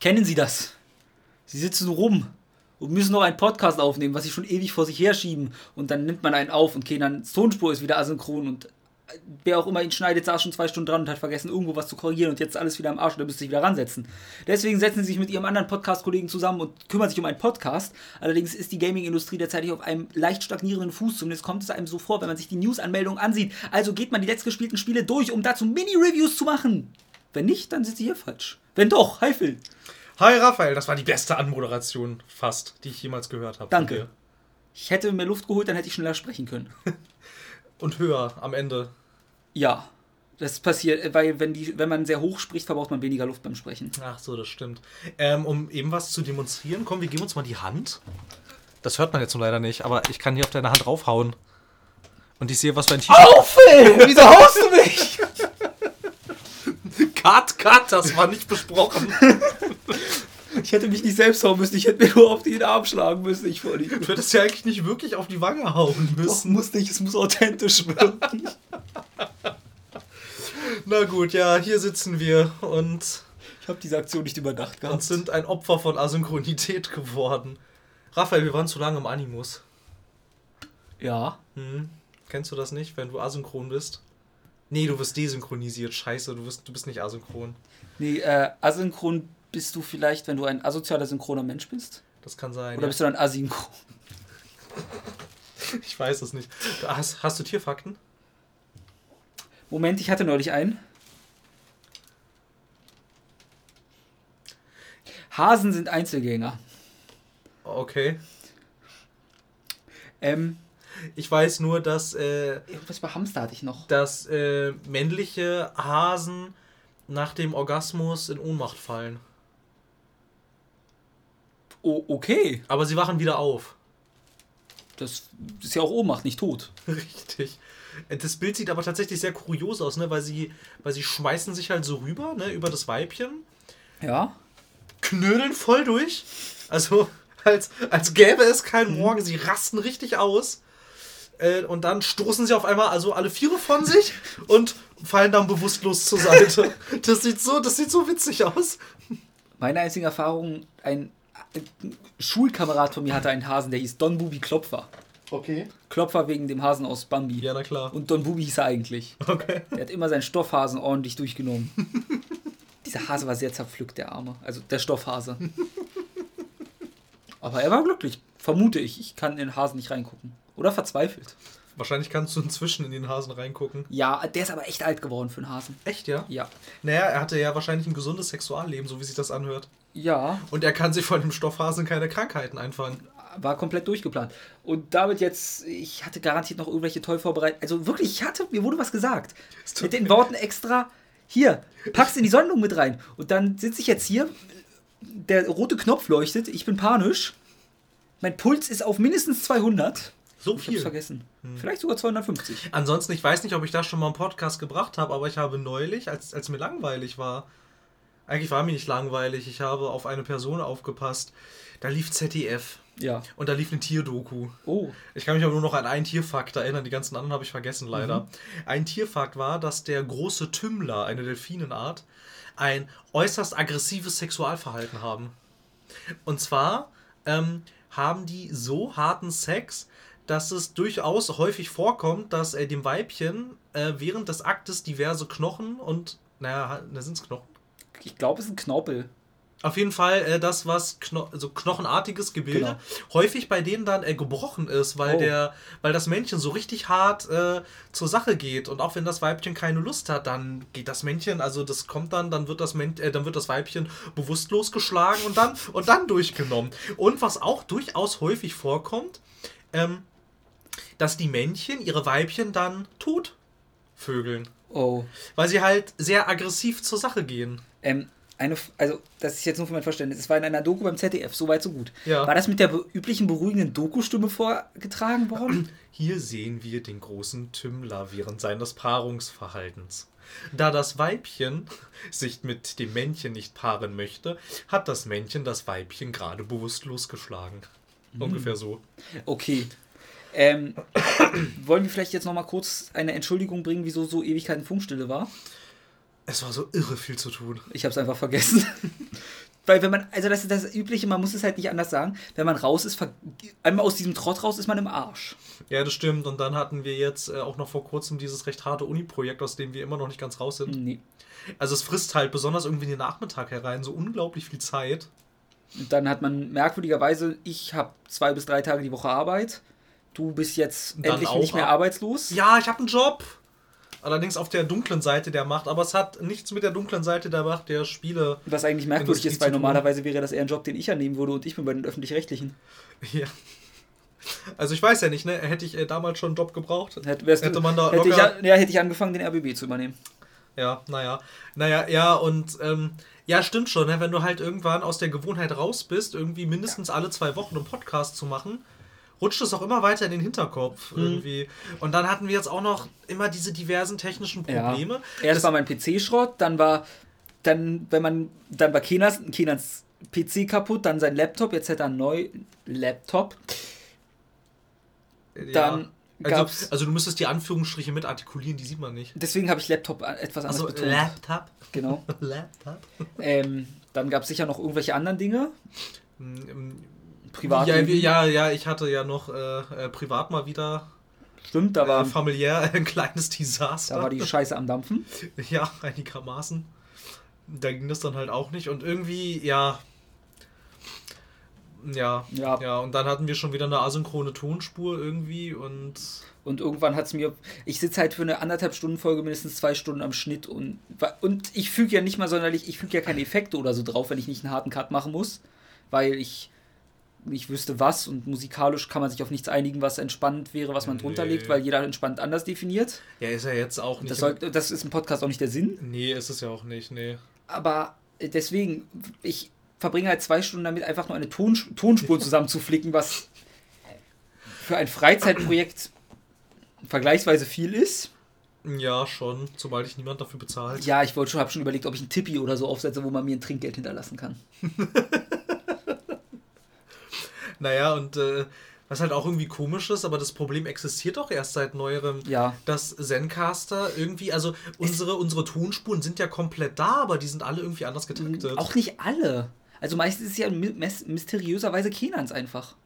Kennen Sie das? Sie sitzen rum und müssen noch einen Podcast aufnehmen, was sie schon ewig vor sich herschieben. Und dann nimmt man einen auf und okay, dann Tonspur ist wieder asynchron und wer auch immer ihn schneidet, saß schon zwei Stunden dran und hat vergessen, irgendwo was zu korrigieren und jetzt alles wieder am Arsch und er müsste sich wieder ransetzen. Deswegen setzen sie sich mit ihrem anderen Podcast-Kollegen zusammen und kümmern sich um einen Podcast. Allerdings ist die Gaming-Industrie derzeit auf einem leicht stagnierenden Fuß. Zumindest kommt es einem so vor, wenn man sich die News-Anmeldungen ansieht. Also geht man die letztgespielten Spiele durch, um dazu Mini-Reviews zu machen. Wenn nicht, dann sind sie hier falsch. Wenn doch, hi Phil. Hi Raphael, das war die beste Anmoderation fast, die ich jemals gehört habe. Danke. Ich hätte mir Luft geholt, dann hätte ich schneller sprechen können. Und höher am Ende. Ja, das passiert, weil wenn, die, wenn man sehr hoch spricht, verbraucht man weniger Luft beim Sprechen. Ach so, das stimmt. Ähm, um eben was zu demonstrieren, komm, wir geben uns mal die Hand. Das hört man jetzt nur leider nicht, aber ich kann hier auf deine Hand raufhauen. Und ich sehe, was für ein T-Shirt. Auf, Phil! Wieso haust du mich? Cut, cut, das war nicht besprochen. Ich hätte mich nicht selbst hauen müssen, ich hätte mir nur auf den Arm schlagen müssen. Ich vor Du hättest ja eigentlich nicht wirklich auf die Wange hauen Doch, müssen. muss nicht, es muss authentisch wirken. Na gut, ja, hier sitzen wir und, Ich habe diese Aktion nicht überdacht und gehabt. sind ein Opfer von Asynchronität geworden. Raphael, wir waren zu lange im Animus. Ja. Hm. Kennst du das nicht, wenn du asynchron bist? Nee, du wirst desynchronisiert. Scheiße, du, wirst, du bist nicht asynchron. Nee, äh, asynchron bist du vielleicht, wenn du ein asozialer synchroner Mensch bist? Das kann sein. Oder Ja. bist du dann asynchron? Ich weiß es nicht. Hast, hast du Tierfakten? Moment, ich hatte neulich einen. Hasen sind Einzelgänger. Okay. Ähm, Ich weiß nur, dass, äh, irgendwas bei Hamster hatte ich noch. dass äh, männliche Hasen nach dem Orgasmus in Ohnmacht fallen. Oh, okay. Aber sie wachen wieder auf. Das ist ja auch Ohnmacht, nicht tot. Richtig. Äh, Das Bild sieht aber tatsächlich sehr kurios aus, ne? Weil sie, weil sie schmeißen sich halt so rüber, ne? Über das Weibchen, Ja. knödeln voll durch. Also, als, als gäbe es keinen Morgen. Sie rasten richtig aus. Äh, und dann stoßen sie auf einmal also alle Viere von sich und fallen dann bewusstlos zur Seite. Das sieht so, das sieht so witzig aus. Meine einzige Erfahrung, ein ein Schulkamerad von mir hatte einen Hasen, der hieß Don Bubi Klopfer. Okay. Klopfer wegen dem Hasen aus Bambi. Ja, na klar. Und Don Bubi hieß er eigentlich. Okay. Der hat immer seinen Stoffhasen ordentlich durchgenommen. Dieser Hase war sehr zerpflückt, der Arme. Also der Stoffhase. Aber er war glücklich, vermute ich. Ich kann in den Hasen nicht reingucken. Oder verzweifelt. Wahrscheinlich kannst du inzwischen in den Hasen reingucken. Ja, der ist aber echt alt geworden für einen Hasen. Echt, ja? Ja. Naja, er hatte ja wahrscheinlich ein gesundes Sexualleben, so wie sich das anhört. Ja, Und er kann sich von dem Stoffhasen keine Krankheiten einfallen. war komplett durchgeplant. Und damit jetzt, ich hatte garantiert noch irgendwelche toll vorbereitet. Also wirklich, ich hatte, mir wurde was gesagt. Mit den Worten extra, hier, pack's in die Sonnenung mit rein. Und dann sitze ich jetzt hier, der rote Knopf leuchtet, ich bin panisch. Mein Puls ist auf mindestens 200. So Ich hab's viel. vergessen. Vielleicht sogar 250. Ansonsten, ich weiß nicht, ob ich das schon mal im Podcast gebracht habe, aber ich habe neulich, als, als mir langweilig war, eigentlich war mir nicht langweilig, ich habe auf eine Person aufgepasst, da lief ZDF Ja. und da lief eine Tierdoku. Oh. Ich kann mich aber nur noch an einen Tierfakt erinnern, die ganzen anderen habe ich vergessen leider. Ein Tierfakt war, dass der große Tümmler, eine Delfinenart, ein äußerst aggressives Sexualverhalten haben. Und zwar ähm, haben die so harten Sex, dass es durchaus häufig vorkommt, dass äh, dem Weibchen äh, während des Aktes diverse Knochen und, naja, da sind es Knochen. Ich glaube, es ein Knorpel. Auf jeden Fall äh, das, was Kno so knochenartiges Gebilde Genau. häufig bei denen dann äh, gebrochen ist, weil Oh. der, weil das Männchen so richtig hart äh, zur Sache geht und auch wenn das Weibchen keine Lust hat, dann geht das Männchen, also das kommt dann, dann wird das Män äh, dann wird das Weibchen bewusstlos geschlagen und dann und dann durchgenommen. Und was auch durchaus häufig vorkommt, ähm, dass die Männchen ihre Weibchen dann tot vögeln, Oh. weil sie halt sehr aggressiv zur Sache gehen. Ähm, eine, also, das ist jetzt nur für mein Verständnis. Es war in einer Doku beim ZDF, so weit, so gut. Ja. War das mit der üblichen beruhigenden Doku-Stimme vorgetragen worden? Hier sehen wir den großen Tümmler während seines Paarungsverhaltens. Da das Weibchen sich mit dem Männchen nicht paaren möchte, hat das Männchen das Weibchen gerade bewusstlos geschlagen. Ungefähr so. Okay. Ähm, wollen wir vielleicht jetzt noch mal kurz eine Entschuldigung bringen, wieso so Ewigkeiten Funkstille war? Es war so irre viel zu tun. Ich habe es einfach vergessen. Weil wenn man, also das ist das Übliche, man muss es halt nicht anders sagen, wenn man raus ist, einmal aus diesem Trott raus ist man im Arsch. Ja, das stimmt. Und dann hatten wir jetzt äh, auch noch vor kurzem dieses recht harte Uni-Projekt, aus dem wir immer noch nicht ganz raus sind. Nee. Also es frisst halt besonders irgendwie in den Nachmittag herein so unglaublich viel Zeit. Und dann hat man merkwürdigerweise, ich habe zwei bis drei Tage die Woche Arbeit. Du bist jetzt Dann endlich nicht mehr ab- arbeitslos. Ja, ich habe einen Job. Allerdings auf der dunklen Seite der Macht. Aber es hat nichts mit der dunklen Seite der Macht der Spiele. Was eigentlich merkwürdig ist, weil normalerweise wäre das eher ein Job, den ich annehmen würde und ich bin bei den Öffentlich-Rechtlichen. Ja. Also ich weiß ja nicht, ne? Hätte ich äh, damals schon einen Job gebraucht? Hätte, wärst Hätte du, man da hätte, ich, ja, hätte ich angefangen, den RBB zu übernehmen. Ja, naja. Naja, ja, und ähm, ja, stimmt schon, ne? wenn du halt irgendwann aus der Gewohnheit raus bist, irgendwie mindestens alle zwei Wochen einen Podcast zu machen, rutscht es auch immer weiter in den Hinterkopf Mhm. irgendwie. Und dann hatten wir jetzt auch noch immer diese diversen technischen Probleme. Erst war mein PC Schrott, dann war dann, wenn man, dann war Kenas, Kenans PC kaputt, dann sein Laptop, jetzt hat er einen neuen Laptop. Dann ja. also, also du müsstest die Anführungsstriche mit artikulieren, die sieht man nicht. deswegen habe ich Laptop etwas anders Also betont. Laptop. Genau. Laptop. Ähm, dann gab es sicher noch irgendwelche anderen Dinge. Privat. Ja, ja, ja, ich hatte ja noch äh, äh, privat mal wieder Stimmt, da war, äh, familiär ein kleines Desaster. da war die Scheiße am Dampfen. Ja, einigermaßen. Da ging das dann halt auch nicht. Und irgendwie, ja. Ja, Ja. ja. Und dann hatten wir schon wieder eine asynchrone Tonspur irgendwie und. Und irgendwann hat es mir. Ich sitze halt für eine anderthalb Stunden Folge mindestens zwei Stunden am Schnitt und, und ich füge ja nicht mal sonderlich, ich füge ja keine Effekte oder so drauf, wenn ich nicht einen harten Cut machen muss, weil ich nicht wüsste was und musikalisch kann man sich auf nichts einigen, was entspannt wäre, was man drunter Nee. legt, weil jeder entspannt anders definiert. Ja, ist ja jetzt auch nicht. Das, soll, das ist im Podcast auch nicht der Sinn. nee, ist es ja auch nicht, nee. Aber äh, deswegen, ich verbringe halt zwei Stunden damit, einfach nur eine Ton, Tonspur zusammenzuflicken, was für ein Freizeitprojekt vergleichsweise viel ist. Ja, schon, sobald ich niemand dafür bezahlt. Ja, ich wollte schon, habe schon überlegt, ob ich ein Tippi oder so aufsetze, wo man mir ein Trinkgeld hinterlassen kann. Naja, und äh, was halt auch irgendwie komisch ist, aber das Problem existiert doch erst seit neuerem. Ja. dass Zencaster irgendwie, also unsere, unsere Tonspuren sind ja komplett da, aber die sind alle irgendwie anders getaktet. Auch nicht alle. Also meistens ist es ja mysteriöserweise Kenans einfach.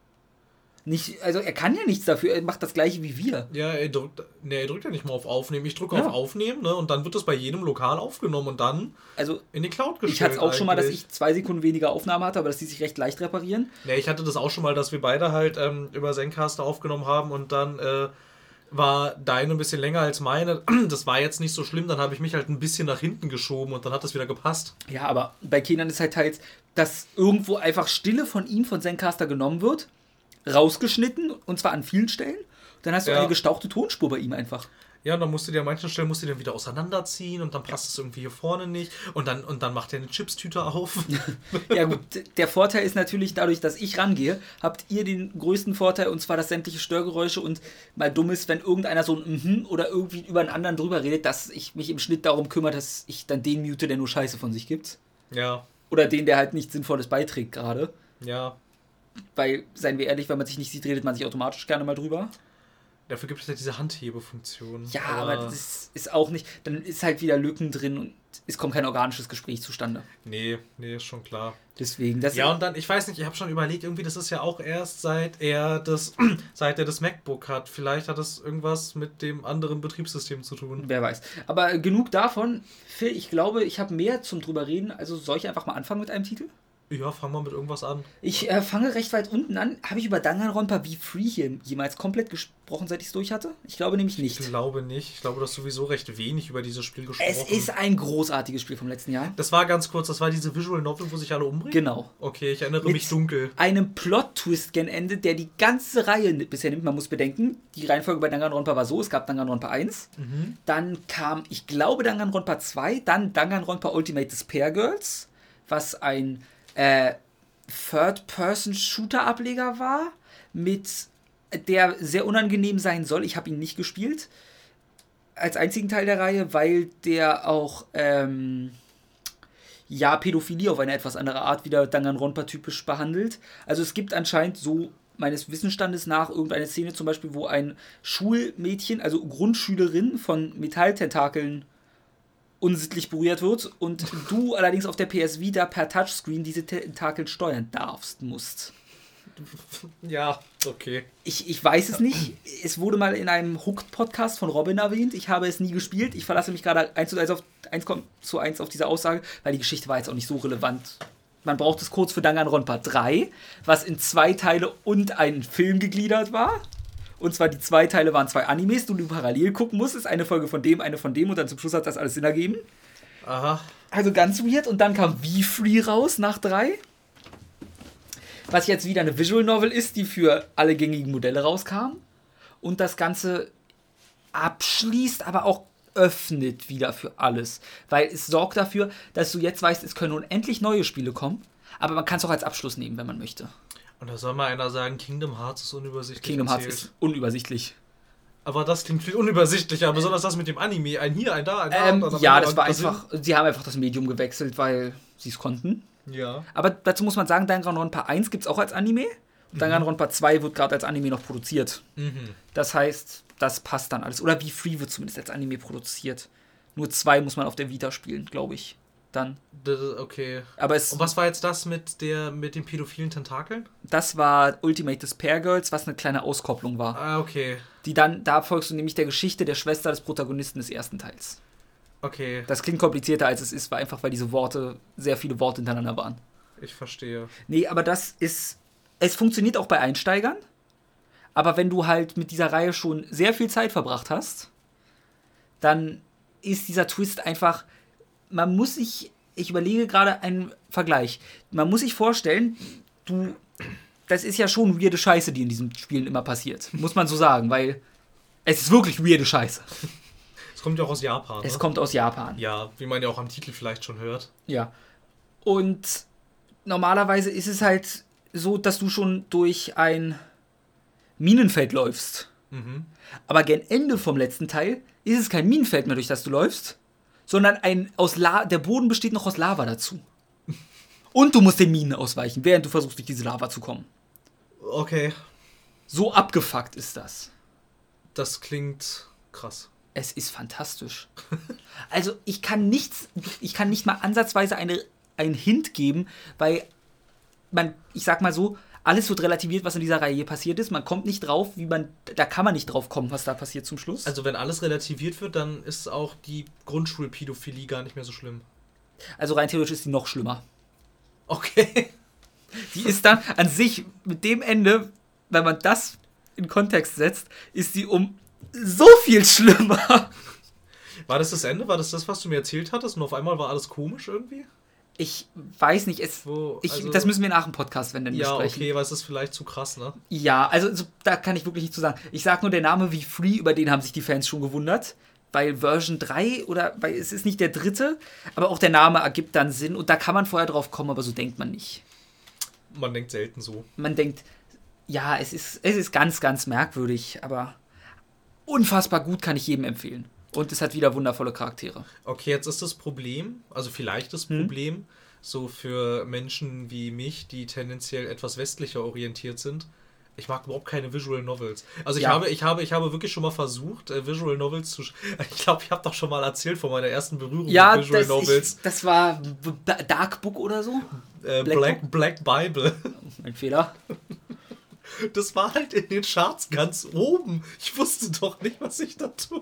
Nicht, also er kann ja nichts dafür, er macht das gleiche wie wir. Ja, er drückt, ne, er drückt ja nicht mal auf Aufnehmen. Ich drücke Ja. auf Aufnehmen, ne? Und dann wird das bei jedem Lokal aufgenommen und dann Also in die Cloud gestellt. ich hatte es auch schon mal, dass eigentlich. ich zwei Sekunden weniger Aufnahme hatte, aber dass die sich recht leicht reparieren. Ne, ich hatte das auch schon mal, dass wir beide halt ähm, über Zencaster aufgenommen haben und dann äh, war deine ein bisschen länger als meine. Das war jetzt nicht so schlimm, dann habe ich mich halt ein bisschen nach hinten geschoben und dann hat das wieder gepasst. Ja, aber bei Kenan ist halt teils, dass irgendwo einfach Stille von ihm, von Zencaster genommen wird, rausgeschnitten, und zwar an vielen Stellen. Dann hast du Ja. eine gestauchte Tonspur bei ihm einfach. Ja, und dann musst du dir an manchen Stellen musst du den wieder auseinanderziehen und dann passt es irgendwie hier vorne nicht und dann, und dann macht er eine Chipstüte auf. Ja gut, der Vorteil ist natürlich dadurch, dass ich rangehe, habt ihr den größten Vorteil und zwar, dass sämtliche Störgeräusche und mal dumm ist, wenn irgendeiner so ein mhm oder irgendwie über einen anderen drüber redet, dass ich mich im Schnitt darum kümmere, dass ich dann den mute, der nur Scheiße von sich gibt. ja, Oder den, der halt nichts Sinnvolles beiträgt gerade. ja. Weil, seien wir ehrlich, wenn man sich nicht sieht, redet man sich automatisch gerne mal drüber. Dafür gibt es ja diese Handhebefunktion. Ja, aber das ist auch nicht. Dann ist halt wieder Lücken drin und es kommt kein organisches Gespräch zustande. Nee, nee, ist schon klar. Deswegen, das Ja, und dann, ich weiß nicht, ich habe schon überlegt, irgendwie, das ist ja auch erst seit er das, seit er das MacBook hat. Vielleicht hat das irgendwas mit dem anderen Betriebssystem zu tun. Wer weiß. Aber genug davon. Phil, ich glaube, ich habe mehr zum drüber reden. Also soll ich einfach mal anfangen mit einem Titel? Ja, fangen wir mit irgendwas an. Ich äh, fange recht weit unten an. Habe ich über Danganronpa wie Free hier jemals komplett gesprochen, seit ich es durch hatte? Ich glaube nämlich Ich nicht. glaube nicht. Ich glaube, du hast sowieso recht wenig über dieses Spiel gesprochen. Es ist ein großartiges Spiel vom letzten Jahr. Das war ganz kurz, das war diese Visual Novel, wo sich alle umbringen? Genau. Okay, ich erinnere Mit mich dunkel. Einem Plot-Twist gen Ende, der die ganze Reihe bisher nimmt. Man muss bedenken, die Reihenfolge bei Danganronpa war so, es gab Danganronpa 1, dann kam, ich glaube, Danganronpa 2, dann Danganronpa Ultimate Despair Girls, was ein äh, Third-Person-Shooter-Ableger war, mit der sehr unangenehm sein soll. Ich habe ihn nicht gespielt. Als einzigen Teil der Reihe, weil der auch ähm, ja, Pädophilie auf eine etwas andere Art wieder Danganronpa typisch behandelt. Also es gibt anscheinend so meines Wissensstandes nach irgendeine Szene zum Beispiel, wo ein Schulmädchen, also Grundschülerin von Metalltentakeln unsittlich berührt wird und du allerdings auf der PS Vita per Touchscreen diese Tentakel steuern darfst, musst. Ja, okay. Ich, ich weiß es nicht. Es wurde mal in einem Hooked-Podcast von Robin erwähnt. Ich habe es nie gespielt. Ich verlasse mich gerade 1 zu 1 auf, 1 zu 1 auf diese Aussage, weil die Geschichte war jetzt auch nicht so relevant. Man braucht es kurz für Danganronpa 3, was in zwei Teile und einen Film gegliedert war. Und zwar die zwei Teile waren zwei Animes, die du parallel gucken musstest. Eine Folge von dem, eine von dem und dann zum Schluss hat das alles Sinn ergeben. Aha. Also ganz weird. Und dann kam V-Free raus nach drei. Was jetzt wieder eine Visual Novel ist, die für alle gängigen Modelle rauskam. Und das Ganze abschließt, aber auch öffnet wieder für alles. Weil es sorgt dafür, dass du jetzt weißt, es können unendlich neue Spiele kommen. Aber man kann es auch als Abschluss nehmen, wenn man möchte. Und da soll mal einer sagen, Kingdom Hearts ist unübersichtlich. Kingdom Hearts ist unübersichtlich. Aber das klingt viel unübersichtlicher, besonders das mit dem Anime. Ein hier, ein da, ein da. Ähm, ja, das war einfach. Sie haben einfach das Medium gewechselt, weil sie es konnten. Ja. Aber dazu muss man sagen, Danganronpa 1 gibt es auch als Anime. Und mhm. Danganronpa 2 wird gerade als Anime noch produziert. Mhm. Das heißt, das passt dann alles. Oder wie Free wird zumindest als Anime produziert. Nur zwei muss man auf der Vita spielen, glaube ich dann. Okay. Aber es, Und was war jetzt das mit, der, mit den pädophilen Tentakeln? Das war Ultimate Despair Girls, was eine kleine Auskopplung war. Ah, okay. Die dann, da folgst du nämlich der Geschichte der Schwester des Protagonisten des ersten Teils. Okay. Das klingt komplizierter als es ist, war einfach, weil diese Worte, sehr viele Worte hintereinander waren. Ich verstehe. Nee, aber das ist. Es funktioniert auch bei Einsteigern. Aber wenn du halt mit dieser Reihe schon sehr viel Zeit verbracht hast, dann ist dieser Twist einfach man muss sich, ich überlege gerade einen Vergleich. Man muss sich vorstellen, du, das ist ja schon weirde Scheiße, die in diesen Spielen immer passiert. Muss man so sagen, weil es ist wirklich weirde Scheiße. Es kommt ja auch aus Japan. Es ne? kommt aus Japan. Ja, wie man ja auch am Titel vielleicht schon hört. Ja. Und normalerweise ist es halt so, dass du schon durch ein Minenfeld läufst. Mhm. Aber gegen Ende vom letzten Teil ist es kein Minenfeld mehr, durch das du läufst, sondern ein aus La der Boden besteht noch aus Lava dazu. Und du musst den Minen ausweichen, während du versuchst, durch diese Lava zu kommen. Okay. So abgefuckt ist das. Das klingt krass. Es ist fantastisch. also ich kann nichts, ich kann nicht mal ansatzweise eine, einen Hint geben, weil man, ich sag mal so, alles wird relativiert, was in dieser Reihe passiert ist. Man kommt nicht drauf, wie man, da kann man nicht drauf kommen, was da passiert zum Schluss. Also wenn alles relativiert wird, dann ist auch die Grundschulpädophilie gar nicht mehr so schlimm. Also rein theoretisch ist die noch schlimmer. Okay. Die ist dann an sich mit dem Ende, wenn man das in Kontext setzt, ist die um so viel schlimmer. War das das Ende? War das das, was du mir erzählt hattest und auf einmal war alles komisch irgendwie? Ich weiß nicht, es, Wo, ich, also, das müssen wir nach dem Podcast, wenn dann Ja, besprechen. okay, weil es ist vielleicht zu krass, ne? Ja, also so, da kann ich wirklich nicht zu sagen. Ich sag nur, der Name wie Free, über den haben sich die Fans schon gewundert. Weil Version 3 oder weil es ist nicht der dritte, aber auch der Name ergibt dann Sinn und da kann man vorher drauf kommen, aber so denkt man nicht. Man denkt selten so. Man denkt, ja, es ist, es ist ganz, ganz merkwürdig, aber unfassbar gut kann ich jedem empfehlen. Und es hat wieder wundervolle Charaktere. Okay, jetzt ist das Problem, also vielleicht das Hm? Problem, so für Menschen wie mich, die tendenziell etwas westlicher orientiert sind. Ich mag überhaupt keine Visual Novels. Also ich Ja. habe, ich habe, ich habe wirklich schon mal versucht, äh, Visual Novels zu. Ich glaube, ich habe doch schon mal erzählt von meiner ersten Berührung Ja, mit Visual das, Novels. ich, das war Dark Book oder so. äh, Black Black, Black Bible. Ein Fehler. Das war halt in den Charts ganz oben. Ich wusste doch nicht, was ich da tue.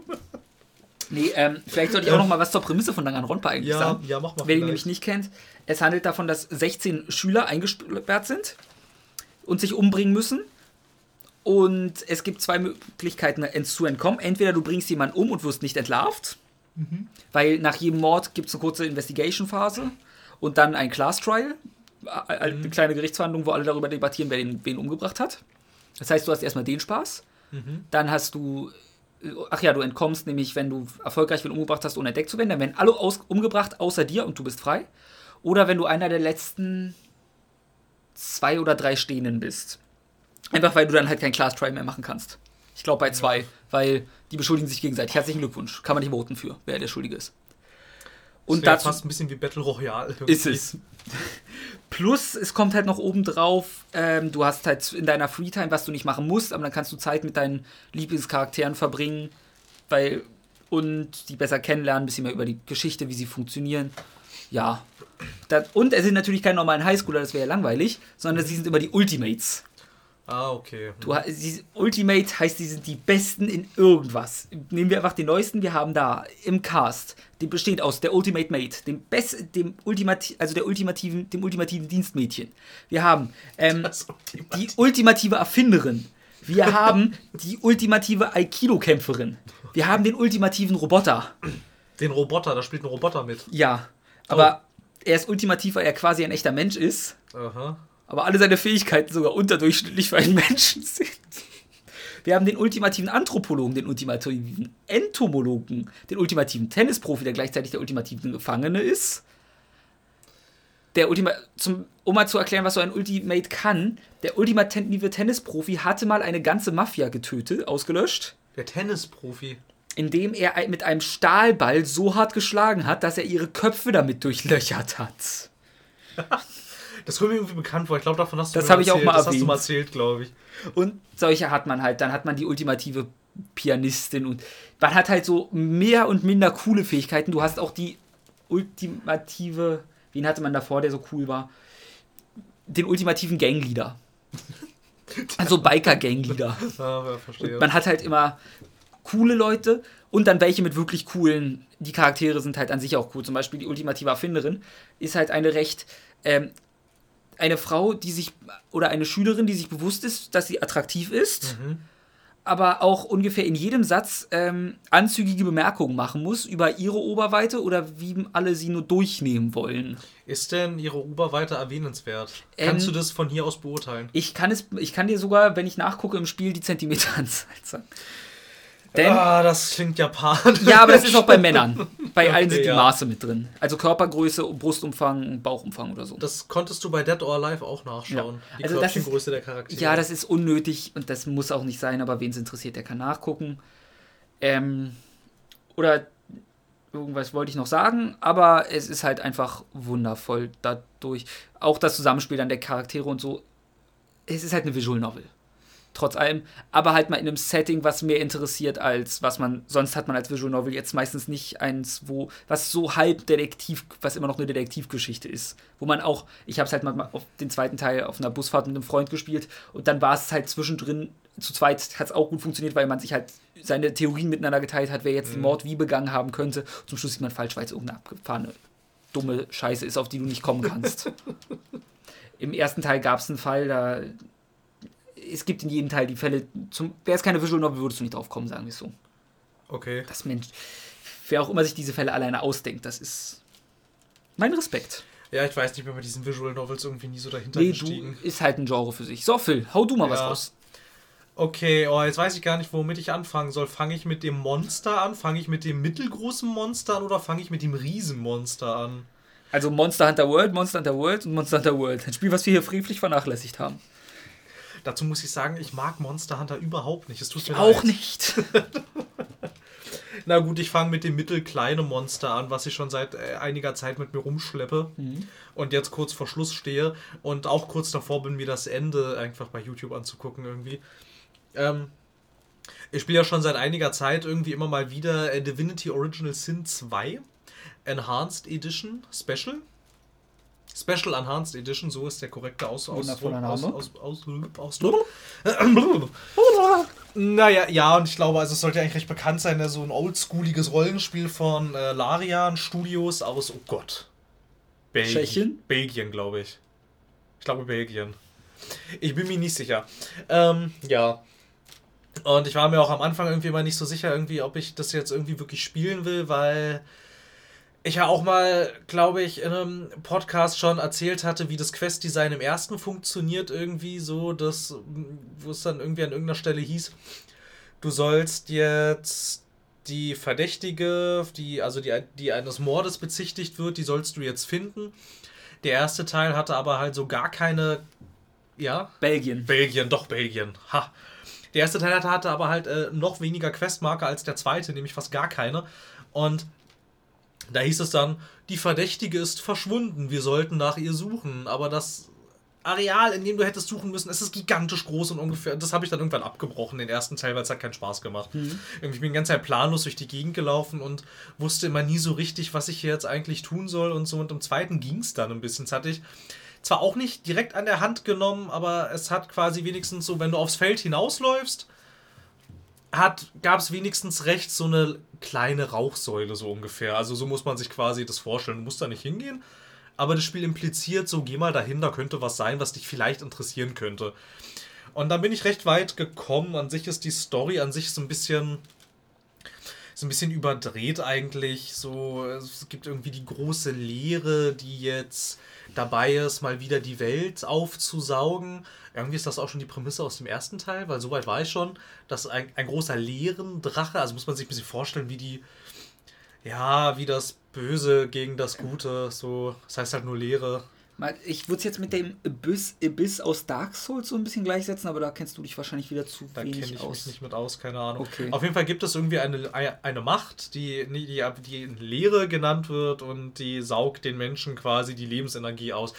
Nee, ähm, vielleicht sollte ich auch noch mal was zur Prämisse von Danganronpa eigentlich Ja, sagen. ja, mach mal Wer ihn nämlich nicht kennt, es handelt davon, dass 16 Schüler eingesperrt sind und sich umbringen müssen. Und es gibt zwei Möglichkeiten zu entkommen. Entweder du bringst jemanden um und wirst nicht entlarvt, weil nach jedem Mord gibt es eine kurze Investigation-Phase und dann ein Class-Trial, äh, eine kleine Gerichtsverhandlung, wo alle darüber debattieren, wer den, wen umgebracht hat. Das heißt, du hast erstmal den Spaß. Dann hast du, ach ja, du entkommst nämlich, wenn du erfolgreich wen umgebracht hast, ohne entdeckt zu werden. Dann werden alle aus, umgebracht, außer dir und du bist frei. Oder wenn du einer der letzten zwei oder drei Stehenden bist. Einfach weil du dann halt kein Class Trial mehr machen kannst. Ich glaube bei zwei, weil die beschuldigen sich gegenseitig. Herzlichen Glückwunsch. Kann man nicht voten für, wer der Schuldige ist. Und das dazu fast ein bisschen wie Battle Royale. ist es. Plus, es kommt halt noch oben drauf, ähm, du hast halt in deiner Freetime, was du nicht machen musst, aber dann kannst du Zeit mit deinen Lieblingscharakteren verbringen, weil und die besser kennenlernen, ein bisschen mehr über die Geschichte, wie sie funktionieren. Ja. Das, und es sind natürlich keine normalen Highschooler, das wäre ja langweilig, sondern sie sind immer die Ultimates. Ah, okay. Du, ha- sie, Ultimate heißt, die sind die Besten in irgendwas. Nehmen wir einfach den neuesten. Wir haben da im Cast, der besteht aus der Ultimate Mate, dem Best, dem Ultimati also der ultimativen, dem ultimativen Dienstmädchen. Wir haben ähm, Das Ultimate- die ultimative Erfinderin. Wir haben die ultimative Aikido-Kämpferin. Wir haben den ultimativen Roboter. Den Roboter, da spielt ein Roboter mit. Ja, aber er ist ultimativ, weil er quasi ein echter Mensch ist. Aha. Aber alle seine Fähigkeiten sogar unterdurchschnittlich für einen Menschen sind. Wir haben den ultimativen Anthropologen, den ultimativen Entomologen, den ultimativen Tennisprofi, der gleichzeitig der ultimative Gefangene ist. Der Ultima zum, um mal zu erklären, was so ein Ultimate kann, der ultimative Tennisprofi hatte mal eine ganze Mafia getötet, ausgelöscht, Der Tennisprofi. indem er mit einem Stahlball so hart geschlagen hat, dass er ihre Köpfe damit durchlöchert hat. Das kommt mir irgendwie bekannt vor. Ich glaube, davon hast du Das mir ich auch erzählt. mal Das hast du erwähnt. mal erzählt, glaube ich. Und solche hat man halt. Dann hat man die ultimative Pianistin und man hat halt so mehr und minder coole Fähigkeiten. Du hast auch die ultimative, wen hatte man davor, der so cool war? Den ultimativen Gangleader. Also Biker-Gangleader. Ja, verstehe. Man hat halt immer coole Leute und dann welche mit wirklich coolen. Die Charaktere sind halt an sich auch cool. Zum Beispiel die ultimative Erfinderin ist halt eine recht. Ähm, eine Frau, die sich. oder eine Schülerin, die sich bewusst ist, dass sie attraktiv ist, aber auch ungefähr in jedem Satz ähm, anzügige Bemerkungen machen muss über ihre Oberweite oder wie alle sie nur durchnehmen wollen. Ist denn ihre Oberweite erwähnenswert? Ähm, Kannst du das von hier aus beurteilen? Ich kann es, ich kann dir sogar, wenn ich nachgucke im Spiel, die Zentimeteranzahl sagen. Denn ah, das klingt japanisch. Ja, aber das ist auch bei Männern. Bei allen Okay, sind die ja. Maße mit drin. Also Körpergröße, Brustumfang, Bauchumfang oder so. Das konntest du bei Dead or Alive auch nachschauen. Ja. Die Also das ist- Körbchengröße der Charaktere. ja, das ist unnötig und das muss auch nicht sein, aber wen es interessiert, der kann nachgucken. Ähm, oder irgendwas wollte ich noch sagen, aber es ist halt einfach wundervoll dadurch. Auch das Zusammenspiel dann der Charaktere und so. Es ist halt eine Visual Novel. Trotz allem, aber halt mal in einem Setting, was mehr interessiert als was man sonst hat man als Visual Novel jetzt meistens nicht eins, wo was so halb Detektiv, was immer noch eine Detektivgeschichte ist, wo man auch, ich habe es halt mal auf den zweiten Teil auf einer Busfahrt mit einem Freund gespielt und dann war es halt zwischendrin zu zweit hat es auch gut funktioniert, weil man sich halt seine Theorien miteinander geteilt hat, wer jetzt den Mord wie begangen haben könnte. Zum Schluss sieht man falsch, weil es irgendeine abgefahrene dumme Scheiße ist, auf die du nicht kommen kannst. Im ersten Teil gab es einen Fall, da es gibt in jedem Teil die Fälle, zum, wäre es keine Visual Novel, würdest du nicht drauf kommen, sagen wir es so. Okay. Das Mensch, wer auch immer sich diese Fälle alleine ausdenkt, das ist mein Respekt. Ja, ich weiß nicht, bin bei diesen Visual Novels irgendwie nie so dahinter Nee, du gestiegen. ist halt ein Genre für sich. So, Phil, hau du mal was Ja. raus. Okay, oh, jetzt weiß ich gar nicht, womit ich anfangen soll. Fange ich mit dem Monster an? Fange ich mit dem mittelgroßen Monster an oder fange ich mit dem Riesenmonster an? Also Monster Hunter World, Monster Hunter World und Monster Hunter World. Ein Spiel, was wir hier frevlich vernachlässigt haben. Dazu muss ich sagen, ich mag Monster Hunter überhaupt nicht. Es tut mir Auch leid. nicht. Na gut, ich fange mit dem mittelkleinen Monster an, was ich schon seit äh, einiger Zeit mit mir rumschleppe und jetzt kurz vor Schluss stehe und auch kurz davor bin, mir das Ende einfach bei YouTube anzugucken irgendwie. Ähm, ich spiele ja schon seit einiger Zeit irgendwie immer mal wieder äh, Divinity Original Sin 2 Enhanced Edition Special. Special Enhanced Edition, so ist der korrekte Aus Aus Aus. Aus Aus Ausdruck. Naja, ja, und ich glaube, also es sollte eigentlich recht bekannt sein, ne, so ein oldschooliges Rollenspiel von äh, Larian Studios aus, oh Gott. Belgien. Tschechien? Belgien, glaube ich. Ich glaube Belgien. Ich bin mir nicht sicher. Ähm, ja. Und ich war mir auch am Anfang irgendwie mal nicht so sicher, irgendwie, ob ich das jetzt irgendwie wirklich spielen will, weil ich ja auch mal, glaube ich, in einem Podcast schon erzählt hatte, wie das Quest-Design im ersten funktioniert, irgendwie so, dass, wo es dann irgendwie an irgendeiner Stelle hieß, du sollst jetzt die Verdächtige, die, also die, die eines Mordes bezichtigt wird, die sollst du jetzt finden. Der erste Teil hatte aber halt so gar keine, ja, Belgien. Belgien, doch Belgien. Ha. Der erste Teil hatte, hatte aber halt äh, noch weniger Questmarker als der zweite, nämlich fast gar keine. Und da hieß es dann, die Verdächtige ist verschwunden, wir sollten nach ihr suchen. Aber das Areal, in dem du hättest suchen müssen, es ist gigantisch groß und ungefähr. Das habe ich dann irgendwann abgebrochen, den ersten Teil, weil es hat keinen Spaß gemacht. Mhm. Irgendwie bin ich die ganze Zeit planlos durch die Gegend gelaufen und wusste immer nie so richtig, was ich hier jetzt eigentlich tun soll und so. Und im zweiten ging es dann ein bisschen. Das hatte ich zwar auch nicht direkt an der Hand genommen, aber es hat quasi wenigstens so, wenn du aufs Feld hinausläufst, gab es wenigstens rechts so eine kleine Rauchsäule so ungefähr. Also so muss man sich quasi das vorstellen. Du musst da nicht hingehen, aber das Spiel impliziert so, geh mal dahin, da könnte was sein, was dich vielleicht interessieren könnte. Und dann bin ich recht weit gekommen. An sich ist die Story an sich so ein bisschen so ein bisschen überdreht eigentlich. So, es gibt irgendwie die große Lehre, die jetzt dabei ist, mal wieder die Welt aufzusaugen. Irgendwie ist das auch schon die Prämisse aus dem ersten Teil, weil soweit war ich schon, dass ein, ein großer Leerendrache, also muss man sich ein bisschen vorstellen, wie die, ja, wie das Böse gegen das Gute, so, das heißt halt nur Leere. Ich würde es jetzt mit dem Abyss, Abyss aus Dark Souls so ein bisschen gleichsetzen, aber da kennst du dich wahrscheinlich wieder zu da wenig ich aus. Mich nicht mit aus, keine Ahnung. Okay. Auf jeden Fall gibt es irgendwie eine, eine Macht, die, die, die Leere genannt wird und die saugt den Menschen quasi die Lebensenergie aus.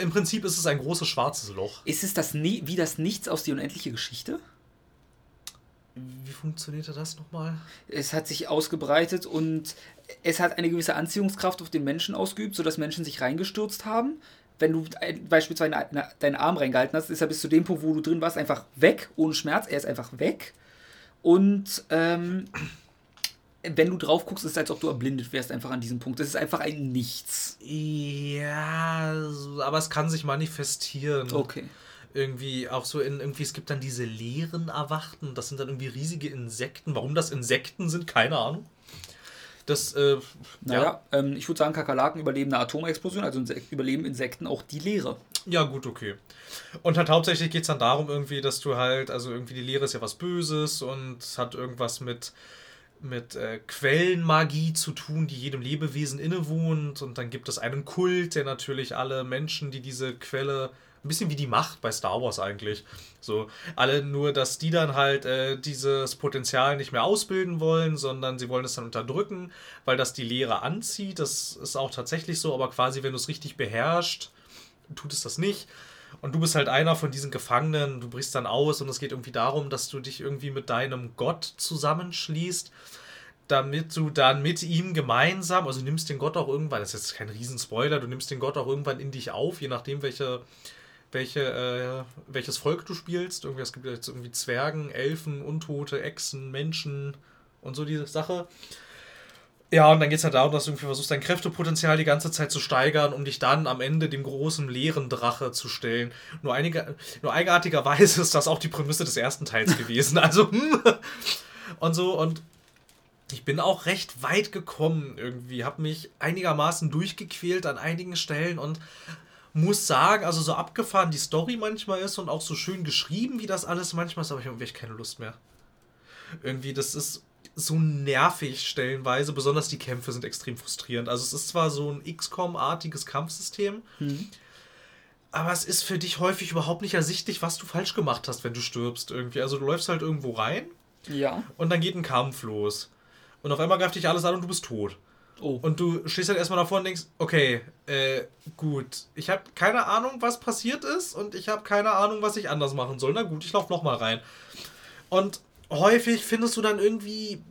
Im Prinzip ist es ein großes schwarzes Loch. Ist es das wie das Nichts aus die unendliche Geschichte? Wie funktionierte das nochmal? Es hat sich ausgebreitet und es hat eine gewisse Anziehungskraft auf den Menschen ausgeübt, sodass Menschen sich reingestürzt haben wenn du beispielsweise deinen Arm reingehalten hast, ist er bis zu dem Punkt, wo du drin warst, einfach weg, ohne Schmerz. Er ist einfach weg. Und ähm, wenn du drauf guckst, ist es, als ob du erblindet wärst, einfach an diesem Punkt. Das ist einfach ein Nichts. Ja, aber es kann sich manifestieren. Okay. Irgendwie auch so in, irgendwie, es gibt dann diese leeren Erwachten, das sind dann irgendwie riesige Insekten. Warum das Insekten sind, keine Ahnung. Das, äh, naja, ja. ähm, ich würde sagen, Kakerlaken überleben eine Atomexplosion, also überleben Insekten auch die Leere. Ja, gut, okay. Und halt hauptsächlich geht es dann darum, irgendwie, dass du halt, also irgendwie die Leere ist ja was Böses und hat irgendwas mit mit äh, Quellenmagie zu tun, die jedem Lebewesen innewohnt. Und dann gibt es einen Kult, der natürlich alle Menschen, die diese Quelle ein bisschen wie die Macht bei Star Wars eigentlich. So, alle nur, dass die dann halt äh, dieses Potenzial nicht mehr ausbilden wollen, sondern sie wollen es dann unterdrücken, weil das die Lehre anzieht. Das ist auch tatsächlich so, aber quasi, wenn du es richtig beherrschst, tut es das nicht. Und du bist halt einer von diesen Gefangenen, du brichst dann aus und es geht irgendwie darum, dass du dich irgendwie mit deinem Gott zusammenschließt, damit du dann mit ihm gemeinsam, also nimmst den Gott auch irgendwann, das ist jetzt kein Riesenspoiler, du nimmst den Gott auch irgendwann in dich auf, je nachdem, welche welche, äh, welches Volk du spielst. Irgendwie, es gibt jetzt irgendwie Zwergen, Elfen, Untote, Echsen, Menschen und so diese Sache. Ja, und dann geht es halt darum, dass du irgendwie versuchst, dein Kräftepotenzial die ganze Zeit zu steigern, um dich dann am Ende dem großen leeren Drache zu stellen. Nur, einige, nur eigenartigerweise ist das auch die Prämisse des ersten Teils gewesen. Also, hm. und so, und ich bin auch recht weit gekommen irgendwie, habe mich einigermaßen durchgequält an einigen Stellen und muss sagen, also so abgefahren die Story manchmal ist und auch so schön geschrieben, wie das alles manchmal ist, aber ich habe wirklich keine Lust mehr. Irgendwie, das ist so nervig stellenweise, besonders die Kämpfe sind extrem frustrierend. Also es ist zwar so ein XCOM-artiges Kampfsystem, mhm. aber es ist für dich häufig überhaupt nicht ersichtlich, was du falsch gemacht hast, wenn du stirbst irgendwie. Also du läufst halt irgendwo rein ja. und dann geht ein Kampf los. Und auf einmal greift dich alles an und du bist tot. Oh. Und du stehst halt erstmal davor und denkst, okay, äh, gut, ich habe keine Ahnung, was passiert ist und ich habe keine Ahnung, was ich anders machen soll. Na gut, ich laufe nochmal rein. Und häufig findest du dann irgendwie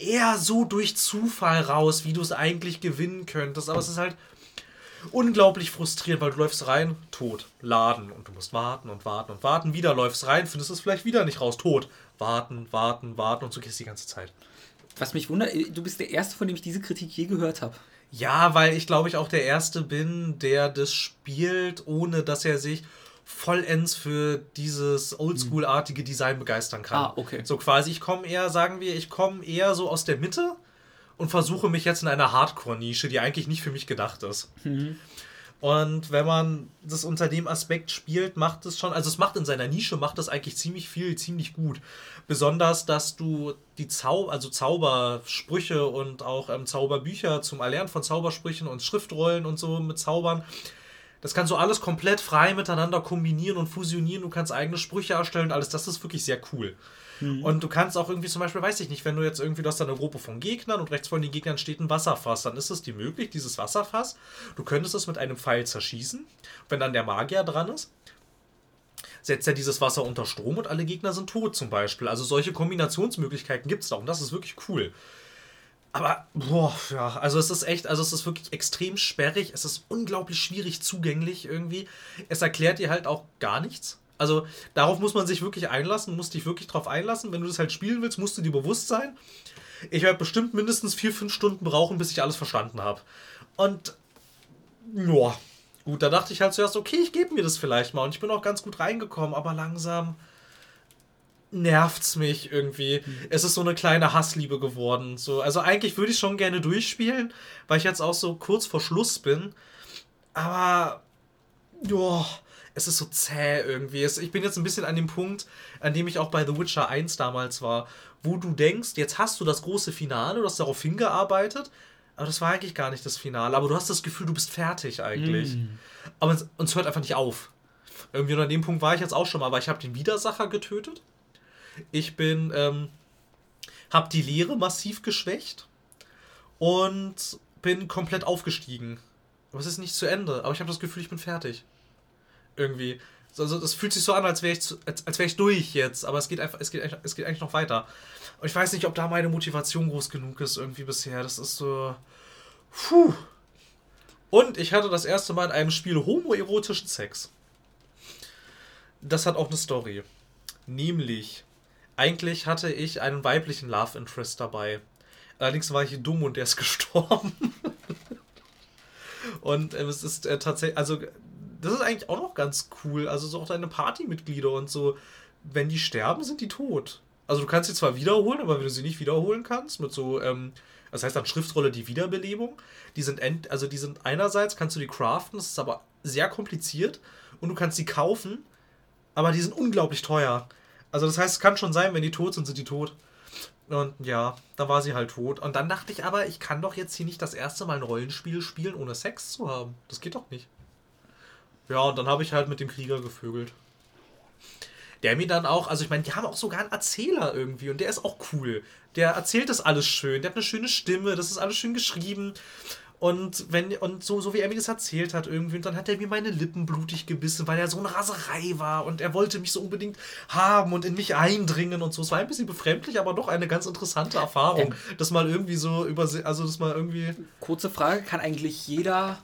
eher so durch Zufall raus, wie du es eigentlich gewinnen könntest. Aber es ist halt unglaublich frustrierend, weil du läufst rein, tot, laden und du musst warten und warten und warten. Wieder läufst rein, findest es vielleicht wieder nicht raus, tot, warten, warten, warten und so gehst die ganze Zeit. Was mich wundert, äh, du bist der Erste, von dem ich diese Kritik je gehört habe. Ja, weil ich glaube ich auch der Erste bin, der das spielt, ohne dass er sich vollends für dieses Oldschool-artige Design begeistern kann. Ah, okay. So quasi, ich komme eher, sagen wir, ich komme eher so aus der Mitte und versuche mich jetzt in einer Hardcore-Nische, die eigentlich nicht für mich gedacht ist. Mhm. Und wenn man das unter dem Aspekt spielt, macht es schon, also es macht in seiner Nische, macht es eigentlich ziemlich viel, ziemlich gut. Besonders, dass du die Zau also Zaubersprüche und auch ähm, Zauberbücher zum Erlernen von Zaubersprüchen und Schriftrollen und so mit Zaubern Das kannst du alles komplett frei miteinander kombinieren und fusionieren. Du kannst eigene Sprüche erstellen und alles. Das ist wirklich sehr cool. Mhm. Und du kannst auch irgendwie zum Beispiel, weiß ich nicht, wenn du jetzt irgendwie, du hast da eine Gruppe von Gegnern und rechts von den Gegnern steht ein Wasserfass, dann ist es dir möglich, dieses Wasserfass, du könntest es mit einem Pfeil zerschießen. Wenn dann der Magier dran ist, setzt er dieses Wasser unter Strom und alle Gegner sind tot zum Beispiel. Also solche Kombinationsmöglichkeiten gibt es da und das ist wirklich cool. Aber, boah, ja, also es ist echt, also es ist wirklich extrem sperrig, es ist unglaublich schwierig zugänglich irgendwie. Es erklärt dir halt auch gar nichts. Also darauf muss man sich wirklich einlassen, musst dich wirklich drauf einlassen. Wenn du das halt spielen willst, musst du dir bewusst sein. Ich werde bestimmt mindestens vier, fünf Stunden brauchen, bis ich alles verstanden habe. Und, ja, gut, da dachte ich halt zuerst, okay, ich gebe mir das vielleicht mal. Und ich bin auch ganz gut reingekommen, aber langsam nervt's mich irgendwie. Mhm. Es ist so eine kleine Hassliebe geworden. So, also eigentlich würde ich schon gerne durchspielen, weil ich jetzt auch so kurz vor Schluss bin. Aber ja, es ist so zäh irgendwie. Es, ich bin jetzt ein bisschen an dem Punkt, an dem ich auch bei The Witcher 1 damals war, wo du denkst, jetzt hast du das große Finale, du hast darauf hingearbeitet, aber das war eigentlich gar nicht das Finale. Aber du hast das Gefühl, du bist fertig eigentlich. Mm. Aber es, uns hört einfach nicht auf. Irgendwie und an dem Punkt war ich jetzt auch schon mal, weil ich habe den Widersacher getötet. Ich bin, ähm, habe die Lehre massiv geschwächt und bin komplett aufgestiegen. Aber es ist nicht zu Ende. Aber ich habe das Gefühl, ich bin fertig. Irgendwie. Also das fühlt sich so an, als wäre ich, als, als wär ich durch jetzt, aber es geht einfach, es geht, es geht eigentlich noch weiter. Und ich weiß nicht, ob da meine Motivation groß genug ist irgendwie bisher. Das ist so. Puh. Und ich hatte das erste Mal in einem Spiel homoerotischen Sex. Das hat auch eine Story. Nämlich eigentlich hatte ich einen weiblichen Love Interest dabei. Allerdings war ich dumm und der ist gestorben. und äh, es ist äh, tatsächlich, also das ist eigentlich auch noch ganz cool. Also so auch deine Partymitglieder und so, wenn die sterben, sind die tot. Also du kannst sie zwar wiederholen, aber wenn du sie nicht wiederholen kannst, mit so, ähm, das heißt dann Schriftrolle die Wiederbelebung, die sind end, also die sind einerseits kannst du die craften, das ist aber sehr kompliziert und du kannst sie kaufen, aber die sind unglaublich teuer. Also das heißt, es kann schon sein, wenn die tot sind, sind die tot. Und ja, da war sie halt tot. Und dann dachte ich aber, ich kann doch jetzt hier nicht das erste Mal ein Rollenspiel spielen, ohne Sex zu haben. Das geht doch nicht. Ja, und dann habe ich halt mit dem Krieger gevögelt. Der mir dann auch, also ich meine, die haben auch sogar einen Erzähler irgendwie und der ist auch cool. Der erzählt das alles schön, der hat eine schöne Stimme, das ist alles schön geschrieben. Und wenn, und so, so wie er mir das erzählt hat irgendwie, und dann hat er mir meine Lippen blutig gebissen, weil er so eine Raserei war und er wollte mich so unbedingt haben und in mich eindringen und so. Es war ein bisschen befremdlich, aber doch eine ganz interessante Erfahrung, ähm, das mal irgendwie so über, also das mal irgendwie. Kurze Frage, kann eigentlich jeder,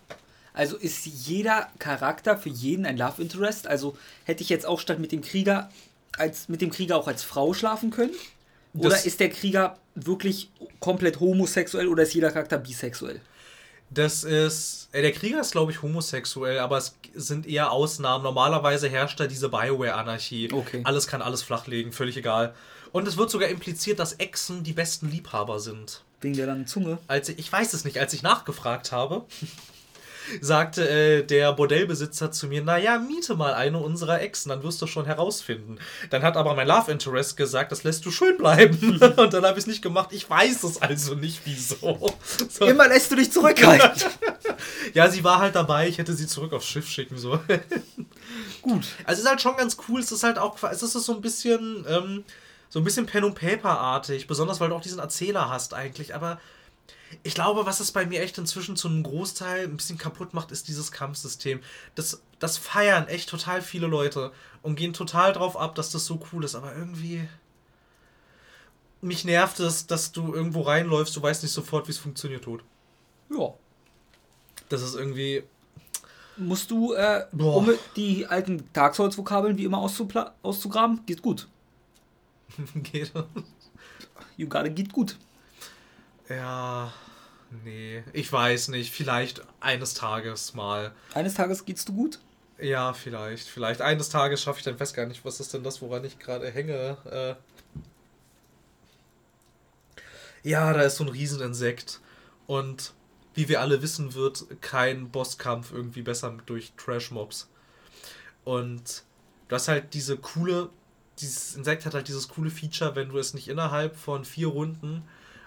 also ist jeder Charakter für jeden ein Love Interest? Also hätte ich jetzt auch statt mit dem Krieger als mit dem Krieger auch als Frau schlafen können? Oder das ist der Krieger wirklich komplett homosexuell oder ist jeder Charakter bisexuell? Das ist. Äh, der Krieger ist, glaube ich, homosexuell, aber es sind eher Ausnahmen. Normalerweise herrscht da diese Bioware-Anarchie. Okay. Alles kann alles flachlegen, völlig egal. Und es wird sogar impliziert, dass Echsen die besten Liebhaber sind. Wegen der langen Zunge? Als ich, ich weiß es nicht, als ich nachgefragt habe, sagte äh, der Bordellbesitzer zu mir, naja, miete mal eine unserer Exen, dann wirst du schon herausfinden. Dann hat aber mein Love Interest gesagt, das lässt du schön bleiben. Und dann habe ich es nicht gemacht. Ich weiß es also nicht, wieso. So. Immer lässt du dich zurückhalten. ja, sie war halt dabei, ich hätte sie zurück aufs Schiff schicken so. Gut. Also es ist halt schon ganz cool, es ist halt auch, es ist so ein bisschen, ähm, so ein bisschen Pen- und Paper-artig, besonders weil du auch diesen Erzähler hast eigentlich, aber ich glaube, was es bei mir echt inzwischen zu einem Großteil ein bisschen kaputt macht, ist dieses Kampfsystem. Das, das feiern echt total viele Leute und gehen total drauf ab, dass das so cool ist, aber irgendwie. Mich nervt es, dass du irgendwo reinläufst, du weißt nicht sofort, wie es funktioniert tot. Ja. Das ist irgendwie. Musst du, äh, um die alten Dark Souls-Vokabeln wie immer auszugraben? Geht gut. geht. You gotta geht gut. Ja, nee, ich weiß nicht. Vielleicht eines Tages mal. Eines Tages geht's du gut? Ja, vielleicht. Vielleicht eines Tages schaffe ich dann, weiß gar nicht, was ist denn das, woran ich gerade hänge. Äh ja, da ist so ein Rieseninsekt. Und wie wir alle wissen, wird kein Bosskampf irgendwie besser durch Trash-Mobs. Und du hast halt diese coole, dieses Insekt hat halt dieses coole Feature, wenn du es nicht innerhalb von vier Runden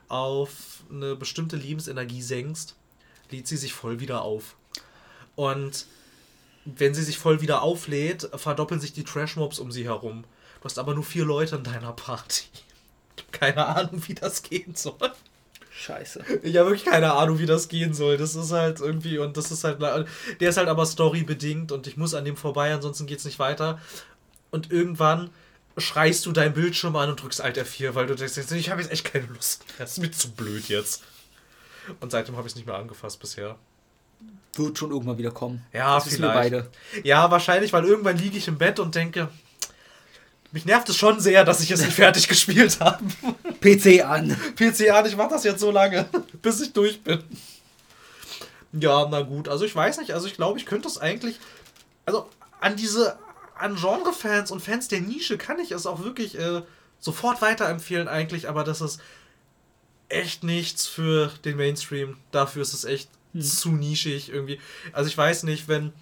auf eine bestimmte Lebensenergie senkst, lädt sie sich voll wieder auf. Und wenn sie sich voll wieder auflädt, verdoppeln sich die Trash-Mobs um sie herum. Du hast aber nur vier Leute in deiner Party. Ich habe keine Ahnung, wie das gehen soll. Scheiße. Ich habe wirklich keine Ahnung, wie das gehen soll. Das ist halt irgendwie, und das ist halt, der ist halt aber storybedingt und ich muss an dem vorbei, ansonsten geht es nicht weiter. Und irgendwann schreist du dein Bildschirm an und drückst Alt F4, weil du denkst, ich habe jetzt echt keine Lust. Das ist mir zu blöd jetzt. Und seitdem habe ich es nicht mehr angefasst bisher. Wird schon irgendwann wieder kommen. Ja, das vielleicht. wir beide. Ja, wahrscheinlich, weil irgendwann liege ich im Bett und denke, mich nervt es schon sehr, dass ich es nicht fertig gespielt habe. PC an. PC an, ich mache das jetzt so lange, bis ich durch bin. Ja, na gut, also ich weiß nicht, also ich glaube, ich könnte es eigentlich, also an diese, an Genre-Fans und Fans der Nische kann ich es auch wirklich äh, sofort weiterempfehlen eigentlich, aber das ist echt nichts für den Mainstream. Dafür ist es echt hm. zu nischig irgendwie. Also ich weiß nicht, wenn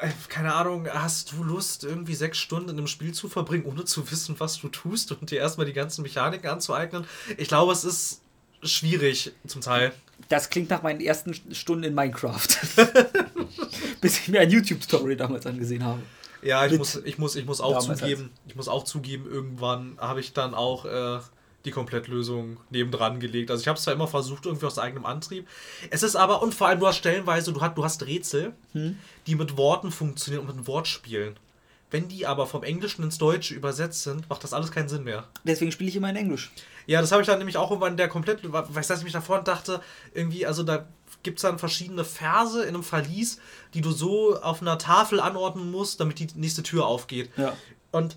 äh, keine Ahnung, hast du Lust, irgendwie sechs Stunden in einem Spiel zu verbringen, ohne zu wissen, was du tust und dir erstmal die ganzen Mechaniken anzueignen? Ich glaube, es ist schwierig zum Teil. Das klingt nach meinen ersten Stunden in Minecraft. Bis ich mir ein YouTube-Story damals angesehen habe. Ja, ich muss, ich muss, ich muss auch zugeben, ich muss auch zugeben, irgendwann habe ich dann auch äh, die Komplettlösung nebendran gelegt. Also ich habe es zwar immer versucht, irgendwie aus eigenem Antrieb. Es ist aber, und vor allem du hast stellenweise, du hast, du hast Rätsel, hm. die mit Worten funktionieren und mit Wortspielen. Wenn die aber vom Englischen ins Deutsche übersetzt sind, macht das alles keinen Sinn mehr. Deswegen spiele ich immer in Englisch. Ja, das habe ich dann nämlich auch irgendwann der komplett, weißt du, ich mich davor dachte, irgendwie, also da gibt es dann verschiedene Verse in einem Verlies, die du so auf einer Tafel anordnen musst, damit die nächste Tür aufgeht. Ja. Und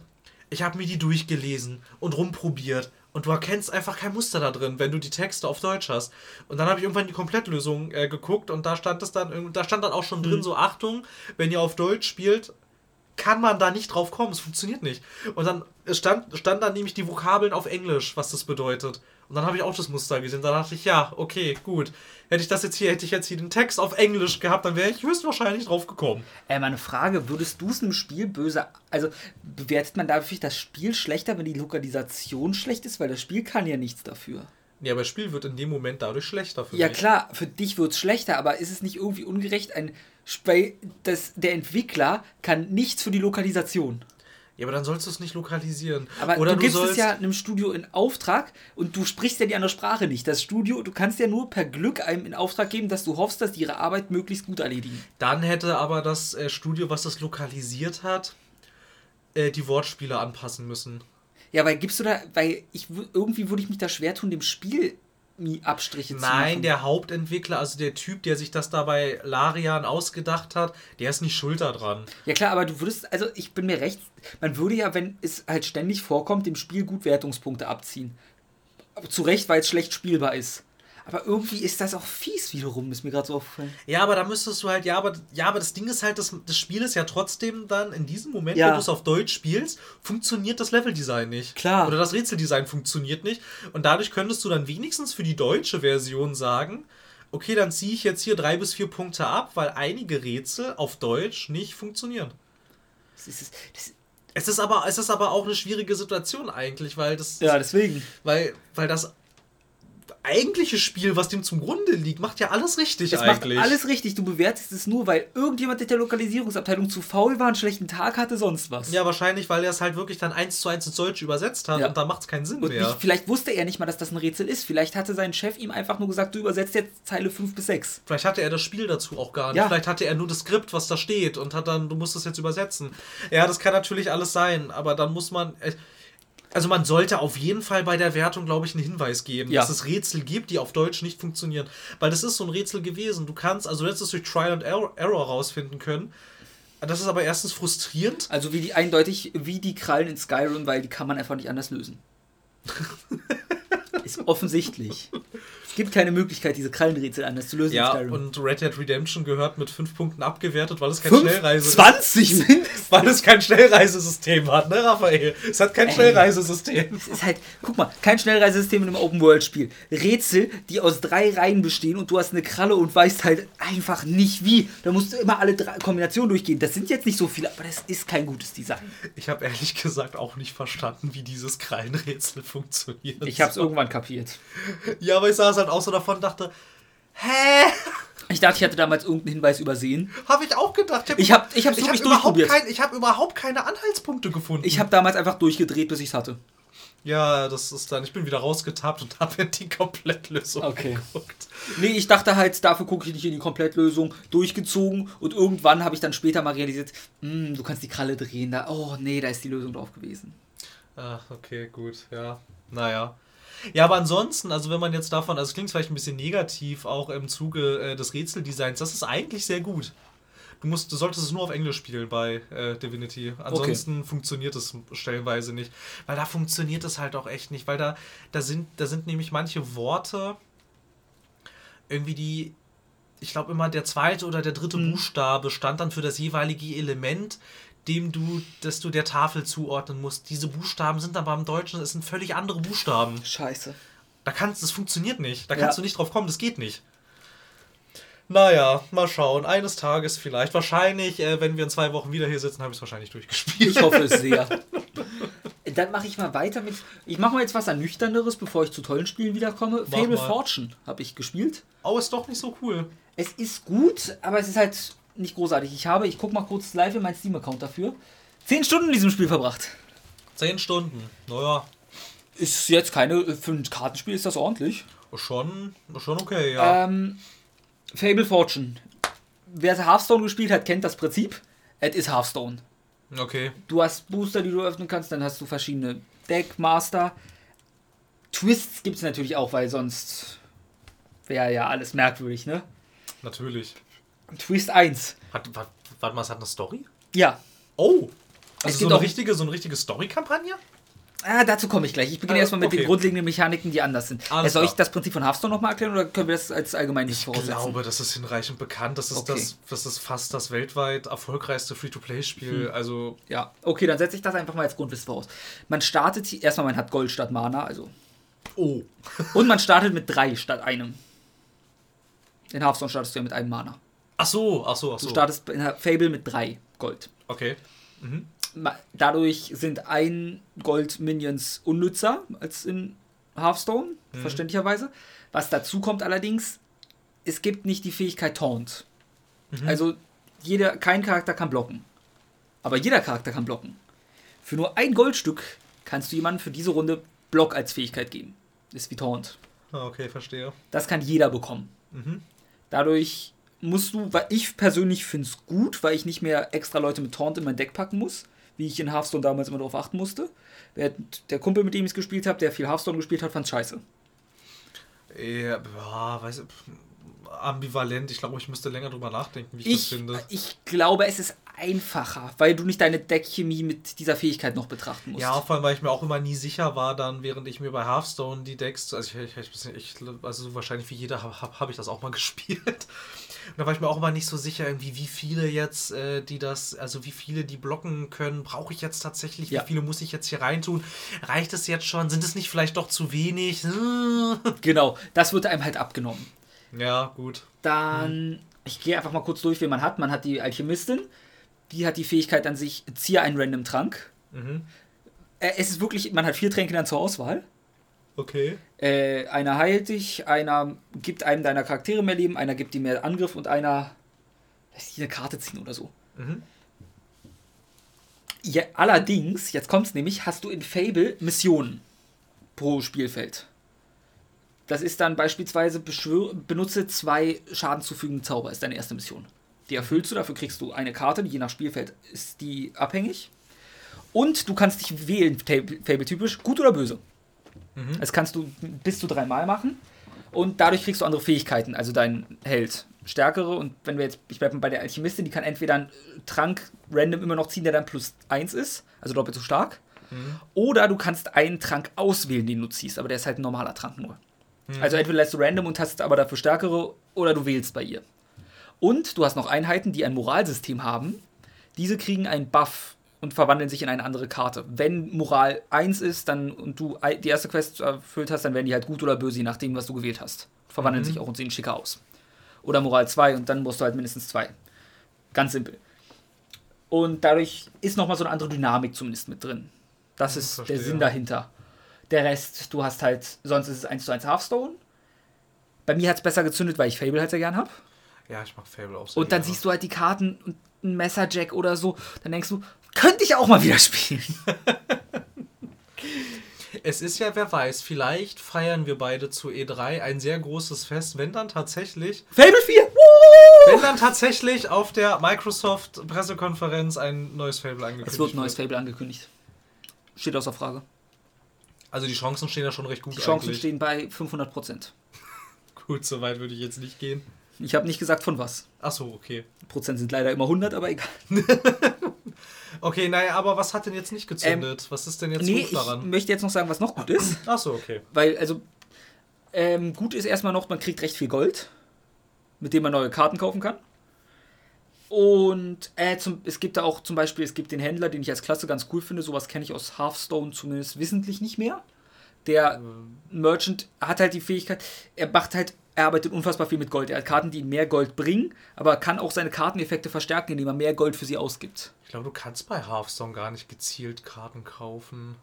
ich habe mir die durchgelesen und rumprobiert und du erkennst einfach kein Muster da drin, wenn du die Texte auf Deutsch hast. Und dann habe ich irgendwann die Komplettlösung äh, geguckt und da stand es dann, da stand dann auch schon drin, mhm. so Achtung, wenn ihr auf Deutsch spielt, kann man da nicht drauf kommen, es funktioniert nicht. Und dann stand, stand dann nämlich die Vokabeln auf Englisch, was das bedeutet. Und dann habe ich auch das Muster gesehen. Da dachte ich, ja, okay, gut. Hätte ich das jetzt hier, hätte ich jetzt hier den Text auf Englisch gehabt, dann wäre ich höchstwahrscheinlich drauf gekommen. Äh, meine Frage, würdest du es einem Spiel böse, also bewertet man dafür das Spiel schlechter, wenn die Lokalisation schlecht ist, weil das Spiel kann ja nichts dafür. Ja, aber das Spiel wird in dem Moment dadurch schlechter für Ja mich. klar, für dich wird es schlechter, aber ist es nicht irgendwie ungerecht, ein das, der Entwickler kann nichts für die Lokalisation. Ja, aber dann sollst du es nicht lokalisieren. Aber Oder du, du gibst es ja einem Studio in Auftrag und du sprichst ja die andere Sprache nicht. Das Studio, du kannst ja nur per Glück einem in Auftrag geben, dass du hoffst, dass die ihre Arbeit möglichst gut erledigen. Dann hätte aber das äh, Studio, was das lokalisiert hat, äh, die Wortspiele anpassen müssen. Ja, weil gibst du da, weil ich irgendwie würde ich mich da schwer tun, dem Spiel Abstriche zu Nein, machen. der Hauptentwickler, also der Typ, der sich das da bei Larian ausgedacht hat, der ist nicht schuld daran. Ja klar, aber du würdest, also ich bin mir recht, man würde ja, wenn es halt ständig vorkommt, dem Spiel gut Wertungspunkte abziehen. Zu Recht, weil es schlecht spielbar ist. Aber irgendwie ist das auch fies wiederum, ist mir gerade so aufgefallen. Ja, aber da müsstest du halt, ja, aber, ja, aber das Ding ist halt, das, das Spiel ist ja trotzdem dann in diesem Moment, ja. wo du es auf Deutsch spielst, funktioniert das Leveldesign nicht. Klar. Oder das Rätseldesign funktioniert nicht. Und dadurch könntest du dann wenigstens für die deutsche Version sagen, okay, dann ziehe ich jetzt hier drei bis vier Punkte ab, weil einige Rätsel auf Deutsch nicht funktionieren. Das ist, das, es ist aber, es ist aber auch eine schwierige Situation eigentlich, weil das. Ja, deswegen. Weil, weil das eigentliche Spiel, was dem zum Grunde liegt, macht ja alles richtig es eigentlich. Macht alles richtig. Du bewertest es nur, weil irgendjemand in der Lokalisierungsabteilung zu faul war, einen schlechten Tag hatte, sonst was. Ja, wahrscheinlich, weil er es halt wirklich dann eins zu eins ins Deutsche übersetzt hat ja. und da macht es keinen Sinn und mehr. Nicht, vielleicht wusste er nicht mal, dass das ein Rätsel ist. Vielleicht hatte sein Chef ihm einfach nur gesagt, du übersetzt jetzt Zeile 5 bis 6. Vielleicht hatte er das Spiel dazu auch gar nicht. Ja. Vielleicht hatte er nur das Skript, was da steht und hat dann, du musst es jetzt übersetzen. Ja, das kann natürlich alles sein, aber dann muss man. Also man sollte auf jeden Fall bei der Wertung, glaube ich, einen Hinweis geben, ja. dass es Rätsel gibt, die auf Deutsch nicht funktionieren. Weil das ist so ein Rätsel gewesen. Du kannst, also du hättest es durch Trial and Error, Error rausfinden können. Das ist aber erstens frustrierend. Also wie die eindeutig, wie die Krallen in Skyrim, weil die kann man einfach nicht anders lösen. ist offensichtlich. Es gibt keine Möglichkeit, diese Krallenrätsel anders zu lösen. Ja, und Red Dead Redemption gehört mit 5 Punkten abgewertet, weil es kein Schnellreise 20 Weil es kein Schnellreisesystem hat, ne, Raphael? Es hat kein Ey, Schnellreisesystem. Es ist halt, guck mal, kein Schnellreisesystem in einem Open-World-Spiel. Rätsel, die aus drei Reihen bestehen und du hast eine Kralle und weißt halt einfach nicht wie. Da musst du immer alle drei Kombinationen durchgehen. Das sind jetzt nicht so viele, aber das ist kein gutes Design. Ich habe ehrlich gesagt auch nicht verstanden, wie dieses Krallenrätsel funktioniert. Ich habe es irgendwann kapiert. Ja, aber ich saß halt auch so davon und dachte, hä? Ich dachte, ich hatte damals irgendeinen Hinweis übersehen. Habe ich auch gedacht. Ich habe ich hab's ich wirklich hab überhaupt, kein, ich hab überhaupt keine Anhaltspunkte gefunden. Ich habe damals einfach durchgedreht, bis ich es hatte. ja, das ist dann. Ich bin wieder rausgetappt und habe die Komplettlösung Okay. geguckt. Nee, ich dachte halt, dafür gucke ich nicht in die Komplettlösung, durchgezogen und irgendwann habe ich dann später mal realisiert, hm, du kannst die Kralle drehen, da, oh nee, da ist die Lösung drauf gewesen. Ach, okay, gut, ja. Naja. Ja, aber ansonsten, also wenn man jetzt davon, also es klingt vielleicht ein bisschen negativ, auch im Zuge äh, des Rätseldesigns, das ist eigentlich sehr gut. Du, musst, du solltest es nur auf Englisch spielen bei äh, Divinity. Ansonsten funktioniert es stellenweise nicht. Weil da funktioniert es halt auch echt nicht, weil da, da, sind, da sind nämlich manche Worte irgendwie die, ich glaube immer der zweite oder der dritte Buchstabe stand dann für das jeweilige Element, dem du, das du der Tafel zuordnen musst. Diese Buchstaben sind aber im Deutschen, es sind völlig andere Buchstaben. Scheiße. Da kannst, das funktioniert nicht. Da Ja. kannst du nicht drauf kommen, das geht nicht. Naja, mal schauen. Eines Tages vielleicht. Wahrscheinlich, äh, wenn wir in zwei Wochen wieder hier sitzen, habe ich es wahrscheinlich durchgespielt. Ich hoffe es sehr. Dann mache ich mal weiter mit. Ich mache mal jetzt was Ernüchternderes, bevor ich zu tollen Spielen wiederkomme. Mach Fable mal. Fortune habe ich gespielt. Oh, ist doch nicht so cool. Es ist gut, aber es ist halt nicht großartig. Ich habe, ich gucke mal kurz live in meinen Steam-Account dafür, 10 Stunden in diesem Spiel verbracht. Zehn Stunden. Naja, Ist jetzt keine, für ein Kartenspiel ist das ordentlich. schon, schon okay, ja. Ähm, Fable Fortune. Wer Hearthstone gespielt hat, kennt das Prinzip. Es ist Hearthstone. Okay. Du hast Booster, die du öffnen kannst, dann hast du verschiedene Deckmaster. Twists gibt es natürlich auch, weil sonst wäre ja alles merkwürdig, ne? Natürlich. Twist 1. Hat, warte, warte mal, es hat eine Story? Ja. Oh! Es Also so gibt eine auch- richtige, so eine richtige Story-Kampagne? Ah, dazu komme ich gleich. Ich beginne Ah, erstmal mit okay. den grundlegenden Mechaniken, die anders sind. Alles Äh, Soll ich das Prinzip von Hearthstone nochmal erklären oder können wir das als allgemein nicht Ich voraussetzen? glaube, das ist hinreichend bekannt. Das ist, Okay. das, das ist fast das weltweit erfolgreichste Free-to-Play-Spiel. Hm. Also, Ja, okay, dann setze ich das einfach mal als Grundwissen voraus. Man startet hier, erstmal, man hat Gold statt Mana, also. oh. Und man startet mit drei statt einem. In Hearthstone startest du ja mit einem Mana. Ach so, ach so, ach Du so. startest in Fable mit drei Gold. Okay. Ma- Dadurch sind ein Gold Minions unnützer als in Hearthstone, verständlicherweise. Was dazu kommt allerdings, es gibt nicht die Fähigkeit Taunt. Also jeder, kein Charakter kann blocken. Aber jeder Charakter kann blocken. Für nur ein Goldstück kannst du jemandem für diese Runde Block als Fähigkeit geben. Ist wie Taunt. Ah, okay, verstehe. Das kann jeder bekommen. Mhm. Dadurch musst du, weil ich persönlich finde es gut, weil ich nicht mehr extra Leute mit Taunt in mein Deck packen muss, wie ich in Hearthstone damals immer darauf achten musste. Der, der Kumpel, mit dem ich es gespielt habe, der viel Hearthstone gespielt hat, fand scheiße. Ja, boah, weiß ich, ambivalent. Ich glaube, ich müsste länger drüber nachdenken, wie ich, Ich, das finde. ich glaube, es ist einfacher, weil du nicht deine Deckchemie mit dieser Fähigkeit noch betrachten musst. Ja, vor allem, weil ich mir auch immer nie sicher war, dann, während ich mir bei Hearthstone die Decks, also ich, ich, ich, also so wahrscheinlich wie jeder habe hab, hab ich das auch mal gespielt. Und da war ich mir auch immer nicht so sicher, irgendwie, wie viele jetzt, äh, die das, also wie viele die blocken können, brauche ich jetzt tatsächlich, Ja. wie viele muss ich jetzt hier reintun? Reicht es jetzt schon? Sind es nicht vielleicht doch zu wenig? Genau, das wird einem halt abgenommen. Ja, gut. Dann, ich gehe einfach mal kurz durch, wen man hat. Man hat die Alchemistin, die hat die Fähigkeit an sich, ziehe einen random Trank. Mhm. Äh, es ist wirklich, man hat vier Tränke dann zur Auswahl. Okay. Äh, einer heilt dich, einer gibt einem deiner Charaktere mehr Leben, einer gibt dir mehr Angriff und einer lässt dich eine Karte ziehen oder so. Mhm. Ja, allerdings, jetzt kommt's nämlich, hast du in Fable Missionen pro Spielfeld. Das ist dann beispielsweise benutze zwei schadenzufügende Zauber, ist deine erste Mission. Die erfüllst du, dafür kriegst du eine Karte, je nach Spielfeld ist die abhängig. Und du kannst dich wählen, Fable-typisch, gut oder böse. Das kannst du bis zu dreimal machen. Und dadurch kriegst du andere Fähigkeiten, also dein Held. Stärkere und wenn wir jetzt, ich bleibe bei der Alchemistin, die kann entweder einen Trank random immer noch ziehen, der dann plus 1 ist, also doppelt so stark. Oder du kannst einen Trank auswählen, den du ziehst, aber der ist halt ein normaler Trank nur. Also entweder lässt du random und hast aber dafür stärkere oder du wählst bei ihr. Und du hast noch Einheiten, die ein Moralsystem haben. Diese kriegen einen Buff und verwandeln sich in eine andere Karte. Wenn Moral 1 ist dann, und du die erste Quest erfüllt hast, dann werden die halt gut oder böse, je nachdem, was du gewählt hast. Verwandeln sich auch und sehen schicker aus. Oder Moral 2 und dann musst du halt mindestens zwei. Ganz simpel. Und dadurch ist nochmal so eine andere Dynamik zumindest mit drin. Das ist verstehe. der Sinn dahinter. Der Rest, du hast halt, sonst ist es 1 zu 1 Hearthstone. Bei mir hat es besser gezündet, weil ich Fable halt sehr gern habe. Ja, ich mag Fable auch sehr Und dann gerne. siehst du halt die Karten und ein Messerjack oder so. Dann denkst du, könnte ich auch mal wieder spielen. Es ist ja, wer weiß, vielleicht feiern wir beide zu E3 ein sehr großes Fest, wenn dann tatsächlich, Fable 4! Woo! wenn dann tatsächlich auf der Microsoft Pressekonferenz ein neues Fable angekündigt Es wird ein neues Fable angekündigt. Steht außer Frage. Also die Chancen stehen ja schon recht gut Die Chancen eigentlich. stehen bei 500 Prozent. Gut, so weit würde ich jetzt nicht gehen. Ich habe nicht gesagt von was. Ach so, okay. Prozent sind leider immer 100, aber egal. Okay, naja, aber was hat denn jetzt nicht gezündet? was ist denn jetzt Nee, gut ich daran? möchte jetzt noch sagen, was noch gut ist. Ach so, okay. Weil, also, ähm, gut ist erstmal noch, man kriegt recht viel Gold, mit dem man neue Karten kaufen kann. Und äh, zum, es gibt da auch zum Beispiel, es gibt den Händler, den ich als Klasse ganz cool finde, sowas kenne ich aus Hearthstone zumindest wissentlich nicht mehr. Der Merchant hat halt die Fähigkeit, er macht halt, er arbeitet unfassbar viel mit Gold. Er hat Karten, die mehr Gold bringen, aber kann auch seine Karteneffekte verstärken, indem er mehr Gold für sie ausgibt. Ich glaube, du kannst bei Hearthstone gar nicht gezielt Karten kaufen.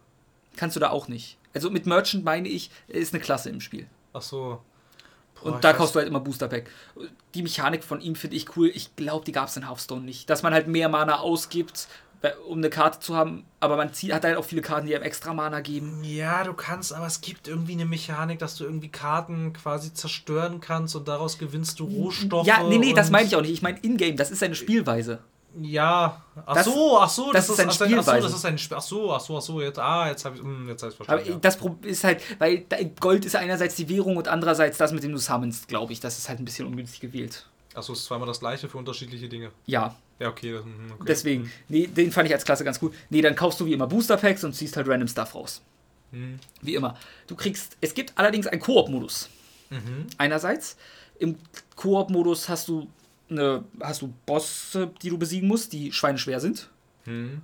Kannst du da auch nicht. Also mit Merchant meine ich, ist eine Klasse im Spiel. Ach so. Boah, Und da kaufst du halt immer Booster Pack. Die Mechanik von ihm finde ich cool. Ich glaube, die gab es in Hearthstone nicht. Dass man halt mehr Mana ausgibt, um eine Karte zu haben, aber man zieht, hat halt auch viele Karten, die einem extra Mana geben. Ja, du kannst, aber es gibt irgendwie eine Mechanik, dass du irgendwie Karten quasi zerstören kannst und daraus gewinnst du Rohstoffe. Ja, nee, nee, das meine ich auch nicht. Ich meine Ingame, das ist seine Spielweise. Ja, ach Das- so, ach so, das ist ein so, ach so, Spielweise. das ist ein Spiel. Ach so, ach so, ach so, jetzt, ah, jetzt habe ich, hm, jetzt hab ich's Aber verstanden. ja. das ist halt, weil Gold ist einerseits die Währung und andererseits das, mit dem du summonst, glaube ich. Das ist halt ein bisschen ungünstig gewählt. Ach so, es ist zweimal das gleiche für unterschiedliche Dinge. Ja, Ja, okay. hm, okay. deswegen. Nee, den fand ich als Klasse ganz cool. Nee, dann kaufst du wie immer Booster Packs und ziehst halt random Stuff raus. Hm. Wie immer. Du kriegst, es gibt allerdings einen Koop-Modus. Mhm. Einerseits, im Koop-Modus hast du eine, hast du Bosse, die du besiegen musst, die schweineschwer sind. Hm.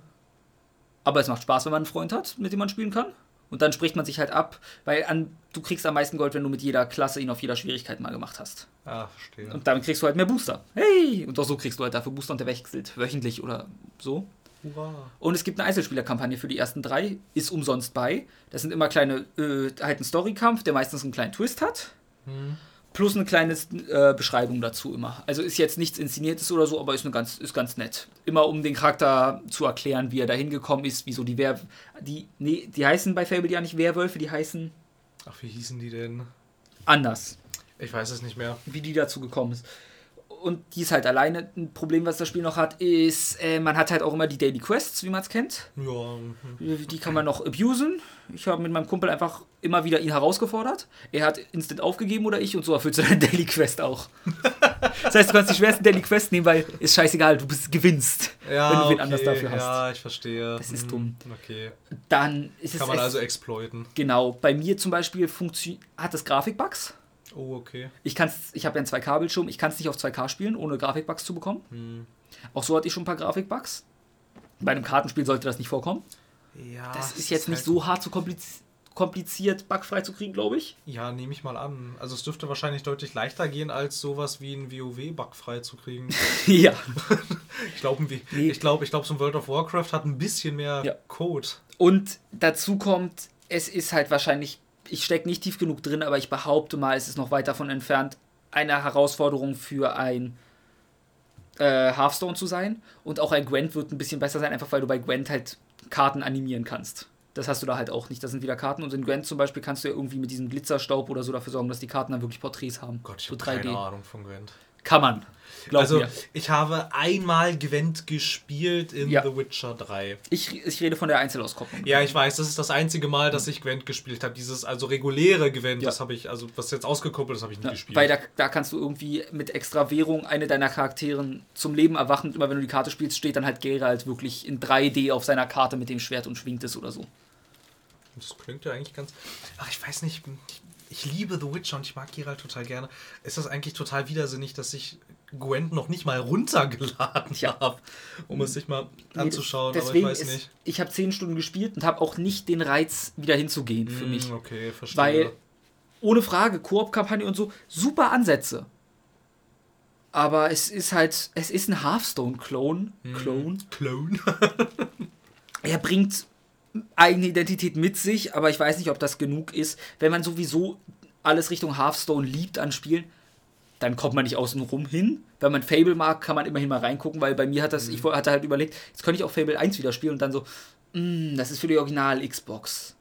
Aber es macht Spaß, wenn man einen Freund hat, mit dem man spielen kann. Und dann spricht man sich halt ab, weil an, du kriegst am meisten Gold, wenn du mit jeder Klasse ihn auf jeder Schwierigkeit mal gemacht hast. Ah, verstehe. Und damit kriegst du halt mehr Booster. Hey! Und auch so kriegst du halt dafür Booster und der wechselt wöchentlich oder so. Hurra. Und es gibt eine Einzelspielerkampagne für die ersten drei, ist umsonst bei. Das sind immer kleine, äh, halt ein Storykampf, der meistens einen kleinen Twist hat. Hm. Plus eine kleine äh, Beschreibung dazu immer. Also ist jetzt nichts Inszeniertes oder so, aber ist, eine ganz, ist ganz nett. Immer um den Charakter zu erklären, wie er da hingekommen ist, wieso die Wer... Die, nee, die heißen bei Fable ja nicht Werwölfe, die heißen Ach, wie hießen die denn? anders, Ich weiß es nicht mehr. wie die dazu gekommen ist. Und die ist halt alleine. Ein Problem, was das Spiel noch hat, ist, äh, man hat halt auch immer die Daily Quests, wie man es kennt. Ja. Die kann man noch abusen. Ich habe mit meinem Kumpel einfach immer wieder ihn herausgefordert. Er hat instant aufgegeben oder ich und so erfüllst du deine Daily Quest auch. das heißt, du kannst die schwersten Daily Quest nehmen, weil ist scheißegal, du bist, gewinnst, ja wenn du wen okay, anders dafür hast. Ja, ich verstehe. Das ist Hm, dumm. Okay. Dann ist Kann es man echt- also exploiten. genau. Bei mir zum Beispiel hat es Grafikbugs. Oh, okay. Ich kann's, ich habe ja einen 2K-Bildschirm, ich kann es nicht auf 2K spielen, ohne Grafikbugs zu bekommen. Hm. Auch so hatte ich schon ein paar Grafikbugs. Bei einem Kartenspiel sollte das nicht vorkommen. Ja, Das ist jetzt nicht halt- so hart zu kompliz kompliziert, bugfrei zu kriegen, glaube ich. Ja, nehme ich mal an. Also es dürfte wahrscheinlich deutlich leichter gehen, als sowas wie ein WoW bugfrei zu kriegen. ja. Ich glaube, Nee. ich glaube, ich glaube, so ein World of Warcraft hat ein bisschen mehr Ja. Code. Und dazu kommt, es ist halt wahrscheinlich, ich stecke nicht tief genug drin, aber ich behaupte mal, es ist noch weit davon entfernt, eine Herausforderung für ein äh, Hearthstone zu sein. Und auch ein Gwent wird ein bisschen besser sein, einfach weil du bei Gwent halt Karten animieren kannst. Das hast du da halt auch nicht. Das sind wieder Karten. Und in Gwent zum Beispiel kannst du ja irgendwie mit diesem Glitzerstaub oder so dafür sorgen, dass die Karten dann wirklich Porträts haben. Gott, ich so habe keine Ahnung von Gwent. Kann man. Glaub also, mir. ich habe einmal Gwent gespielt in Ja. The Witcher 3. Ich, ich rede von der Einzelauskopplung. Ja, ich weiß, das ist das einzige Mal, dass ich Gwent gespielt habe. Dieses also reguläre Gwent, Ja. das habe ich, also was jetzt ausgekoppelt ist, habe ich nie Ja, gespielt. weil da, da kannst du irgendwie mit extra Währung eine deiner Charakteren zum Leben erwachen. Und immer wenn du die Karte spielst, steht dann halt Geralt wirklich in 3D auf seiner Karte mit dem Schwert und schwingt es oder so. Das klingt ja eigentlich ganz. Ach, ich weiß nicht. Ich, ich liebe The Witcher und ich mag Geralt total gerne. Ist das eigentlich total widersinnig, dass ich Gwent noch nicht mal runtergeladen Ja. habe, um es sich mal anzuschauen, Deswegen aber ich weiß ist, nicht. Ich habe 10 Stunden gespielt und habe auch nicht den Reiz, wieder hinzugehen für Hm, mich. Okay, verstehe. Weil, ohne Frage, Koop-Kampagne und so, super Ansätze. Aber es ist halt, es ist ein Hearthstone-Clone. Hm. Clone. Clone. er bringt eigene Identität mit sich, aber ich weiß nicht, ob das genug ist. Wenn man sowieso alles Richtung Hearthstone liebt an Spielen, dann kommt man nicht außen rum hin. Wenn man Fable mag, kann man immerhin mal reingucken, weil bei mir hat das, ich hatte halt überlegt, jetzt könnte ich auch Fable 1 wieder spielen und dann so, "Mm, das ist für die Original Xbox.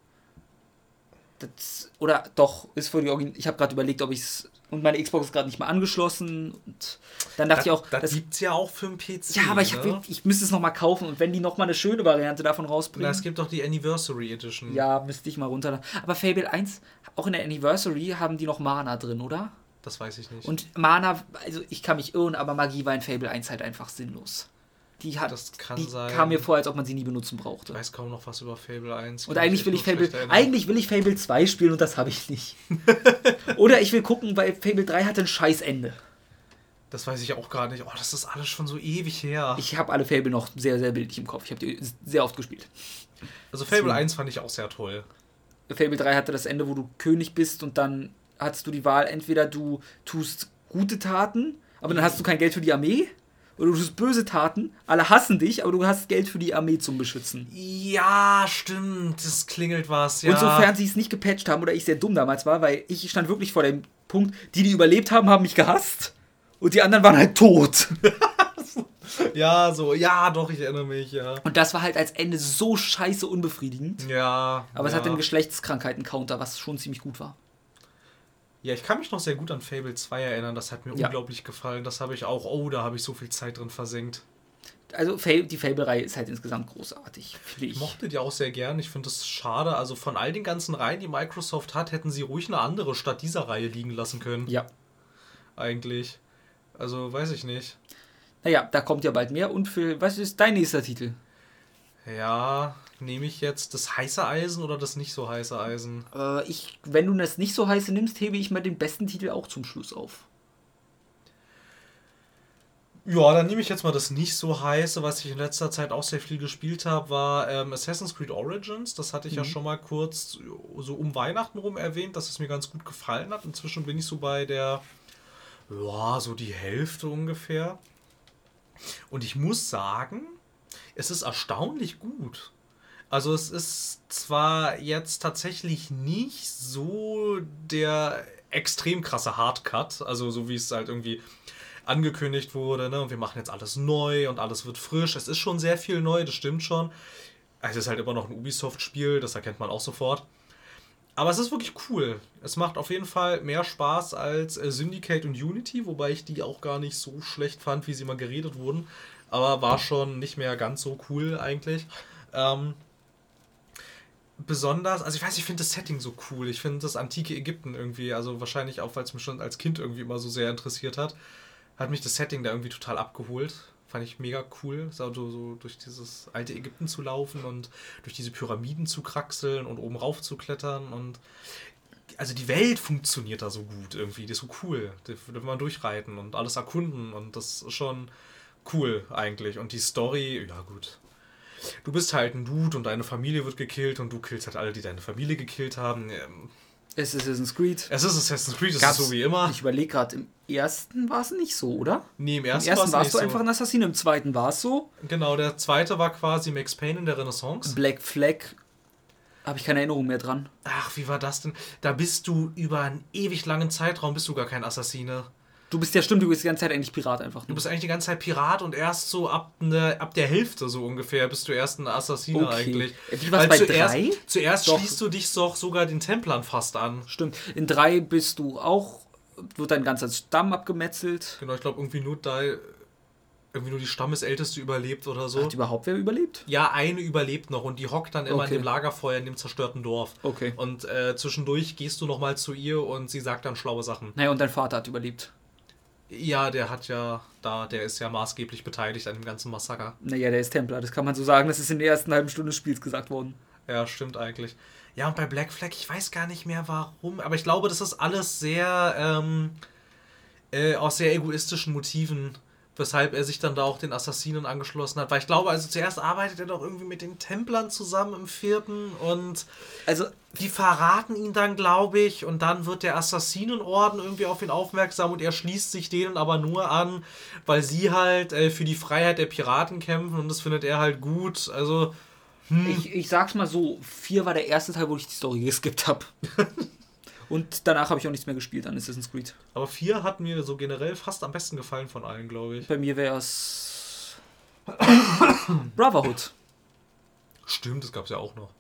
Das, oder doch, ist für die Original. Ich habe gerade überlegt, ob ich es. Und meine Xbox ist gerade nicht mal angeschlossen. Und dann dachte ich auch, das das, gibt's ja auch für einen PC. ja, aber ich, ne? hab, ich müsste es nochmal kaufen und wenn die nochmal eine schöne Variante davon Na, rausbringen. es gibt doch die Anniversary Edition. ja, müsste ich mal runterladen. Aber Fable 1, auch in der Anniversary haben die noch Mana drin, oder? Das weiß ich nicht. Und Mana, also ich kann mich irren, aber Magie war in Fable 1 halt einfach sinnlos. Die, hat, Das kann die sein. kam mir vor, als ob man sie nie benutzen brauchte. ich weiß kaum noch was über Fable 1. Und eigentlich will ich Fable, eigentlich will ich Fable 2 spielen und das habe ich nicht. Oder ich will gucken, weil Fable 3 hatte ein scheiß Ende. Das weiß ich auch gar nicht. Oh, das ist alles schon so ewig her. Ich habe alle Fable noch sehr, sehr bildlich im Kopf. Ich habe die sehr oft gespielt. also Fable deswegen- 1 fand ich auch sehr toll. Fable 3 hatte das Ende, wo du König bist und dann hattest du die Wahl, entweder du tust gute Taten, aber dann hast du kein Geld für die Armee, oder du tust böse Taten, alle hassen dich, aber du hast Geld für die Armee zum Beschützen. Ja, stimmt. Das klingelt was. Ja. Und sofern sie es nicht gepatcht haben oder ich sehr dumm damals war, weil ich stand wirklich vor dem Punkt, die, die überlebt haben, haben mich gehasst und die anderen waren halt tot. Ja, so. Ja, doch, ich erinnere mich, ja. Und das war halt als Ende so scheiße unbefriedigend. Ja. Aber es ja. hat den Geschlechtskrankheiten-Counter, was schon ziemlich gut war. Ja, ich kann mich noch sehr gut an Fable 2 erinnern. Das hat mir Ja. unglaublich gefallen. Das habe ich auch. Oh, da habe ich so viel Zeit drin versenkt. Also die Fable-Reihe ist halt insgesamt großartig, Ich ich. mochte die auch sehr gern. Ich finde es schade. Also von all den ganzen Reihen, die Microsoft hat, hätten sie ruhig eine andere statt dieser Reihe liegen lassen können. Ja. Eigentlich. Also weiß ich nicht. Naja, da kommt ja bald mehr. Und für, was ist dein nächster Titel? Ja, nehme ich jetzt das heiße Eisen oder das nicht so heiße Eisen? Äh, ich, wenn du das nicht so heiße nimmst, hebe ich mal den besten Titel auch zum Schluss auf. Ja, dann nehme ich jetzt mal das nicht so heiße, was ich in letzter Zeit auch sehr viel gespielt habe, war ähm, Assassin's Creed Origins. Das hatte ich ja schon mal kurz so um Weihnachten rum erwähnt, dass es mir ganz gut gefallen hat. Inzwischen bin ich so bei der, ja, so die Hälfte ungefähr. Und ich muss sagen, es ist erstaunlich gut. Also es ist zwar jetzt tatsächlich nicht so der extrem krasse Hardcut, also so wie es halt irgendwie angekündigt wurde, ne? Und wir machen jetzt alles neu und alles wird frisch. Es ist schon sehr viel neu, das stimmt schon. Es ist halt immer noch ein Ubisoft-Spiel, das erkennt man auch sofort. Aber es ist wirklich cool. Es macht auf jeden Fall mehr Spaß als äh, Syndicate und Unity, wobei ich die auch gar nicht so schlecht fand, wie sie mal geredet wurden. Aber war schon nicht mehr ganz so cool eigentlich. Ähm, besonders, also ich weiß, ich finde das Setting so cool. Ich finde das antike Ägypten irgendwie, also wahrscheinlich auch, weil es mich schon als Kind irgendwie immer so sehr interessiert hat, hat mich das Setting da irgendwie total abgeholt. Fand ich mega cool, so, so durch dieses alte Ägypten zu laufen und durch diese Pyramiden zu kraxeln und oben rauf zu klettern und also die Welt funktioniert da so gut irgendwie, die ist so cool. Da will man durchreiten und alles erkunden und das ist schon cool eigentlich. Und die Story, ja gut. Du bist halt ein Dude und deine Familie wird gekillt und du killst halt alle, die deine Familie gekillt haben. Ähm, Es ist Assassin's Creed. Es ist Assassin's Creed, es Gab's- ist so wie immer. Ich überlege gerade, im ersten war es nicht so, oder? Nee, im Im ersten, ersten war's warst du so. einfach ein Assassine, im zweiten war es so. Genau, der zweite war quasi Max Payne in der Renaissance. Black Flag, habe ich keine Erinnerung mehr dran. Ach, wie war das denn? Da bist du über einen ewig langen Zeitraum bist du gar kein Assassine. Du bist ja stimmt, du bist die ganze Zeit eigentlich Pirat einfach. Du bist eigentlich die ganze Zeit Pirat und erst so ab, ne, ab der Hälfte so ungefähr bist du erst ein Assassine Okay. eigentlich. Wie war's Weil bei zuerst, drei? Zuerst Doch. schließt du dich doch sogar den Templern fast an. Stimmt. In drei bist du auch, wird dein ganzer Stamm abgemetzelt. Genau, ich glaube irgendwie nur da, irgendwie nur die Stammesälteste überlebt oder so. Hat überhaupt wer überlebt? Ja, eine überlebt noch und die hockt dann immer Okay. in dem Lagerfeuer in dem zerstörten Dorf. Okay. Und äh, zwischendurch gehst du nochmal zu ihr und sie sagt dann schlaue Sachen. Naja, und dein Vater hat überlebt. Ja, der hat ja da, der ist ja maßgeblich beteiligt an dem ganzen Massaker. Naja, der ist Templer, das kann man so sagen. Das ist in der ersten halben Stunde des Spiels gesagt worden. Ja, stimmt eigentlich. Ja, und bei Black Flag, ich weiß gar nicht mehr warum, aber ich glaube, das ist alles sehr ähm, äh, aus sehr egoistischen Motiven, weshalb er sich dann da auch den Assassinen angeschlossen hat. Weil ich glaube, also zuerst arbeitet er doch irgendwie mit den Templern zusammen im vierten und Also, die verraten ihn dann, glaube ich, und dann wird der Assassinenorden irgendwie auf ihn aufmerksam und er schließt sich denen aber nur an, weil sie halt äh, für die Freiheit der Piraten kämpfen und das findet er halt gut. Also, ich, ich sag's mal so: vier war der erste Teil, wo ich die Story geskippt habe. Und danach habe ich auch nichts mehr gespielt an Assassin's Creed. Aber 4 hat mir so generell fast am besten gefallen von allen, glaube ich. Bei mir wäre es Brotherhood. Stimmt, das gab es ja auch noch.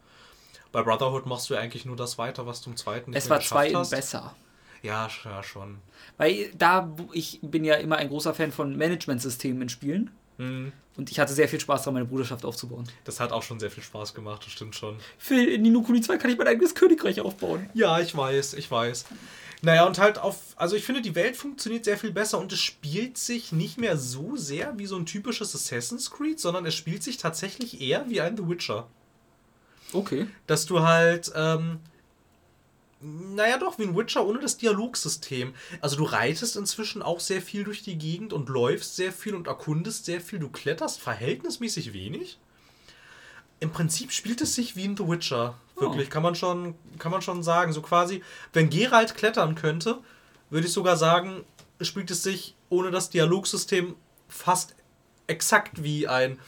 Bei Brotherhood machst du ja eigentlich nur das weiter, was du im zweiten nicht Es mehr war zwei geschafft hast. besser. Ja, ja, schon. Weil da, ich bin ja immer ein großer Fan von Managementsystemen in Spielen. Hm, Und ich hatte sehr viel Spaß daran, meine Bruderschaft aufzubauen. Das hat auch schon sehr viel Spaß gemacht, das stimmt schon. Für Nino Kuni 2 kann ich mein eigenes Königreich aufbauen. Ja, ich weiß, ich weiß. Naja, und halt auf, also ich finde, die Welt funktioniert sehr viel besser und es spielt sich nicht mehr so sehr wie so ein typisches Assassin's Creed, sondern es spielt sich tatsächlich eher wie ein The Witcher. Okay. Dass du halt, ähm, naja doch, wie ein Witcher ohne das Dialogsystem. Also du reitest inzwischen auch sehr viel durch die Gegend und läufst sehr viel und erkundest sehr viel. Du kletterst verhältnismäßig wenig. Im Prinzip spielt es sich wie in The Witcher. Wirklich, kann, man schon, kann man schon sagen. So quasi, wenn Geralt klettern könnte, würde ich sogar sagen, spielt es sich ohne das Dialogsystem fast exakt wie ein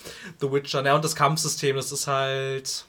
The Witcher. Ja, und das Kampfsystem, das ist halt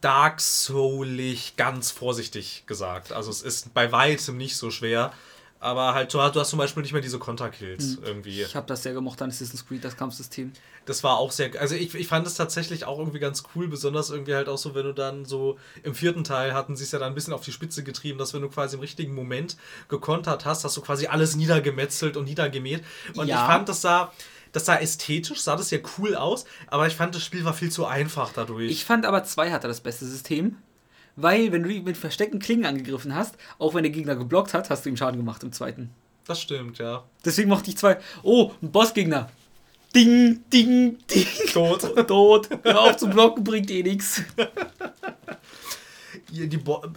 Dark Soulig, ganz vorsichtig gesagt. Also es ist bei weitem nicht so schwer. Aber halt, du hast, du hast zum Beispiel nicht mehr diese Konterkills irgendwie. Ich habe das sehr gemocht an Assassin's Creed, das Kampfsystem. Das war auch sehr. Also ich, ich fand es tatsächlich auch irgendwie ganz cool, besonders irgendwie halt auch so, wenn du dann so im vierten Teil hatten sie es ja dann ein bisschen auf die Spitze getrieben, dass wenn du quasi im richtigen Moment gekontert hast, hast du quasi alles niedergemetzelt und niedergemäht. Und Ja. ich fand, das sah, das sah ästhetisch, sah das ja cool aus, aber ich fand, das Spiel war viel zu einfach dadurch. Ich fand aber 2 hatte das beste System. Weil, wenn du ihn mit versteckten Klingen angegriffen hast, auch wenn der Gegner geblockt hat, hast du ihm Schaden gemacht im zweiten. das stimmt, ja. Deswegen mochte ich zwei. Oh, ein Bossgegner. Ding, ding, ding. Tot. Tot. Hör auf zu blocken, bringt eh nichts.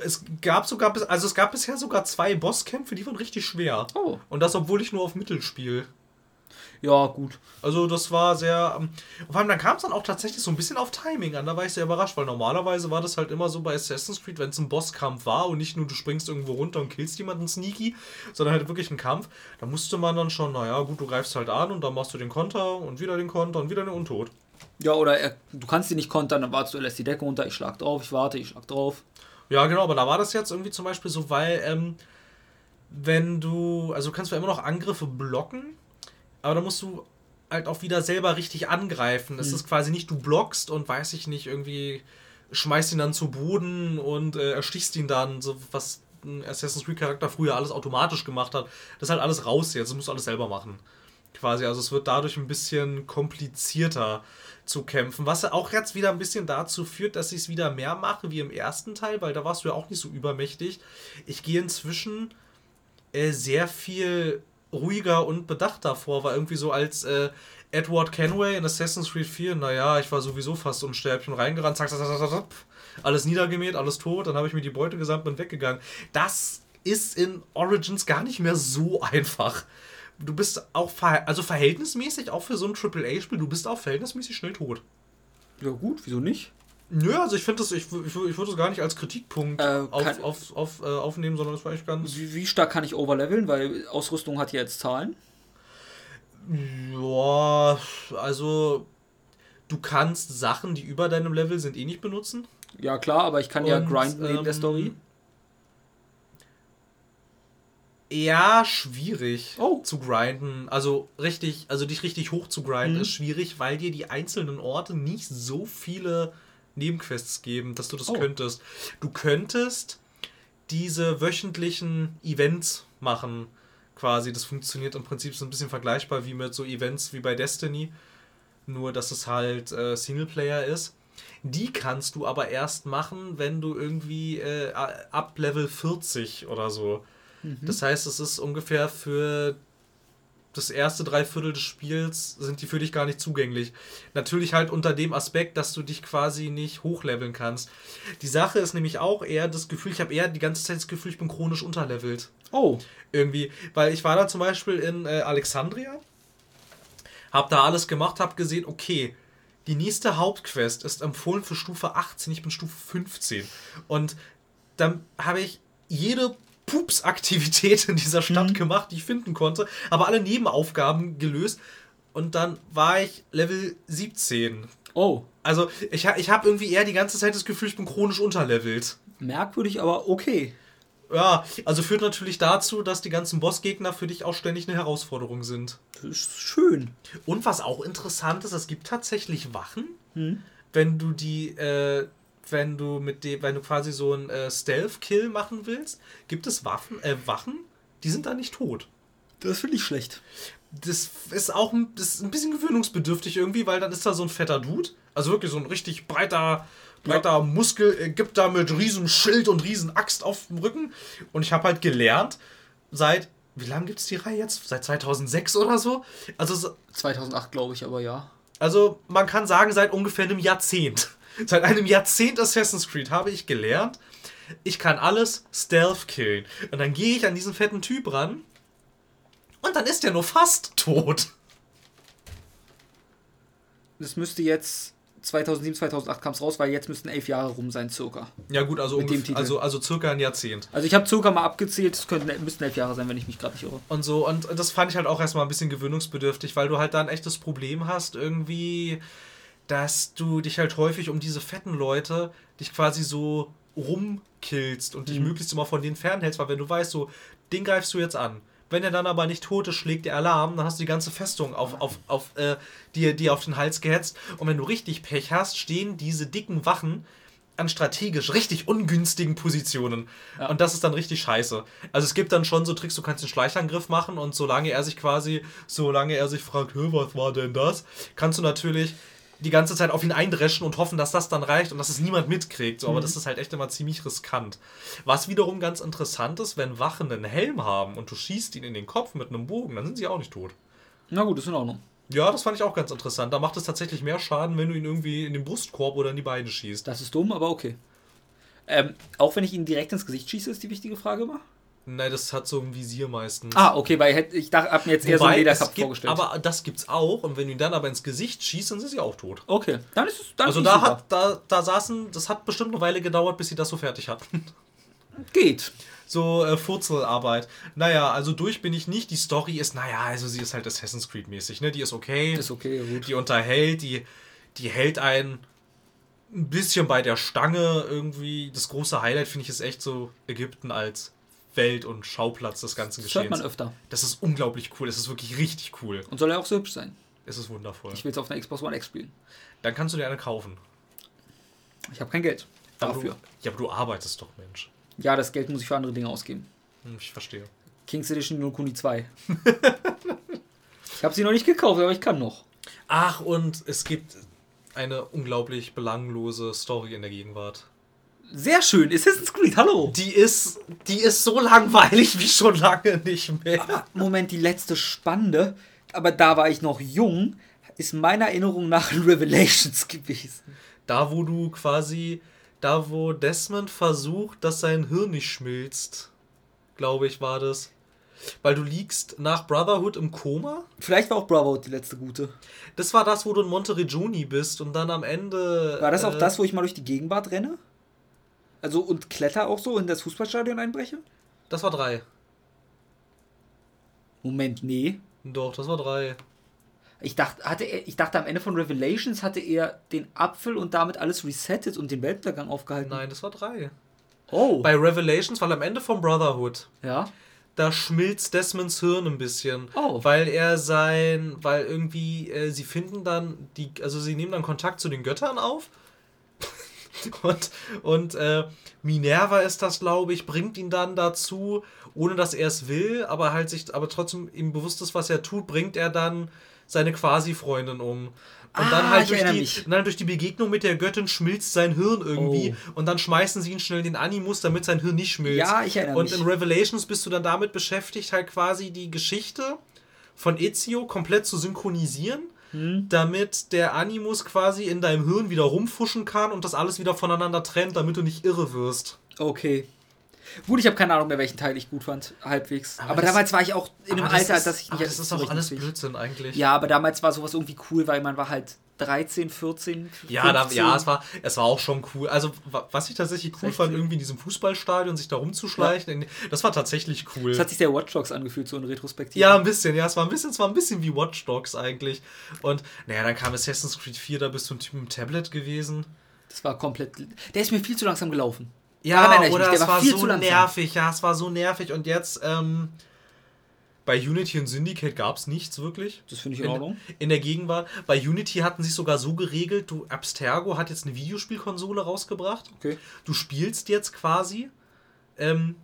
Es gab sogar, also es gab bisher sogar zwei Bosskämpfe, die waren richtig schwer. Oh. Und das, obwohl ich nur auf Mittel spiele. Ja, gut. Also das war sehr. ähm, Vor allem dann kam es dann auch tatsächlich so ein bisschen auf Timing an. Da war ich sehr überrascht, weil normalerweise war das halt immer so bei Assassin's Creed, wenn es ein Bosskampf war und nicht nur du springst irgendwo runter und killst jemanden sneaky, sondern halt wirklich ein Kampf. Da musste man dann schon, naja, gut, du greifst halt an und dann machst du den Konter und wieder den Konter und wieder den Untot. Ja, oder er, du kannst ihn nicht kontern, dann wartest du, er lässt die Decke runter, ich schlag drauf, ich warte, ich schlag drauf. Ja, genau, aber da war das jetzt irgendwie zum Beispiel so, weil, ähm, wenn du, also du kannst zwar immer noch Angriffe blocken, aber da musst du halt auch wieder selber richtig angreifen. Es ist quasi nicht, du blockst und weiß ich nicht, irgendwie schmeißt ihn dann zu Boden und äh, erstichst ihn dann, so was ein Assassin's Creed Charakter früher alles automatisch gemacht hat. Das ist halt alles raus jetzt, das musst du alles selber machen. Quasi, also es wird dadurch ein bisschen komplizierter zu kämpfen, was auch jetzt wieder ein bisschen dazu führt, dass ich es wieder mehr mache wie im ersten Teil, weil da warst du ja auch nicht so übermächtig. Ich gehe inzwischen äh, sehr viel ruhiger und bedachter vor, war irgendwie so als äh, Edward Kenway in Assassin's Creed 4, naja, ich war sowieso fast unsterblich und reingerannt, zack, zack, zack, zack, zack, alles niedergemäht, alles tot, dann habe ich mir die Beute gesamt und weggegangen. Das ist in Origins gar nicht mehr so einfach. Du bist auch, ver also verhältnismäßig, auch für so ein AAA-Spiel, du bist auch verhältnismäßig schnell tot. Ja, gut, wieso nicht? Nö, also ich finde das, ich, ich, ich würde es gar nicht als Kritikpunkt Äh, auf, auf, auf, äh, aufnehmen, sondern das war echt ganz. Wie, wie stark kann ich overleveln? Weil Ausrüstung hat ja jetzt Zahlen. Ja, also du kannst Sachen, die über deinem Level sind, eh nicht benutzen. Ja, klar, aber ich kann ja Und, grinden neben der ähm, Story. Ja, schwierig Oh. zu grinden. Also richtig, also dich richtig hoch zu grinden Mhm. ist schwierig, weil dir die einzelnen Orte nicht so viele Nebenquests geben, dass du das Oh. könntest. Du könntest diese wöchentlichen Events machen, quasi. Das funktioniert im Prinzip so ein bisschen vergleichbar wie mit so Events wie bei Destiny, nur dass es halt äh, Singleplayer ist. Die kannst du aber erst machen, wenn du irgendwie äh, ab Level 40 oder so. Das heißt, es ist ungefähr für das erste Dreiviertel des Spiels sind die für dich gar nicht zugänglich. Natürlich halt unter dem Aspekt, dass du dich quasi nicht hochleveln kannst. Die Sache ist nämlich auch eher das Gefühl, ich habe eher die ganze Zeit das Gefühl, ich bin chronisch unterlevelt. Oh. Irgendwie, weil ich war da zum Beispiel in äh, Alexandria, hab da alles gemacht, hab gesehen, okay, die nächste Hauptquest ist empfohlen für Stufe 18, ich bin Stufe 15. Und dann habe ich jede Pups-Aktivität in dieser Stadt gemacht, die ich finden konnte, aber alle Nebenaufgaben gelöst. Und dann war ich Level 17. Oh. Also ich, ich habe irgendwie eher die ganze Zeit das Gefühl, ich bin chronisch unterlevelt. Merkwürdig, aber okay. Ja, also führt natürlich dazu, dass die ganzen Bossgegner für dich auch ständig eine Herausforderung sind. Das ist schön. Und was auch interessant ist, es gibt tatsächlich Wachen, Hm? wenn du die, äh, wenn du mit dem, wenn du quasi so einen äh, Stealth-Kill machen willst, gibt es Waffen, äh, Wachen, die sind da nicht tot. Das finde ich schlecht. Das ist auch ein, das ist ein bisschen gewöhnungsbedürftig irgendwie, weil dann ist da so ein fetter Dude, also wirklich so ein richtig breiter, breiter Muskel, äh, gibt da mit riesen Schild und riesen Axt auf dem Rücken. Und ich habe halt gelernt, seit, wie lange gibt es die Reihe jetzt? Seit 2006 oder so? Also, so- 2008 glaube ich, aber ja. also man kann sagen, seit ungefähr einem Jahrzehnt. Seit einem Jahrzehnt Assassin's Creed habe ich gelernt, ich kann alles Stealth killen. Und dann gehe ich an diesen fetten Typ ran und dann ist der nur fast tot. Das müsste jetzt 2007, 2008 kam es raus, weil jetzt müssten elf Jahre rum sein, circa. Ja gut, also, Mit dem ungef- Titel. also, also circa ein Jahrzehnt. Also ich habe circa mal abgezählt, es könnten, müssten elf Jahre sein, wenn ich mich gerade nicht irre. Und so, und das fand ich halt auch erstmal ein bisschen gewöhnungsbedürftig, weil du halt da ein echtes Problem hast, irgendwie, dass du dich halt häufig um diese fetten Leute dich quasi so rumkillst und dich Mhm. möglichst immer von denen fernhältst, weil wenn du weißt, so, den greifst du jetzt an. Wenn er dann aber nicht tot ist, schlägt der Alarm, dann hast du die ganze Festung auf, auf, auf, äh, dir, dir auf den Hals gehetzt. Und wenn du richtig Pech hast, stehen diese dicken Wachen an strategisch richtig ungünstigen Positionen. Ja. Und das ist dann richtig scheiße. Also es gibt dann schon so Tricks, du kannst den Schleichangriff machen und solange er sich quasi, solange er sich fragt, "Hö, was war denn das, kannst du natürlich die ganze Zeit auf ihn eindreschen und hoffen, dass das dann reicht und dass es niemand mitkriegt. So, aber das ist halt echt immer ziemlich riskant. Was wiederum ganz interessant ist, wenn Wachen einen Helm haben und du schießt ihn in den Kopf mit einem Bogen, dann sind sie auch nicht tot. Na gut, ist in Ordnung. Ja, das fand ich auch ganz interessant. Da macht es tatsächlich mehr Schaden, wenn du ihn irgendwie in den Brustkorb oder in die Beine schießt. Das ist dumm, aber okay. Ähm, auch wenn ich ihn direkt ins Gesicht schieße, ist die wichtige Frage immer. Nein, das hat so ein Visier meistens. Ah, okay, weil ich, ich dachte, hab mir jetzt eher so einen gibt, vorgestellt. aber das gibt's auch und wenn du ihn dann aber ins Gesicht schießt, dann sind sie auch tot. okay, dann ist es dann also da super. hat, da, da saßen, das hat bestimmt eine Weile gedauert, bis sie das so fertig hatten. Geht. So äh, Furzelarbeit. Naja, also durch bin ich nicht. Die Story ist, naja, also sie ist halt Assassin's Creed mäßig, ne? Die ist okay. Ist okay, gut. Die unterhält, die, die hält einen ein bisschen bei der Stange irgendwie. Das große Highlight finde ich ist echt so Ägypten als Welt und Schauplatz des ganzen Das hört man Geschehens. öfter. Das ist unglaublich cool. Das ist wirklich richtig cool. Und soll ja auch so hübsch sein. Es ist wundervoll. Ich will es auf einer Xbox One X spielen. Dann kannst du dir eine kaufen. Ich habe kein Geld Aber dafür. Du, ja, aber du arbeitest doch, Mensch. Ja, das Geld muss ich für andere Dinge ausgeben. Hm, Ich verstehe. Kings Edition No Kuni 2. ich habe sie noch nicht gekauft, aber ich kann noch. Ach, und es gibt eine unglaublich belanglose Story in der Gegenwart. Sehr schön, Assassin's Creed, hallo. Die ist, die ist so langweilig wie schon lange nicht mehr. Moment, die letzte spannende, aber da war ich noch jung, ist meiner Erinnerung nach Revelations gewesen. Da, wo du quasi, da, wo Desmond versucht, dass sein Hirn nicht schmilzt, glaube ich, war das. Weil du liegst nach Brotherhood im Koma. Vielleicht war auch Brotherhood die letzte gute. Das war das, wo du in Monteriggioni bist und dann am Ende. War das auch äh, das, wo ich mal durch die Gegenwart renne? Also und kletter auch so in das Fußballstadion einbreche? Das war drei. Moment, nee. Doch, das war drei. Ich dachte, hatte er, ich dachte, am Ende von Revelations hatte er den Apfel und damit alles resettet und den Weltuntergang aufgehalten. Nein, das war drei. Oh. Bei Revelations, weil am Ende von Brotherhood, ja. da schmilzt Desmonds Hirn ein bisschen. Oh. Weil er sein, weil irgendwie, äh, sie finden dann, die, also sie nehmen dann Kontakt zu den Göttern auf. und und äh, Minerva ist das, glaube ich, bringt ihn dann dazu, ohne dass er es will, aber halt sich, aber trotzdem ihm bewusst ist, was er tut, bringt er dann seine Quasi-Freundin um. Und dann Ah, halt ich durch die, mich. und dann durch die Begegnung mit der Göttin schmilzt sein Hirn irgendwie Oh. und dann schmeißen sie ihn schnell in den Animus, damit sein Hirn nicht schmilzt. Ja, ich erinnere Und mich. in Revelations bist du dann damit beschäftigt, halt quasi die Geschichte von Ezio komplett zu synchronisieren, Hm. damit der Animus quasi in deinem Hirn wieder rumfuschen kann und das alles wieder voneinander trennt, damit du nicht irre wirst. Okay. Gut, ich habe keine Ahnung mehr, welchen Teil ich gut fand, halbwegs. Aber, Aber das- damals war ich auch in einem Alter, ist, dass ich aber das ist auch alles Blödsinn eigentlich. Ja, aber damals war sowas irgendwie cool, weil man war halt 13, 14, 15. Ja, da, ja es, war, es war auch schon cool. Also, wa- was ich tatsächlich cool 16. fand, irgendwie in diesem Fußballstadion sich da rumzuschleichen, das war tatsächlich cool. Das hat sich sehr Watch Dogs angefühlt, so in Retrospektive. Ja, ein bisschen, ja, es war ein bisschen, es war ein bisschen wie Watch Dogs eigentlich. Und naja, dann kam Assassin's Creed 4, da bist du ein Typ mit dem Tablet gewesen. Das war komplett. Der ist mir viel zu langsam gelaufen. Ja, oder mich, es der war war viel so nervig. Ja, es war so nervig. Und jetzt, ähm, bei Unity und Syndicate gab es nichts wirklich. Das finde ich in Ordnung. In der Gegenwart. Bei Unity hatten sie sogar so geregelt, du, Abstergo hat jetzt eine Videospielkonsole rausgebracht. Okay. Du spielst jetzt quasi, ähm,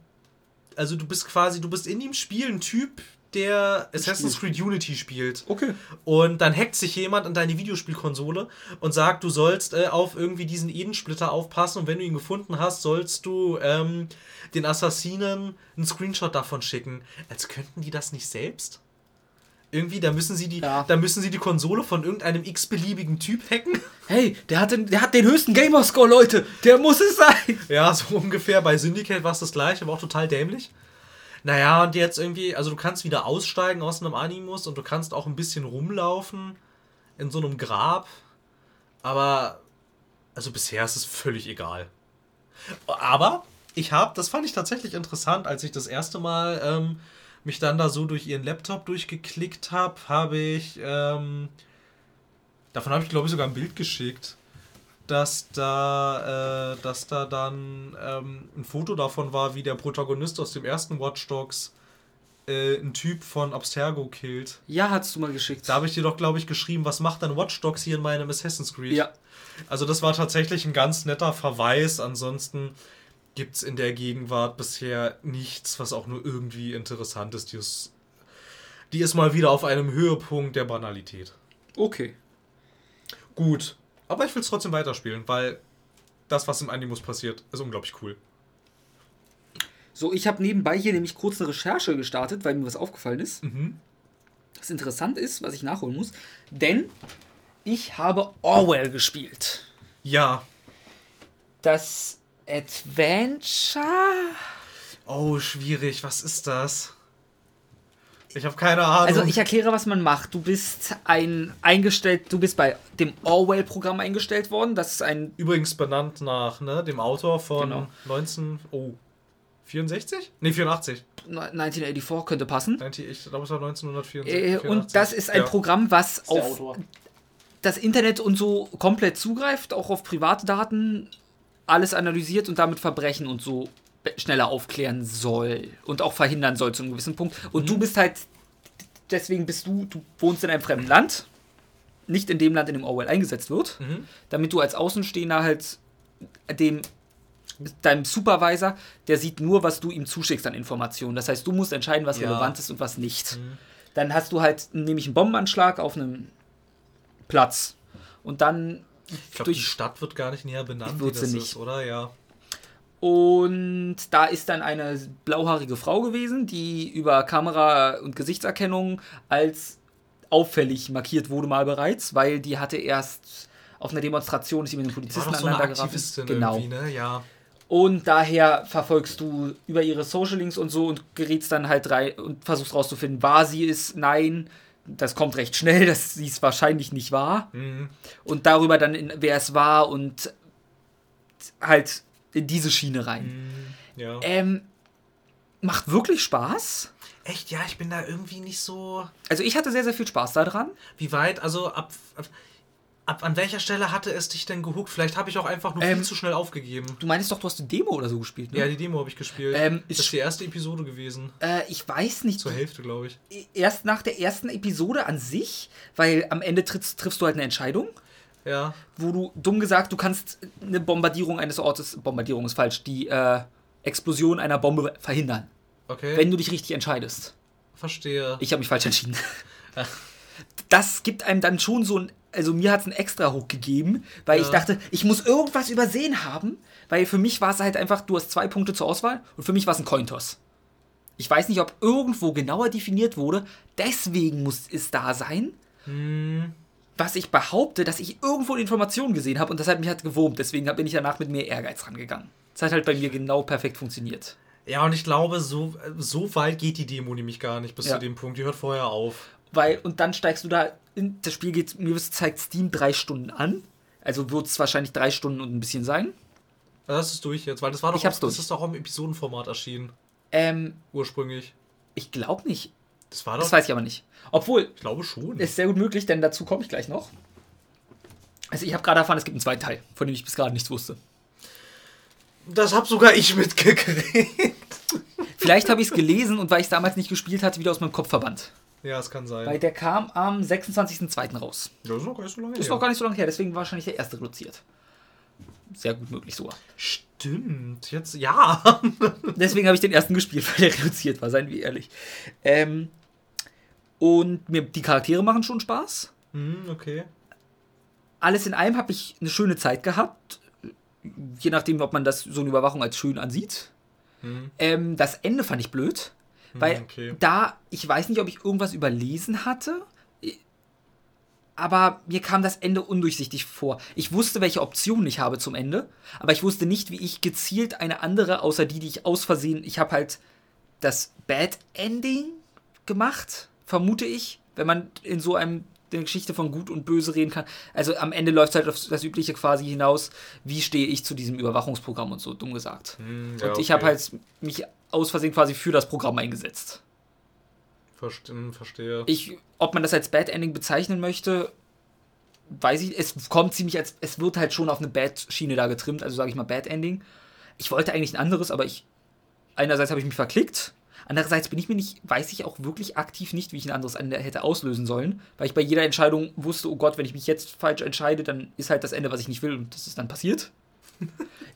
also du bist quasi, du bist in dem Spiel ein Typ, der Assassin's Creed Unity spielt. Okay. Und dann hackt sich jemand an deine Videospielkonsole und sagt, du sollst äh, auf irgendwie diesen Edensplitter aufpassen und wenn du ihn gefunden hast, sollst du ähm, den Assassinen einen Screenshot davon schicken. Als könnten die das nicht selbst? Irgendwie, da müssen sie die, Ja. da müssen sie die Konsole von irgendeinem x-beliebigen Typ hacken. Hey, der hat, den, der hat den höchsten Gamerscore, Leute. Der muss es sein. Ja, so ungefähr. Bei Syndicate war es das gleiche, aber auch total dämlich. Naja, und jetzt irgendwie, also du kannst wieder aussteigen aus einem Animus und du kannst auch ein bisschen rumlaufen in so einem Grab. Aber, also bisher ist es völlig egal. Aber ich habe, das fand ich tatsächlich interessant, als ich das erste Mal ähm, mich dann da so durch ihren Laptop durchgeklickt habe, habe ich, ähm, davon habe ich glaube ich sogar ein Bild geschickt dass da, äh, dass da dann ähm, ein Foto davon war, wie der Protagonist aus dem ersten Watch Dogs äh, einen Typ von Abstergo killt. Ja, hast du mal geschickt. Da habe ich dir doch, glaube ich, geschrieben, was macht dann Watch Dogs hier in meinem Assassin's Creed? Ja. Also das war tatsächlich ein ganz netter Verweis. Ansonsten gibt es in der Gegenwart bisher nichts, was auch nur irgendwie interessant ist. Die ist, die ist mal wieder auf einem Höhepunkt der Banalität. Okay. Gut. Aber ich will es trotzdem weiterspielen, weil das, was im Animus passiert, ist unglaublich cool. So, ich habe nebenbei hier nämlich kurz eine Recherche gestartet, weil mir was aufgefallen ist. Mhm. Was interessant ist, was ich nachholen muss. Denn ich habe Orwell gespielt. Ja. Das Adventure. Oh, schwierig. Was ist das? Ich habe keine Ahnung. Also ich erkläre, was man macht. Du bist ein eingestellt, du bist bei dem Orwell-Programm eingestellt worden. Das ist ein Übrigens benannt nach ne, dem Autor von Genau. 19... Oh. 64? Nee, 84. 1984 könnte passen. 90, ich glaube, es war 1964. Äh, und das ist ein Ja. Programm, was auf Autor. das Internet und so komplett zugreift, auch auf private Daten, alles analysiert und damit Verbrechen und so schneller aufklären soll und auch verhindern soll zu einem gewissen Punkt. Und Mhm. du bist halt, deswegen bist du, du wohnst in einem fremden Land, nicht in dem Land, in dem Orwell eingesetzt wird, Mhm. damit du als Außenstehender halt dem deinem Supervisor, der sieht nur, was du ihm zuschickst an Informationen. Das heißt, du musst entscheiden, was Ja. relevant ist und was nicht. Mhm. Dann hast du halt nämlich einen Bombenanschlag auf einem Platz. Und dann Ich glaube, die Stadt wird gar nicht näher benannt, würze das nicht. ist, oder? Ja. Und da ist dann eine blauhaarige Frau gewesen, die über Kamera und Gesichtserkennung als auffällig markiert wurde mal bereits, weil die hatte erst auf einer Demonstration ist sie mit war Polizisten so aneinander geraten. Genau. ne? Ja. Und daher verfolgst du über ihre Social Links und so und gerätst dann halt rein und versuchst rauszufinden, war sie es, nein. Das kommt recht schnell, dass sie es wahrscheinlich nicht war. Mhm. Und darüber dann, in, wer es war und halt in diese Schiene rein. Mhm. Ja. Ähm, macht wirklich Spaß. Echt, ja, ich bin da irgendwie nicht so. Also ich hatte sehr, sehr viel Spaß daran. Wie weit, also ab, ab, ab an welcher Stelle hatte es dich denn gehuckt? Vielleicht habe ich auch einfach nur Ähm, viel zu schnell aufgegeben. Du meinst doch, du hast eine Demo oder so gespielt, ne? Ja, die Demo habe ich gespielt. Ähm, das ist- ist die erste Episode gewesen. Äh, ich weiß nicht. Zur Hälfte, glaube ich. Erst nach der ersten Episode an sich, weil am Ende triffst, triffst du halt eine Entscheidung. Ja. wo du, dumm gesagt, du kannst eine Bombardierung eines Ortes, Bombardierung ist falsch, die äh, Explosion einer Bombe verhindern, Okay. wenn du dich richtig entscheidest. Verstehe. Ich habe mich falsch entschieden. Das gibt einem dann schon so ein, also mir hat es einen extra Hook gegeben, weil ich Ja. dachte, ich muss irgendwas übersehen haben, weil für mich war es halt einfach, du hast zwei Punkte zur Auswahl und für mich war es ein Cointoss. Ich weiß nicht, ob irgendwo genauer definiert wurde, deswegen muss es da sein. Hm, was ich behaupte, dass ich irgendwo Informationen gesehen habe und das hat mich halt gewurmt. Deswegen bin ich danach mit mehr Ehrgeiz rangegangen. Das hat halt bei mir genau perfekt funktioniert. Ja, und ich glaube, so, so weit geht die Demo nämlich gar nicht bis Ja. zu dem Punkt. Die hört vorher auf. Weil, und dann steigst du da, in, das Spiel geht, mir zeigt Steam drei Stunden an. Also wird es wahrscheinlich drei Stunden und ein bisschen sein. Das ist durch jetzt, weil das war doch Ich hab's durch. das ist doch auch im Episodenformat erschienen. Ähm, Ursprünglich. ich glaube nicht. Das war doch. Das weiß ich aber nicht. Obwohl, ich glaube schon. ist sehr gut möglich, denn dazu komme ich gleich noch. Also ich habe gerade erfahren, es gibt einen zweiten Teil, von dem ich bis gerade nichts wusste. Das hab sogar ich mitgekriegt. Vielleicht habe ich es gelesen und weil ich es damals nicht gespielt hatte, wieder aus meinem Kopf verbannt. Ja, es kann sein. Weil der kam am 26.02. raus. Ja, das ist noch gar nicht so lange Ist noch gar nicht so lange her, deswegen wahrscheinlich der erste reduziert. Sehr gut möglich sogar. Stimmt, jetzt ja. Deswegen habe ich den ersten gespielt, weil der reduziert war, seien wir ehrlich. Ähm, und mir die Charaktere machen schon Spaß. hm, okay. Alles in allem habe ich eine schöne Zeit gehabt. Je nachdem, ob man das so eine Überwachung als schön ansieht. Hm, Ähm, das Ende fand ich blöd. Weil okay. da, ich weiß nicht, ob ich irgendwas überlesen hatte, aber mir kam das Ende undurchsichtig vor. Ich wusste, welche Optionen ich habe zum Ende, aber ich wusste nicht, wie ich gezielt eine andere, außer die, die ich aus Versehen, ich habe halt das Bad Ending gemacht, vermute ich, wenn man in so einem eine Geschichte von Gut und Böse reden kann. Also am Ende läuft halt auf das Übliche quasi hinaus, wie stehe ich zu diesem Überwachungsprogramm und so, dumm gesagt. Hm, ja, und ich okay. habe halt mich aus Versehen quasi für das Programm eingesetzt. Verste hm, verstehe. Ich, ob man das als Bad Ending bezeichnen möchte, weiß ich. Es kommt ziemlich als, es wird halt schon auf eine Bad-Schiene da getrimmt, also sage ich mal Bad Ending. Ich wollte eigentlich ein anderes, aber ich, einerseits habe ich mich verklickt, andererseits bin ich mir nicht, weiß ich auch wirklich aktiv nicht, wie ich ein anderes Ende hätte auslösen sollen, weil ich bei jeder Entscheidung wusste, oh Gott, wenn ich mich jetzt falsch entscheide, dann ist halt das Ende, was ich nicht will und das ist dann passiert.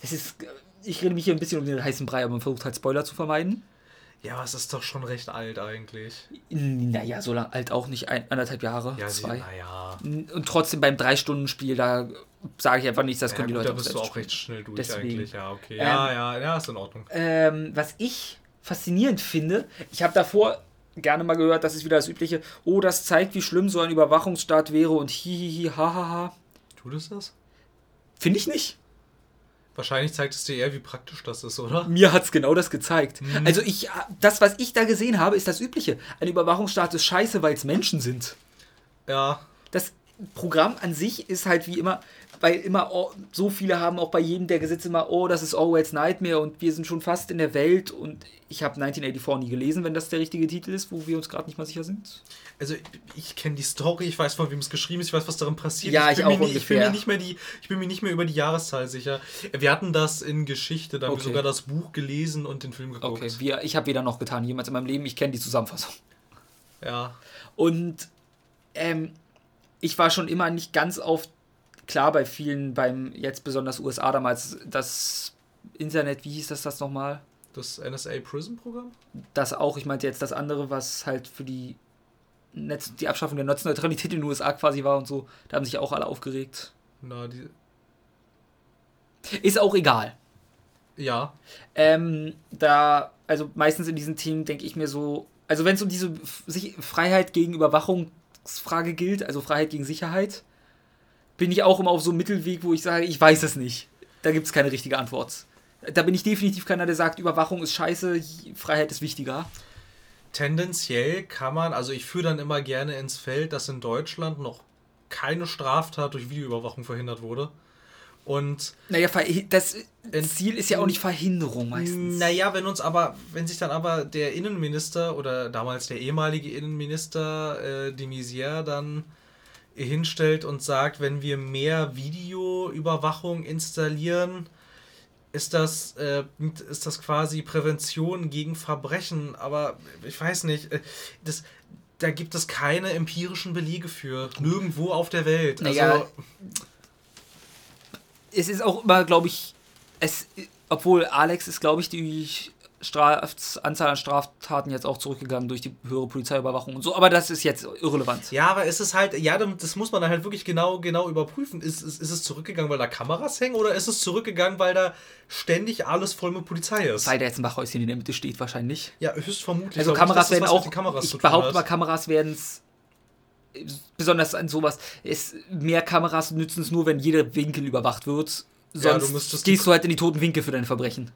Das ist, ich rede mich hier ein bisschen um den heißen Brei, aber man versucht halt Spoiler zu vermeiden. ja, aber es ist doch schon recht alt eigentlich. Naja, so lang alt auch nicht, ein, anderthalb Jahre, Ja, zwei. naja. Und trotzdem beim Drei-Stunden-Spiel, da sage ich einfach nichts, das Ja, können die gut, Leute da bist du auch recht schnell durch Deswegen. eigentlich. Ja, okay. Ähm, Ja, ja, ja, ist in Ordnung. Ähm, was ich faszinierend finde, ich habe davor gerne mal gehört, das ist wieder das Übliche, oh, das zeigt, wie schlimm so ein Überwachungsstaat wäre und hihihi, hahaha. Tut es das? Finde ich nicht. Wahrscheinlich zeigt es dir eher, wie praktisch das ist, oder? Mir hat es genau das gezeigt. Also ich, das, was ich da gesehen habe, ist das Übliche. Ein Überwachungsstaat ist scheiße, weil es Menschen sind. Ja. das Programm an sich ist halt wie immer, weil immer oh, so viele haben auch bei jedem der Gesetze immer, oh, das ist Orwell's Nightmare und wir sind schon fast in der Welt und ich habe 1984 nie gelesen, wenn das der richtige Titel ist, wo wir uns gerade nicht mal sicher sind. Also ich, ich kenne die Story, ich weiß von wem es geschrieben ist, ich weiß, was darin passiert. Ja, ich bin auch mir, ich bin mir nicht mehr die, ich bin mir nicht mehr über die Jahreszahl sicher. Wir hatten das in Geschichte, da haben wir Okay. sogar das Buch gelesen und den Film geguckt. Okay, wir, ich habe weder noch getan, jemals in meinem Leben, ich kenne die Zusammenfassung. Ja. Und ähm, ich war schon immer nicht ganz auf, klar bei vielen, beim jetzt besonders USA damals, das Internet, wie hieß das das nochmal? Das NSA Prison Programm? das auch, ich meinte jetzt das andere, was halt für die Netz, die Abschaffung der Netzneutralität in den USA quasi war und so, da haben sich auch alle aufgeregt. Na, die. Ist auch egal. Ja. Ähm, da, also meistens in diesen Themen denke ich mir so, also wenn es um diese Freiheit gegen Überwachungsfrage gilt, also Freiheit gegen Sicherheit, bin ich auch immer auf so einem Mittelweg, wo ich sage, ich weiß es nicht. Da gibt es keine richtige Antwort. Da bin ich definitiv keiner, der sagt, Überwachung ist scheiße, Freiheit ist wichtiger. Tendenziell kann man, also ich führe dann immer gerne ins Feld, dass in Deutschland noch keine Straftat durch Videoüberwachung verhindert wurde. Und Naja, das Ziel ist ja auch nicht Verhinderung meistens. Naja, wenn uns aber, wenn sich dann aber der Innenminister oder damals der ehemalige Innenminister äh, de Maizière dann hinstellt und sagt, wenn wir mehr Videoüberwachung installieren, ist das, äh, ist das quasi Prävention gegen Verbrechen. Aber ich weiß nicht, äh, das, da gibt es keine empirischen Belege für. Nirgendwo auf der Welt. Also, Naja, Es ist auch immer, glaube ich, es, obwohl Alex ist, glaube ich, die Straf Anzahl an Straftaten jetzt auch zurückgegangen durch die höhere Polizeiüberwachung und so, aber das ist jetzt irrelevant. Ja, aber ist es halt, ja, das muss man dann halt wirklich genau, genau überprüfen. Ist, ist, ist es zurückgegangen, weil da Kameras hängen oder ist es zurückgegangen, weil da ständig alles voll mit Polizei ist? Weil da jetzt ein Wachhäuschen in der Mitte steht, wahrscheinlich. Ja, höchstvermutlich. Also Kameras nicht, werden auch, Kameras ich behaupte mal, Kameras werden es, besonders an sowas, es, mehr Kameras nützen es nur, wenn jeder Winkel überwacht wird. Ja, du Sonst müsstest die- gehst du halt in die toten Winkel für deine Verbrechen.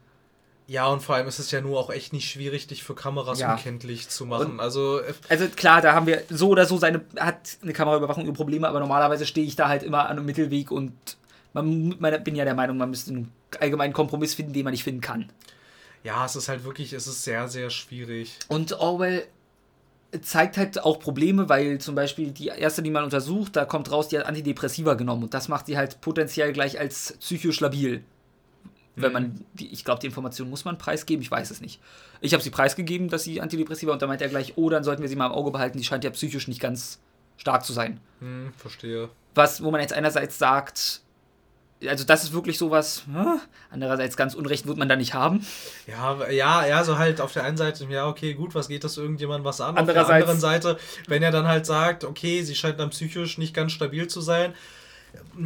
Ja, und vor allem ist es ja nur auch echt nicht schwierig, dich für Kameras Ja. unkenntlich zu machen. Und- also, äh, Also klar, da haben wir so oder so seine, hat eine Kameraüberwachung ihre Probleme, aber normalerweise stehe ich da halt immer an einem Mittelweg und man, man bin ja der Meinung, man müsste einen allgemeinen Kompromiss finden, den man nicht finden kann. ja, es ist halt wirklich, es ist sehr, sehr schwierig. Und Orwell zeigt halt auch Probleme, weil zum Beispiel die erste, die man untersucht, da kommt raus, die hat Antidepressiva genommen und das macht sie halt potenziell gleich als psychisch labil. Wenn man, die, ich glaube, die Information muss man preisgeben, ich weiß es nicht. Ich habe sie preisgegeben, dass sie antidepressiva und dann meint er gleich, oh, dann sollten wir sie mal im Auge behalten, die scheint ja psychisch nicht ganz stark zu sein. Hm, verstehe. Was, wo man jetzt einerseits sagt, also das ist wirklich sowas, hm? andererseits ganz Unrecht wird man da nicht haben. Ja, ja, ja, so halt auf der einen Seite, ja, okay, gut, was geht das irgendjemand was an? Auf der Andererseits- anderen Seite, wenn er dann halt sagt, okay, sie scheint dann psychisch nicht ganz stabil zu sein,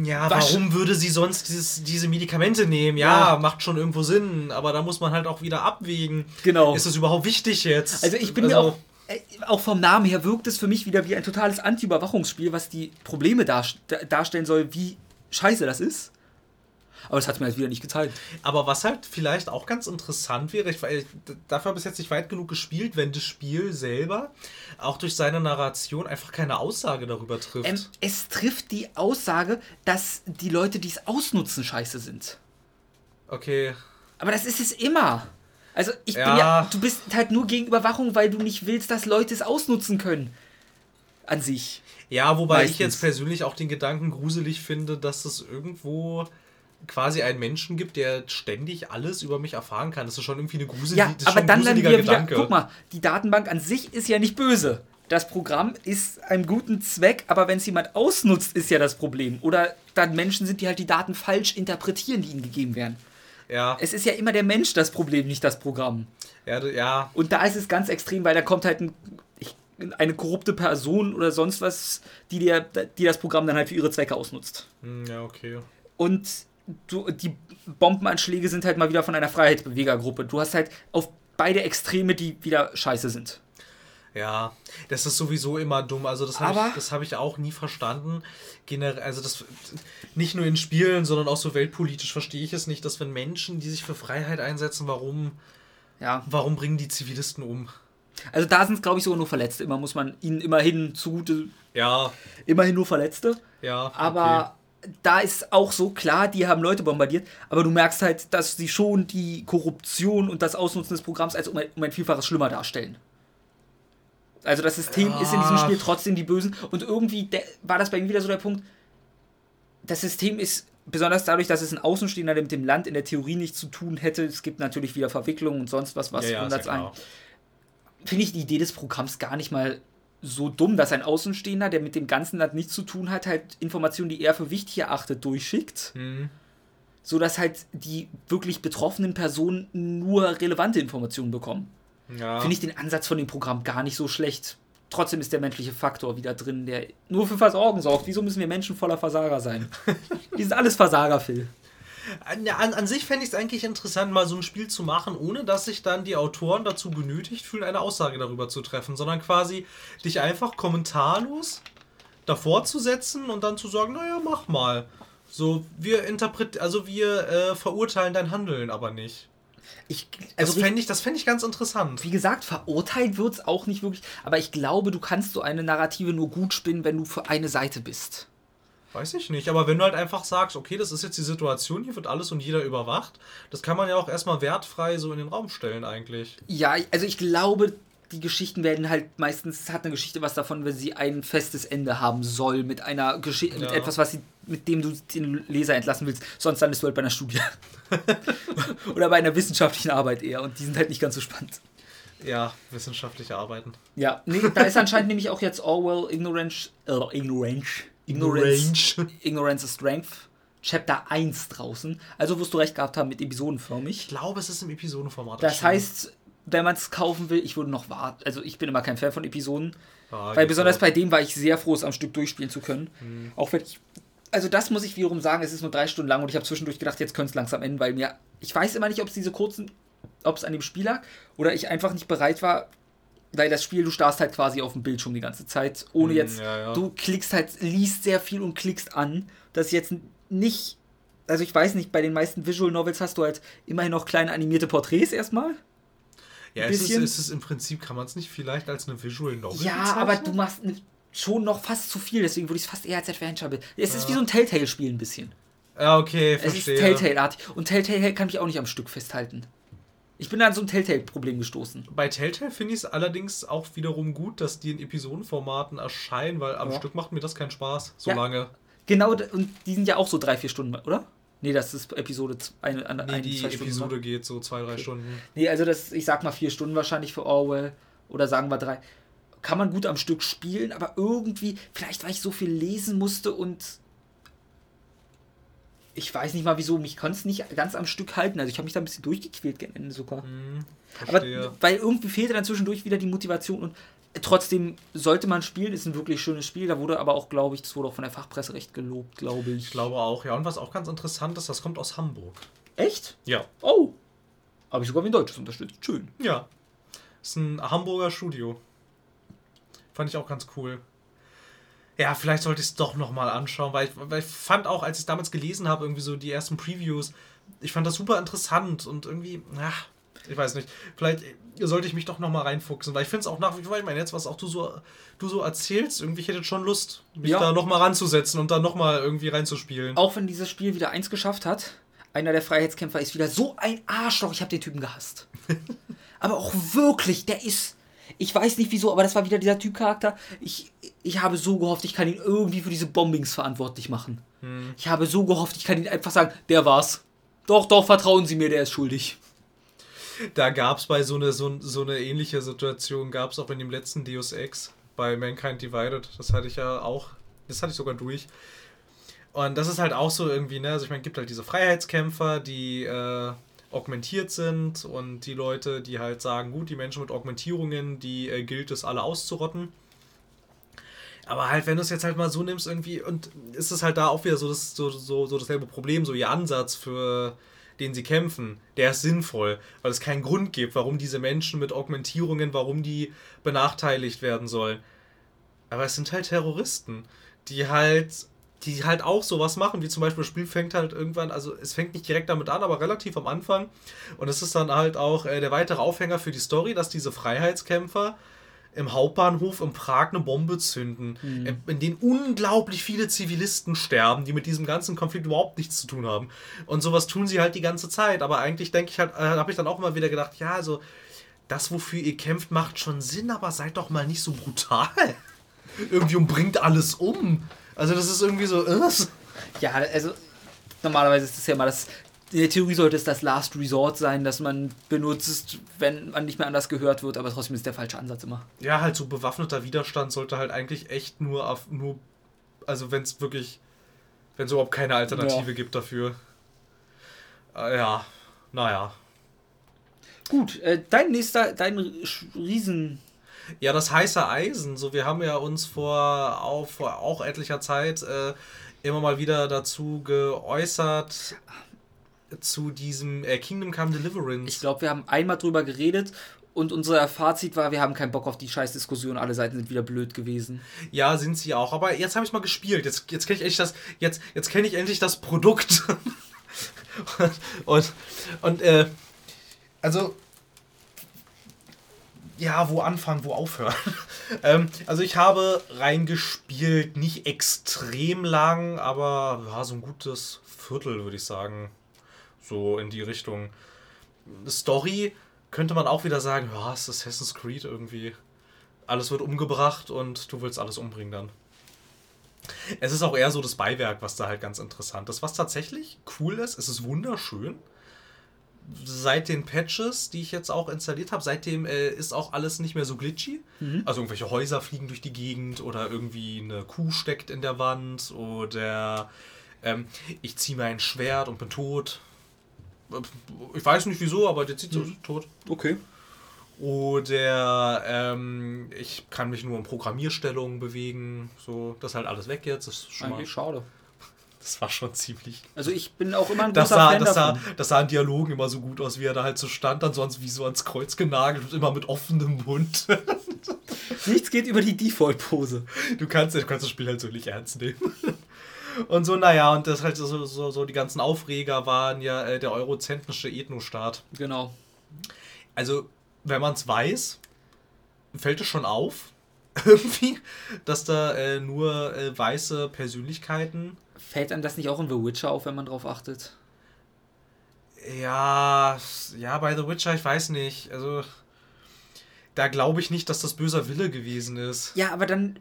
ja, warum würde sie sonst dieses, diese Medikamente nehmen? Ja, Ja. macht schon irgendwo Sinn, aber da muss man halt auch wieder abwägen. Genau. Ist es überhaupt wichtig jetzt? Also ich bin mir auch, äh, auch vom Namen her wirkt es für mich wieder wie ein totales Anti-Überwachungsspiel, was die Probleme darst darstellen soll, wie scheiße das ist. Aber das hat mir halt wieder nicht gezeigt. Aber was halt vielleicht auch ganz interessant wäre, ich, weil- dafür habe ich jetzt nicht weit genug gespielt, wenn das Spiel selber auch durch seine Narration einfach keine Aussage darüber trifft. Ähm, es trifft die Aussage, dass die Leute, die es ausnutzen, scheiße sind. okay. Aber das ist es immer. Also ich bin Ja. ja, du bist halt nur gegen Überwachung, weil du nicht willst, dass Leute es ausnutzen können. An sich. Ja, wobei Meistens. ich jetzt persönlich auch den Gedanken gruselig finde, dass es irgendwo quasi einen Menschen gibt, der ständig alles über mich erfahren kann. Das ist schon irgendwie eine gruselig, Ja, aber dann dann gruseliger wieder, guck mal, die Datenbank an sich ist ja nicht böse. Das Programm ist einem guten Zweck, aber wenn es jemand ausnutzt, ist ja das Problem. Oder dann Menschen sind, die halt die Daten falsch interpretieren, die ihnen gegeben werden. Ja, Es ist ja immer der Mensch das Problem, nicht das Programm. ja, ja, Und da ist es ganz extrem, weil da kommt halt ein, eine korrupte Person oder sonst was, die, dir, die das Programm dann halt für ihre Zwecke ausnutzt. Hm, ja, okay. Und du, die Bombenanschläge sind halt mal wieder von einer Freiheitsbewegergruppe. Du hast halt auf beide Extreme, die wieder scheiße sind. Ja, das ist sowieso immer dumm. Also das habe ich, das hab ich auch nie verstanden. Generell, also das nicht nur in Spielen, sondern auch so weltpolitisch verstehe ich es nicht, dass wenn Menschen, die sich für Freiheit einsetzen, warum, Ja. warum bringen die Zivilisten um? Also da sind es, glaube ich, sogar nur Verletzte. Immer muss man ihnen immerhin zugute, Ja, immerhin nur Verletzte. ja. Aber da ist auch so klar, die haben Leute bombardiert, aber du merkst halt, dass sie schon die Korruption und das Ausnutzen des Programms als um ein, um ein Vielfaches schlimmer darstellen. Also das System ist in diesem Ja. Spiel trotzdem die Bösen und irgendwie war das bei mir wieder so der Punkt, das System ist besonders dadurch, dass es ein Außenstehender, der mit dem Land in der Theorie nichts zu tun hätte, es gibt natürlich wieder Verwicklungen und sonst was, was Ja, ja, ja ein klar. finde ich die Idee des Programms gar nicht mal so dumm, dass ein Außenstehender, der mit dem ganzen Land nichts zu tun hat, halt Informationen, die er für wichtig erachtet, durchschickt, Hm. so dass halt die wirklich betroffenen Personen nur relevante Informationen bekommen. Ja. Finde ich den Ansatz von dem Programm gar nicht so schlecht. Trotzdem ist der menschliche Faktor wieder drin, der nur für Versorgen sorgt. Wieso müssen wir Menschen voller Versager sein? Die sind alles Versager, Phil. An, an, sich fände ich es eigentlich interessant, mal so ein Spiel zu machen, ohne dass sich dann die Autoren dazu genötigt fühlen, eine Aussage darüber zu treffen, sondern quasi dich einfach kommentarlos davor zu setzen und dann zu sagen, naja, mach mal. So, wir interpret also wir äh, verurteilen dein Handeln aber nicht. Ich, Das also fände ich, das fänd ich ganz interessant. Wie gesagt, verurteilt wird es auch nicht wirklich. Aber ich glaube, du kannst so eine Narrative nur gut spinnen, wenn du für eine Seite bist. Weiß ich nicht, aber wenn du halt einfach sagst, okay, das ist jetzt die Situation, hier wird alles und jeder überwacht, das kann man ja auch erstmal wertfrei so in den Raum stellen eigentlich. Ja, also ich glaube, die Geschichten werden halt meistens, hat eine Geschichte was davon, wenn sie ein festes Ende haben soll, mit einer Geschichte, mit Ja. etwas, was sie, mit dem du den Leser entlassen willst. Sonst landest du halt bei einer Studie. Oder bei einer wissenschaftlichen Arbeit eher. Und die sind halt nicht ganz so spannend. Ja, wissenschaftliche Arbeiten. Ja, nee, da ist anscheinend nämlich auch jetzt Orwell Ignorance, äh, Ignorance, Ignorance, Ignorance is Strength, Chapter 1 draußen. Also wirst du recht gehabt haben mit episodenförmig. Ich glaube, es ist im Episodenformat. Das erschienen. heißt, wenn man es kaufen will, ich würde noch warten. Also ich bin immer kein Fan von Episoden. Ah, weil besonders so. bei dem war ich sehr froh, es am Stück durchspielen zu können. Mhm. Auch wenn ich. Also das muss ich wiederum sagen, es ist nur drei Stunden lang und ich habe zwischendurch gedacht, jetzt könnte es langsam enden, weil mir. Ich weiß immer nicht, ob es diese kurzen. Ob es an dem Spiel lag oder ich einfach nicht bereit war, weil das Spiel, du starrst halt quasi auf dem Bildschirm die ganze Zeit, ohne Mm, jetzt. ja, ja. Du klickst halt, liest sehr viel und klickst an. Das ist jetzt nicht. Also ich weiß nicht, bei den meisten Visual Novels hast du halt immerhin noch kleine animierte Porträts erstmal. Ja, es ist, es ist im Prinzip, kann man es nicht vielleicht als eine Visual Novel Ja, bezeichnen? aber du machst ne- schon noch fast zu viel, deswegen würde ich es fast eher als Adventure be- Es ist wie so ein Telltale-Spiel ein bisschen. Ja, okay, Es ist verstehe. Telltale-artig. Und Telltale kann mich auch nicht am Stück festhalten. Ich bin an so ein Telltale-Problem gestoßen. Bei Telltale finde ich es allerdings auch wiederum gut, dass die in Episodenformaten erscheinen, weil am Ja. Stück macht mir das keinen Spaß, so Ja. lange. Genau, und die sind ja auch so drei, vier Stunden, oder? Nee, das ist Episode eine, eine, Nee, eine die Stunden, Episode ne? geht so zwei, drei Stunden. Nee, also das, ich sag mal vier Stunden wahrscheinlich für Orwell. Oder sagen wir drei. Kann man gut am Stück spielen, aber irgendwie, vielleicht weil ich so viel lesen musste und ich weiß nicht mal wieso, mich konnte es nicht ganz am Stück halten. Also ich habe mich da ein bisschen durchgequält gegen Ende sogar. Hm, aber weil irgendwie fehlte dann zwischendurch wieder die Motivation und trotzdem sollte man spielen, ist ein wirklich schönes Spiel. Da wurde aber auch, glaube ich, das wurde auch von der Fachpresse recht gelobt, glaube ich. Ich glaube auch, ja. Und was auch ganz interessant ist, das kommt aus Hamburg. Echt? Ja. Oh. Habe ich sogar wie ein Deutsches unterstützt. Schön. Ja. Ist ein Hamburger Studio. Fand ich auch ganz cool. Ja, vielleicht sollte ich es doch nochmal anschauen, weil ich, weil ich fand auch, als ich es damals gelesen habe, irgendwie so die ersten Previews, ich fand das super interessant und irgendwie, ach, ich weiß nicht, vielleicht sollte ich mich doch nochmal reinfuchsen, weil ich finde es auch nach wie vor, ich meine, jetzt, was auch du so, du so erzählst, irgendwie, ich hätte schon Lust, mich Ja. da nochmal ranzusetzen und dann nochmal irgendwie reinzuspielen. Auch wenn dieses Spiel wieder eins geschafft hat, einer der Freiheitskämpfer ist wieder so ein Arschloch. Ich habe den Typen gehasst. aber auch wirklich, der ist. Ich weiß nicht wieso, aber das war wieder dieser Typcharakter. Ich, ich habe so gehofft, ich kann ihn irgendwie für diese Bombings verantwortlich machen. Ich habe so gehofft, ich kann ihn einfach sagen, der war's. Doch, doch, vertrauen Sie mir, der ist schuldig. Da gab es bei so eine, so, so eine ähnliche Situation, gab es auch in dem letzten Deus Ex bei Mankind Divided. Das hatte ich ja auch, das hatte ich sogar durch. Und das ist halt auch so irgendwie, ne, also ich meine, gibt halt diese Freiheitskämpfer, die äh, augmentiert sind und die Leute, die halt sagen, gut, die Menschen mit Augmentierungen, die äh, gilt es alle auszurotten. Aber halt, wenn du es jetzt halt mal so nimmst, irgendwie, und ist es halt da auch wieder so, das, so, so, so dasselbe Problem, so ihr Ansatz, für den sie kämpfen, der ist sinnvoll, weil es keinen Grund gibt, warum diese Menschen mit Augmentierungen, warum die benachteiligt werden sollen. Aber es sind halt Terroristen, die halt, die halt auch sowas machen, wie zum Beispiel das Spiel fängt halt irgendwann, also es fängt nicht direkt damit an, aber relativ am Anfang. Und es ist dann halt auch äh, der weitere Aufhänger für die Story, dass diese Freiheitskämpfer im Hauptbahnhof in Prag eine Bombe zünden, in, in denen unglaublich viele Zivilisten sterben, die mit diesem ganzen Konflikt überhaupt nichts zu tun haben. Und sowas tun sie halt die ganze Zeit. Aber eigentlich denke ich halt, äh, habe ich dann auch immer wieder gedacht, ja, also das, wofür ihr kämpft, macht schon Sinn, aber seid doch mal nicht so brutal. irgendwie und bringt alles um. Also das ist irgendwie so. Äh, Ja, also normalerweise ist das ja mal das. In der Theorie sollte es das Last Resort sein, das man benutzt, wenn man nicht mehr anders gehört wird, aber trotzdem ist der falsche Ansatz immer. ja, halt so bewaffneter Widerstand sollte halt eigentlich echt nur auf nur. Also wenn es wirklich. Wenn es überhaupt keine Alternative Ja. gibt dafür. Äh, ja, naja. Gut, äh, dein nächster, dein Riesen. Ja, das heiße Eisen. So, wir haben ja uns vor, auch, vor auch etlicher Zeit äh, immer mal wieder dazu geäußert zu diesem äh, Kingdom Come Deliverance. Ich glaube, wir haben einmal drüber geredet und unser Fazit war, wir haben keinen Bock auf die Scheißdiskussion, alle Seiten sind wieder blöd gewesen. Ja, sind sie auch. Aber jetzt habe ich mal gespielt. Jetzt, jetzt kenne ich endlich das. Jetzt, jetzt kenne ich endlich das Produkt. und und, und äh, also ja, wo anfangen, wo aufhören. ähm, also ich habe reingespielt, nicht extrem lang, aber ja, so ein gutes Viertel, würde ich sagen. So in die Richtung. Story könnte man auch wieder sagen, ja, es ist Assassin's Creed irgendwie. Alles wird umgebracht und du willst alles umbringen dann. Es ist auch eher so das Beiwerk, was da halt ganz interessant ist. Was tatsächlich cool ist, es ist wunderschön. Seit den Patches, die ich jetzt auch installiert habe, seitdem äh, ist auch alles nicht mehr so glitchy. Also irgendwelche Häuser fliegen durch die Gegend oder irgendwie eine Kuh steckt in der Wand oder ähm, ich ziehe mir ein Schwert und bin tot. Ich weiß nicht wieso, aber der zieht so tot. Okay. Oder ähm, ich kann mich nur in Programmierstellungen bewegen. So, das ist halt alles weg jetzt. Das, ist schon mal, Eigentlich schade. Das war schon ziemlich. Also ich bin auch immer ein Das großer sah, Fan das, sah, davon. das sah in Dialogen immer so gut aus, wie er da halt so stand, dann sonst wie so ans Kreuz genagelt und immer mit offenem Mund. Nichts geht über die Default-Pose. Du kannst, du kannst das Spiel halt so nicht ernst nehmen. Und so, naja, und das halt so, so, so die ganzen Aufreger waren ja äh, der eurozentrische Ethnostaat. Genau. Also, wenn man es weiß, fällt es schon auf, irgendwie, dass da äh, nur äh, weiße Persönlichkeiten. Fällt einem das nicht auch in The Witcher auf, wenn man drauf achtet? Ja, ja, bei The Witcher, ich weiß nicht. Also, da glaube ich nicht, dass das böser Wille gewesen ist. Ja, aber dann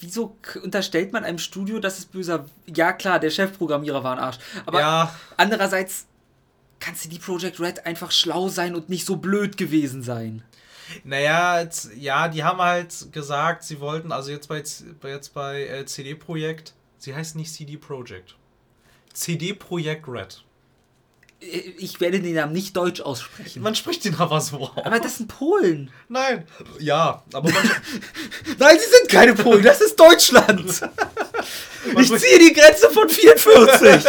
wieso unterstellt man einem Studio, dass es böser. Ja, klar, der Chefprogrammierer war ein Arsch. Aber Ja. andererseits kann CD Projekt Red einfach schlau sein und nicht so blöd gewesen sein. Naja, jetzt, ja, die haben halt gesagt, sie wollten, also jetzt bei, bei- jetzt bei äh, CD Projekt, sie heißt nicht CD Projekt. CD Projekt Red. Äh, Ich werde den Namen nicht deutsch aussprechen. Man spricht den aber so aus. Aber das sind Polen. Nein. Ja, aber man, Nein, sie sind keine Polen, das ist Deutschland. Ich ziehe die Grenze von 44.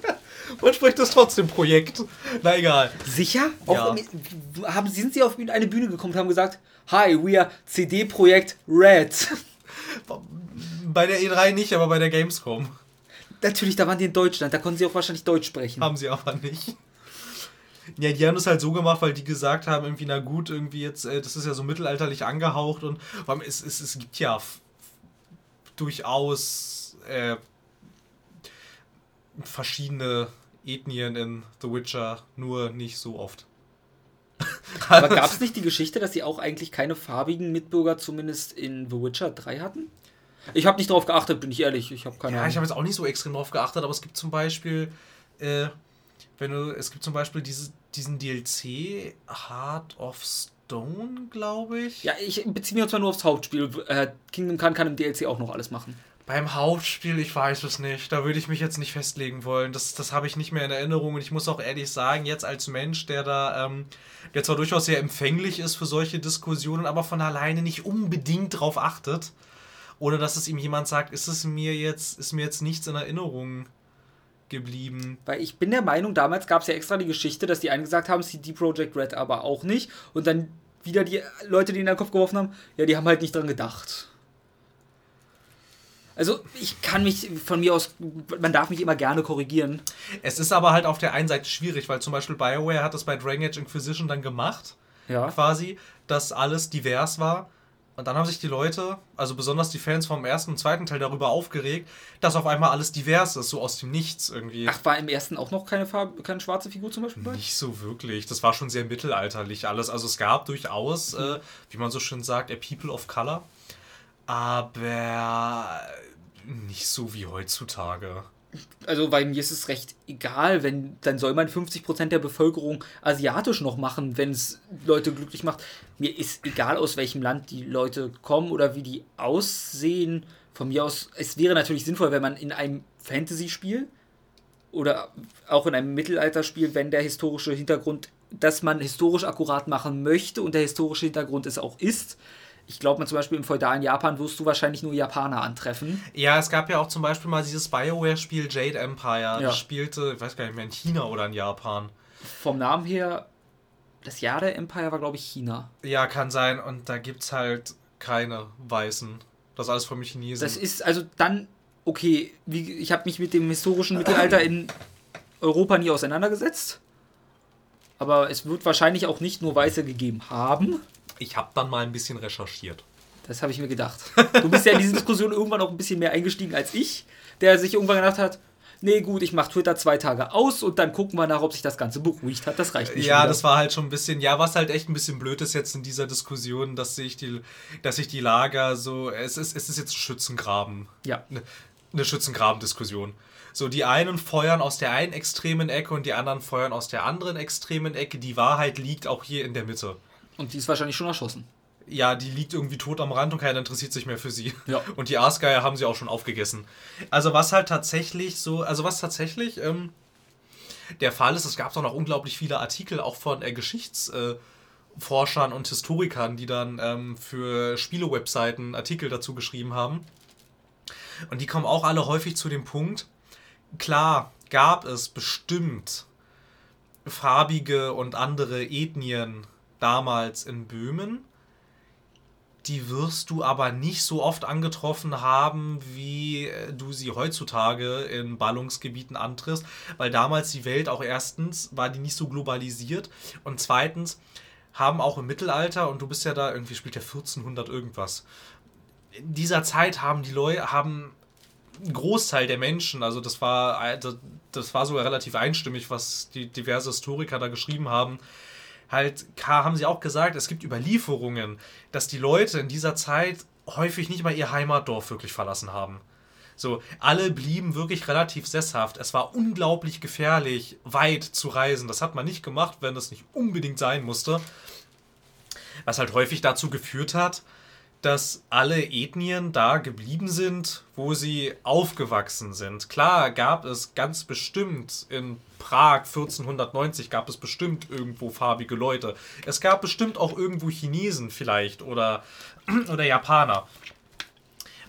man spricht das trotzdem Projekt. Na egal. Sicher? Ja. Haben, sind sie auf eine Bühne gekommen und haben gesagt, Hi, we are CD Projekt Red. Bei der E3 nicht, aber bei der Gamescom Natürlich, da waren die in Deutschland, da konnten sie auch wahrscheinlich Deutsch sprechen. haben sie aber nicht. Ja, die haben das halt so gemacht, weil die gesagt haben, irgendwie, na gut, irgendwie jetzt, äh, das ist ja so mittelalterlich angehaucht und es, es, es gibt ja durchaus äh, verschiedene Ethnien in The Witcher, nur nicht so oft. Aber gab es nicht die Geschichte, dass sie auch eigentlich keine farbigen Mitbürger zumindest in The Witcher 3 hatten? Ich habe nicht drauf geachtet, bin ich ehrlich. Ich habe keine Ja, ich Ahnung. habe jetzt auch nicht so extrem drauf geachtet, aber es gibt zum Beispiel, äh, wenn du, es gibt zum Beispiel diese, diesen DLC Heart of Stone, glaube ich. Ja, ich beziehe mich jetzt mal nur aufs Hauptspiel. Äh, Kingdom Come kann im DLC auch noch alles machen. Beim Hauptspiel, ich weiß es nicht. Da würde ich mich jetzt nicht festlegen wollen. Das, das habe ich nicht mehr in Erinnerung. Und ich muss auch ehrlich sagen, jetzt als Mensch, der da, ähm, der zwar durchaus sehr empfänglich ist für solche Diskussionen, aber von alleine nicht unbedingt drauf achtet, ohne dass es ihm jemand sagt, ist es mir jetzt, ist mir jetzt nichts in Erinnerung geblieben. Weil ich bin der Meinung, damals gab es ja extra die Geschichte, dass die einen gesagt haben, CD Projekt Red aber auch nicht. Und dann wieder die Leute, die in den Kopf geworfen haben, ja, die haben halt nicht dran gedacht. Also, ich kann mich von mir aus, man darf mich immer gerne korrigieren. Es ist aber halt auf der einen Seite schwierig, weil zum Beispiel BioWare hat das bei Dragon Age Inquisition dann gemacht, Ja. quasi, dass alles divers war. Und dann haben sich die Leute, also besonders die Fans vom ersten und zweiten Teil, darüber aufgeregt, dass auf einmal alles divers ist, so aus dem Nichts irgendwie. Ach, war im ersten auch noch keine, Farbe, keine schwarze Figur zum Beispiel bei? Nicht so wirklich. Das war schon sehr mittelalterlich alles. Also es gab durchaus, äh, wie man so schön sagt, a People of Color. Aber nicht so wie heutzutage. Also, weil mir ist es recht egal, wenn, dann soll man 50% der Bevölkerung asiatisch noch machen, wenn es Leute glücklich macht. Mir ist egal, aus welchem Land die Leute kommen oder wie die aussehen. Von mir aus, es wäre natürlich sinnvoll, wenn man in einem Fantasy-Spiel oder auch in einem Mittelalterspiel, wenn der historische Hintergrund, dass man historisch akkurat machen möchte und der historische Hintergrund es auch ist. Ich glaube, man zum Beispiel im feudalen Japan wirst du wahrscheinlich nur Japaner antreffen. Ja, es gab ja auch zum Beispiel mal dieses BioWare-Spiel Jade Empire. Ja. Das spielte, ich weiß gar nicht mehr, in China oder in Japan. Vom Namen her, das Jahr der Empire war, glaube ich, China. Ja, kann sein. Und da gibt's halt keine Weißen. Das ist alles von Chinesen. Das ist also dann, okay, wie, ich habe mich mit dem historischen Mittelalter in Europa nie auseinandergesetzt. Aber es wird wahrscheinlich auch nicht nur Weiße gegeben haben. Ich habe dann mal ein bisschen recherchiert. Das habe ich mir gedacht. Du bist ja in diese Diskussion irgendwann auch ein bisschen mehr eingestiegen als ich, der sich irgendwann gedacht hat, nee gut, ich mache Twitter zwei Tage aus und dann gucken wir nach, ob sich das Ganze beruhigt hat. Das reicht nicht. Ja, wieder. das war halt schon ein bisschen, ja, was halt echt ein bisschen blöd ist jetzt in dieser Diskussion, dass sich die, dass sich die Lager so, es ist, es ist jetzt ein Schützengraben. Ja. Eine, eine Schützengraben-Diskussion. So, die einen feuern aus der einen extremen Ecke und die anderen feuern aus der anderen extremen Ecke. Die Wahrheit liegt auch hier in der Mitte. Und die ist wahrscheinlich schon erschossen. Ja, die liegt irgendwie tot am Rand und keiner interessiert sich mehr für sie. Ja. Und die Aasgeier haben sie auch schon aufgegessen. Also was halt tatsächlich so, also was tatsächlich ähm, der Fall ist, es gab doch noch unglaublich viele Artikel auch von äh, Geschichtsforschern und Historikern, die dann ähm, für Spiele-Webseiten Artikel dazu geschrieben haben. Und die kommen auch alle häufig zu dem Punkt, klar gab es bestimmt farbige und andere Ethnien damals in Böhmen, die wirst du aber nicht so oft angetroffen haben, wie äh, du sie heutzutage in Ballungsgebieten antriffst, weil damals die Welt auch erstens war die nicht so globalisiert und zweitens haben auch im Mittelalter und du bist ja da irgendwie spielt ja 1400 irgendwas. In dieser Zeit haben die Leute haben ein Großteil der Menschen, also das war äh, das- das war sogar relativ einstimmig, was die diverse Historiker da geschrieben haben, halt haben sie auch gesagt, es gibt Überlieferungen, dass die Leute in dieser Zeit häufig nicht mal ihr Heimatdorf wirklich verlassen haben. So, alle blieben wirklich relativ sesshaft. Es war unglaublich gefährlich, weit zu reisen. Das hat man nicht gemacht, wenn es nicht unbedingt sein musste. Was halt häufig dazu geführt hat, dass alle Ethnien da geblieben sind, wo sie aufgewachsen sind. Klar gab es ganz bestimmt in Prag 1490 gab es bestimmt irgendwo farbige Leute. Es gab bestimmt auch irgendwo Chinesen vielleicht oder, oder Japaner.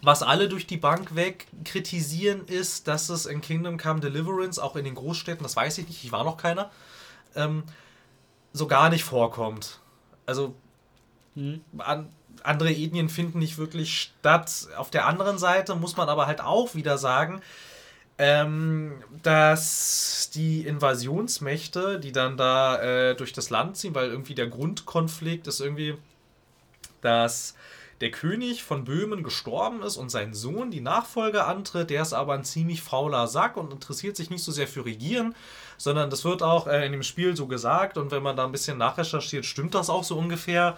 Was alle durch die Bank weg kritisieren, ist, dass es in Kingdom Come Deliverance, auch in den Großstädten, das weiß ich nicht, ich war noch keiner, ähm, so gar nicht vorkommt. Also hm. an, andere Ethnien finden nicht wirklich statt. Auf der anderen Seite muss man aber halt auch wieder sagen, ähm, dass die Invasionsmächte, die dann da äh, durch das Land ziehen, weil irgendwie der Grundkonflikt ist irgendwie, dass der König von Böhmen gestorben ist und sein Sohn die Nachfolge antritt. Der ist aber ein ziemlich fauler Sack und interessiert sich nicht so sehr für Regieren, sondern das wird auch äh, in dem Spiel so gesagt. Und wenn man da ein bisschen nachrecherchiert, stimmt das auch so ungefähr.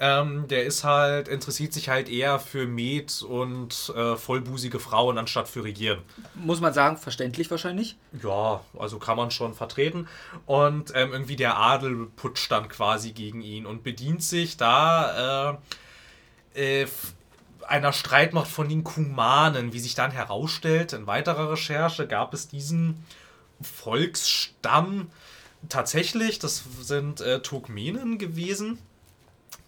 Ähm, der ist halt, interessiert sich halt eher für Met und äh, vollbusige Frauen anstatt für Regieren. Muss man sagen, verständlich wahrscheinlich? Ja, also kann man schon vertreten. Und ähm, irgendwie der Adel putscht dann quasi gegen ihn und bedient sich da. Äh, äh, einer Streitmacht von den Kumanen. Wie sich dann herausstellt, in weiterer Recherche gab es diesen Volksstamm tatsächlich, das sind äh, Turkmenen gewesen.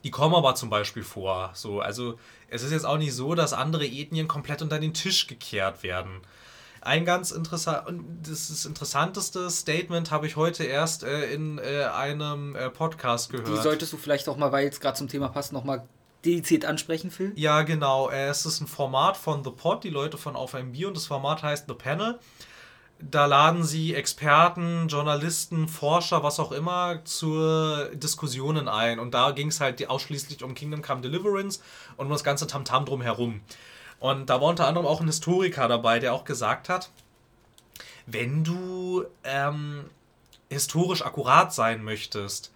Die kommen aber zum Beispiel vor. So, also es ist jetzt auch nicht so, dass andere Ethnien komplett unter den Tisch gekehrt werden. Ein ganz interessant, das, das interessanteste Statement habe ich heute erst äh, in äh, einem äh, Podcast gehört. Die solltest du vielleicht auch mal, weil es gerade zum Thema passt, nochmal dediziert ansprechen, Phil? Ja, genau. Äh, es ist ein Format von The Pod, die Leute von Auf ein Bier und das Format heißt The Panel. Da laden sie Experten, Journalisten, Forscher, was auch immer, zur Diskussionen ein. Und da ging es halt ausschließlich um Kingdom Come Deliverance und um das ganze Tamtam drumherum. Und da war unter anderem auch ein Historiker dabei, der auch gesagt hat, wenn du ähm, historisch akkurat sein möchtest,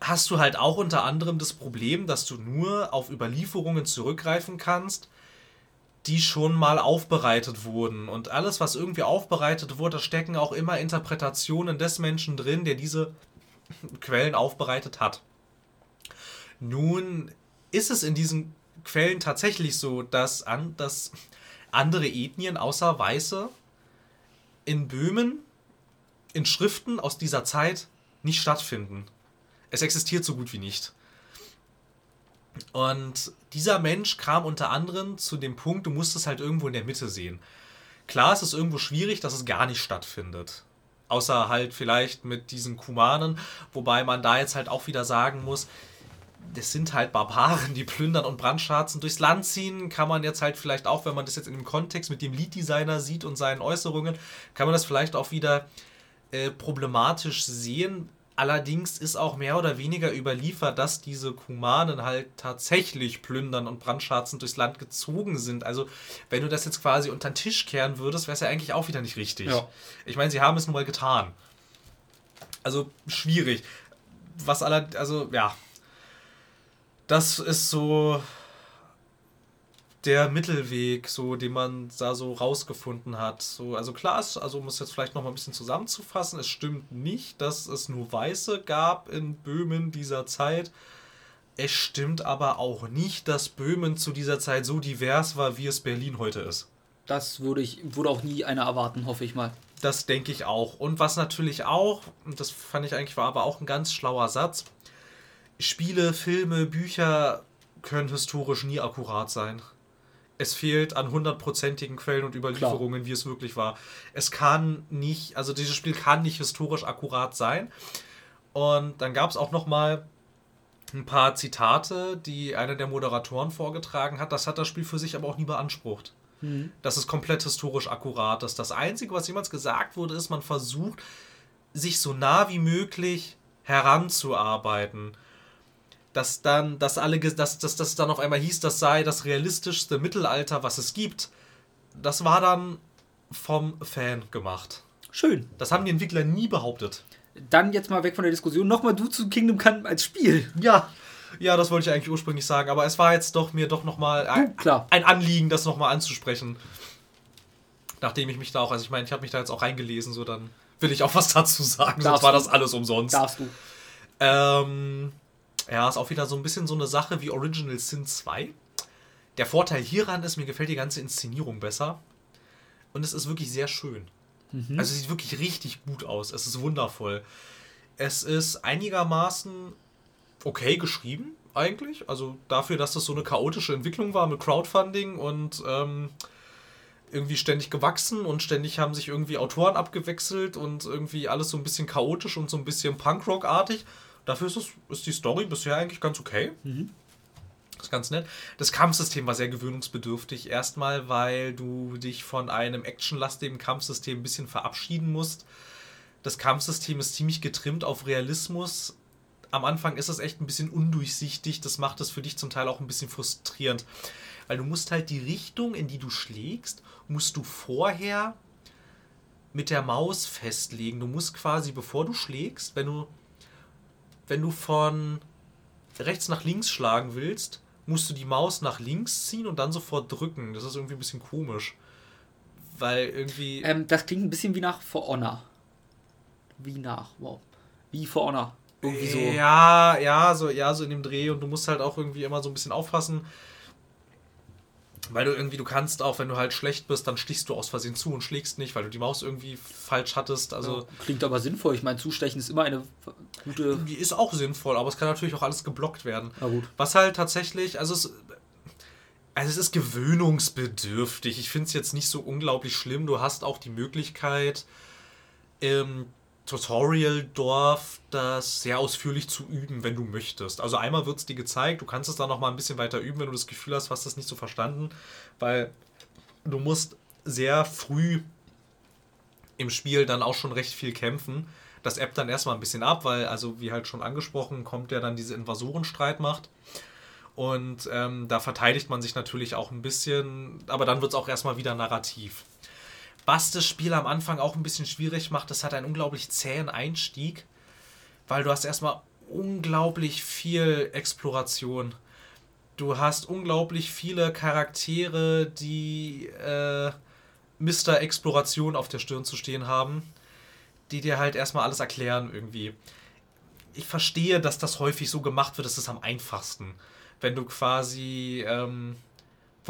hast du halt auch unter anderem das Problem, dass du nur auf Überlieferungen zurückgreifen kannst, die schon mal aufbereitet wurden. Und alles, was irgendwie aufbereitet wurde, stecken auch immer Interpretationen des Menschen drin, der diese Quellen aufbereitet hat. Nun ist es in diesen Quellen tatsächlich so, dass, an, dass andere Ethnien außer Weiße in Böhmen in Schriften aus dieser Zeit nicht stattfinden. Es existiert so gut wie nicht. Und dieser Mensch kam unter anderem zu dem Punkt, du musst es halt irgendwo in der Mitte sehen. Klar, es ist irgendwo schwierig, dass es gar nicht stattfindet. Außer halt vielleicht mit diesen Kumanen, wobei man da jetzt halt auch wieder sagen muss, das sind halt Barbaren, die plündern und Brandschatzen durchs Land ziehen. Kann man jetzt halt vielleicht auch, wenn man das jetzt in dem Kontext mit dem Lead-Designer sieht und seinen Äußerungen, kann man das vielleicht auch wieder äh, problematisch sehen. Allerdings ist auch mehr oder weniger überliefert, dass diese Kumanen halt tatsächlich plündern und brandschatzend durchs Land gezogen sind. Also, wenn du das jetzt quasi unter den Tisch kehren würdest, wäre es ja eigentlich auch wieder nicht richtig. Ja. Ich meine, sie haben es nun mal getan. Also, schwierig. Was aller, also, ja. Das ist so der Mittelweg, so den man da so rausgefunden hat. So, also klar ist, also um es jetzt vielleicht noch mal ein bisschen zusammenzufassen, es stimmt nicht, dass es nur Weiße gab in Böhmen dieser Zeit. Es stimmt aber auch nicht, dass Böhmen zu dieser Zeit so divers war, wie es Berlin heute ist. Das würde ich, würde auch nie einer erwarten, hoffe ich mal. Das denke ich auch. Und was natürlich auch, und das fand ich eigentlich war aber auch ein ganz schlauer Satz, Spiele, Filme, Bücher können historisch nie akkurat sein es fehlt an hundertprozentigen Quellen und Überlieferungen, Klar. wie es wirklich war. Es kann nicht, also dieses Spiel kann nicht historisch akkurat sein. Und dann gab es auch noch mal ein paar Zitate, die einer der Moderatoren vorgetragen hat. Das hat das Spiel für sich aber auch nie beansprucht. Mhm. Das ist komplett historisch akkurat. Das, das Einzige, was jemals gesagt wurde, ist, man versucht, sich so nah wie möglich heranzuarbeiten dass dann, dass alle, dass, dass das dann auf einmal hieß, das sei das realistischste Mittelalter, was es gibt. Das war dann vom Fan gemacht. Schön. Das haben die Entwickler nie behauptet. Dann jetzt mal weg von der Diskussion. Nochmal du zu Kingdom Come als Spiel. Ja. Ja, das wollte ich eigentlich ursprünglich sagen, aber es war jetzt doch mir doch nochmal ein, ein Anliegen, das nochmal anzusprechen. Nachdem ich mich da auch, also ich meine, ich habe mich da jetzt auch reingelesen, so dann will ich auch was dazu sagen, Darfst sonst war das alles umsonst. Darfst du. Ähm, ja, ist auch wieder so ein bisschen so eine Sache wie Original Sin 2. Der Vorteil hieran ist, mir gefällt die ganze Inszenierung besser. Und es ist wirklich sehr schön. Mhm. Also es sieht wirklich richtig gut aus. Es ist wundervoll. Es ist einigermaßen okay geschrieben, eigentlich. Also dafür, dass das so eine chaotische Entwicklung war mit Crowdfunding und ähm, irgendwie ständig gewachsen und ständig haben sich irgendwie Autoren abgewechselt und irgendwie alles so ein bisschen chaotisch und so ein bisschen Punkrock-artig. Dafür ist, es, ist die Story bisher eigentlich ganz okay. Mhm. Das ist ganz nett. Das Kampfsystem war sehr gewöhnungsbedürftig. Erstmal, weil du dich von einem actionlastigen Kampfsystem ein bisschen verabschieden musst. Das Kampfsystem ist ziemlich getrimmt auf Realismus. Am Anfang ist es echt ein bisschen undurchsichtig. Das macht es für dich zum Teil auch ein bisschen frustrierend. Weil du musst halt die Richtung, in die du schlägst, musst du vorher mit der Maus festlegen. Du musst quasi, bevor du schlägst, wenn du, wenn du von rechts nach links schlagen willst, musst du die Maus nach links ziehen und dann sofort drücken. Das ist irgendwie ein bisschen komisch. Weil irgendwie. Ähm, das klingt ein bisschen wie nach For Honor. Wie nach, wow. Wie For Honor. Irgendwie so. Ja, ja, so, ja, so in dem Dreh und du musst halt auch irgendwie immer so ein bisschen aufpassen. Weil du irgendwie, du kannst auch, wenn du halt schlecht bist, dann stichst du aus Versehen zu und schlägst nicht, weil du die Maus irgendwie falsch hattest. Also ja, klingt aber sinnvoll. Ich meine, zustechen ist immer eine gute. Die ist auch sinnvoll, aber es kann natürlich auch alles geblockt werden. Na gut. Was halt tatsächlich, also es, also es ist gewöhnungsbedürftig. Ich finde es jetzt nicht so unglaublich schlimm. Du hast auch die Möglichkeit, ähm, Tutorial-Dorf das sehr ausführlich zu üben, wenn du möchtest. Also einmal wird es dir gezeigt, du kannst es dann noch mal ein bisschen weiter üben, wenn du das Gefühl hast, hast das nicht so verstanden, weil du musst sehr früh im Spiel dann auch schon recht viel kämpfen. Das ebbt dann erstmal ein bisschen ab, weil, also wie halt schon angesprochen, kommt ja dann diese Invasorenstreitmacht. Und ähm, da verteidigt man sich natürlich auch ein bisschen, aber dann wird es auch erstmal wieder narrativ. Was das Spiel am Anfang auch ein bisschen schwierig macht, das hat einen unglaublich zähen Einstieg, weil du hast erstmal unglaublich viel Exploration. Du hast unglaublich viele Charaktere, die äh, Mr. Exploration auf der Stirn zu stehen haben, die dir halt erstmal alles erklären irgendwie. Ich verstehe, dass das häufig so gemacht wird, das ist am einfachsten. Wenn du quasi ähm,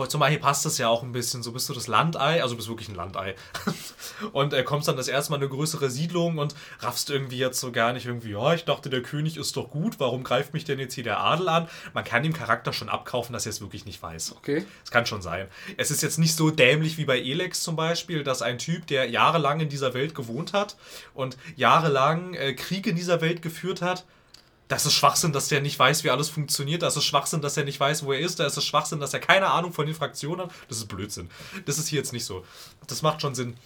zum Beispiel passt das ja auch ein bisschen. So bist du das Landei, also bist wirklich ein Landei. und äh, kommst dann das erste Mal eine größere Siedlung und raffst irgendwie jetzt so gar nicht irgendwie, ja, ich dachte, der König ist doch gut, warum greift mich denn jetzt hier der Adel an? Man kann dem Charakter schon abkaufen, dass er es wirklich nicht weiß. Okay. Das kann schon sein. Es ist jetzt nicht so dämlich wie bei Elex zum Beispiel, dass ein Typ, der jahrelang in dieser Welt gewohnt hat und jahrelang äh, Krieg in dieser Welt geführt hat, das ist Schwachsinn, dass der nicht weiß, wie alles funktioniert. Das ist Schwachsinn, dass er nicht weiß, wo er ist. Das ist Schwachsinn, dass er keine Ahnung von den Fraktionen hat. Das ist Blödsinn. Das ist hier jetzt nicht so. Das macht schon Sinn.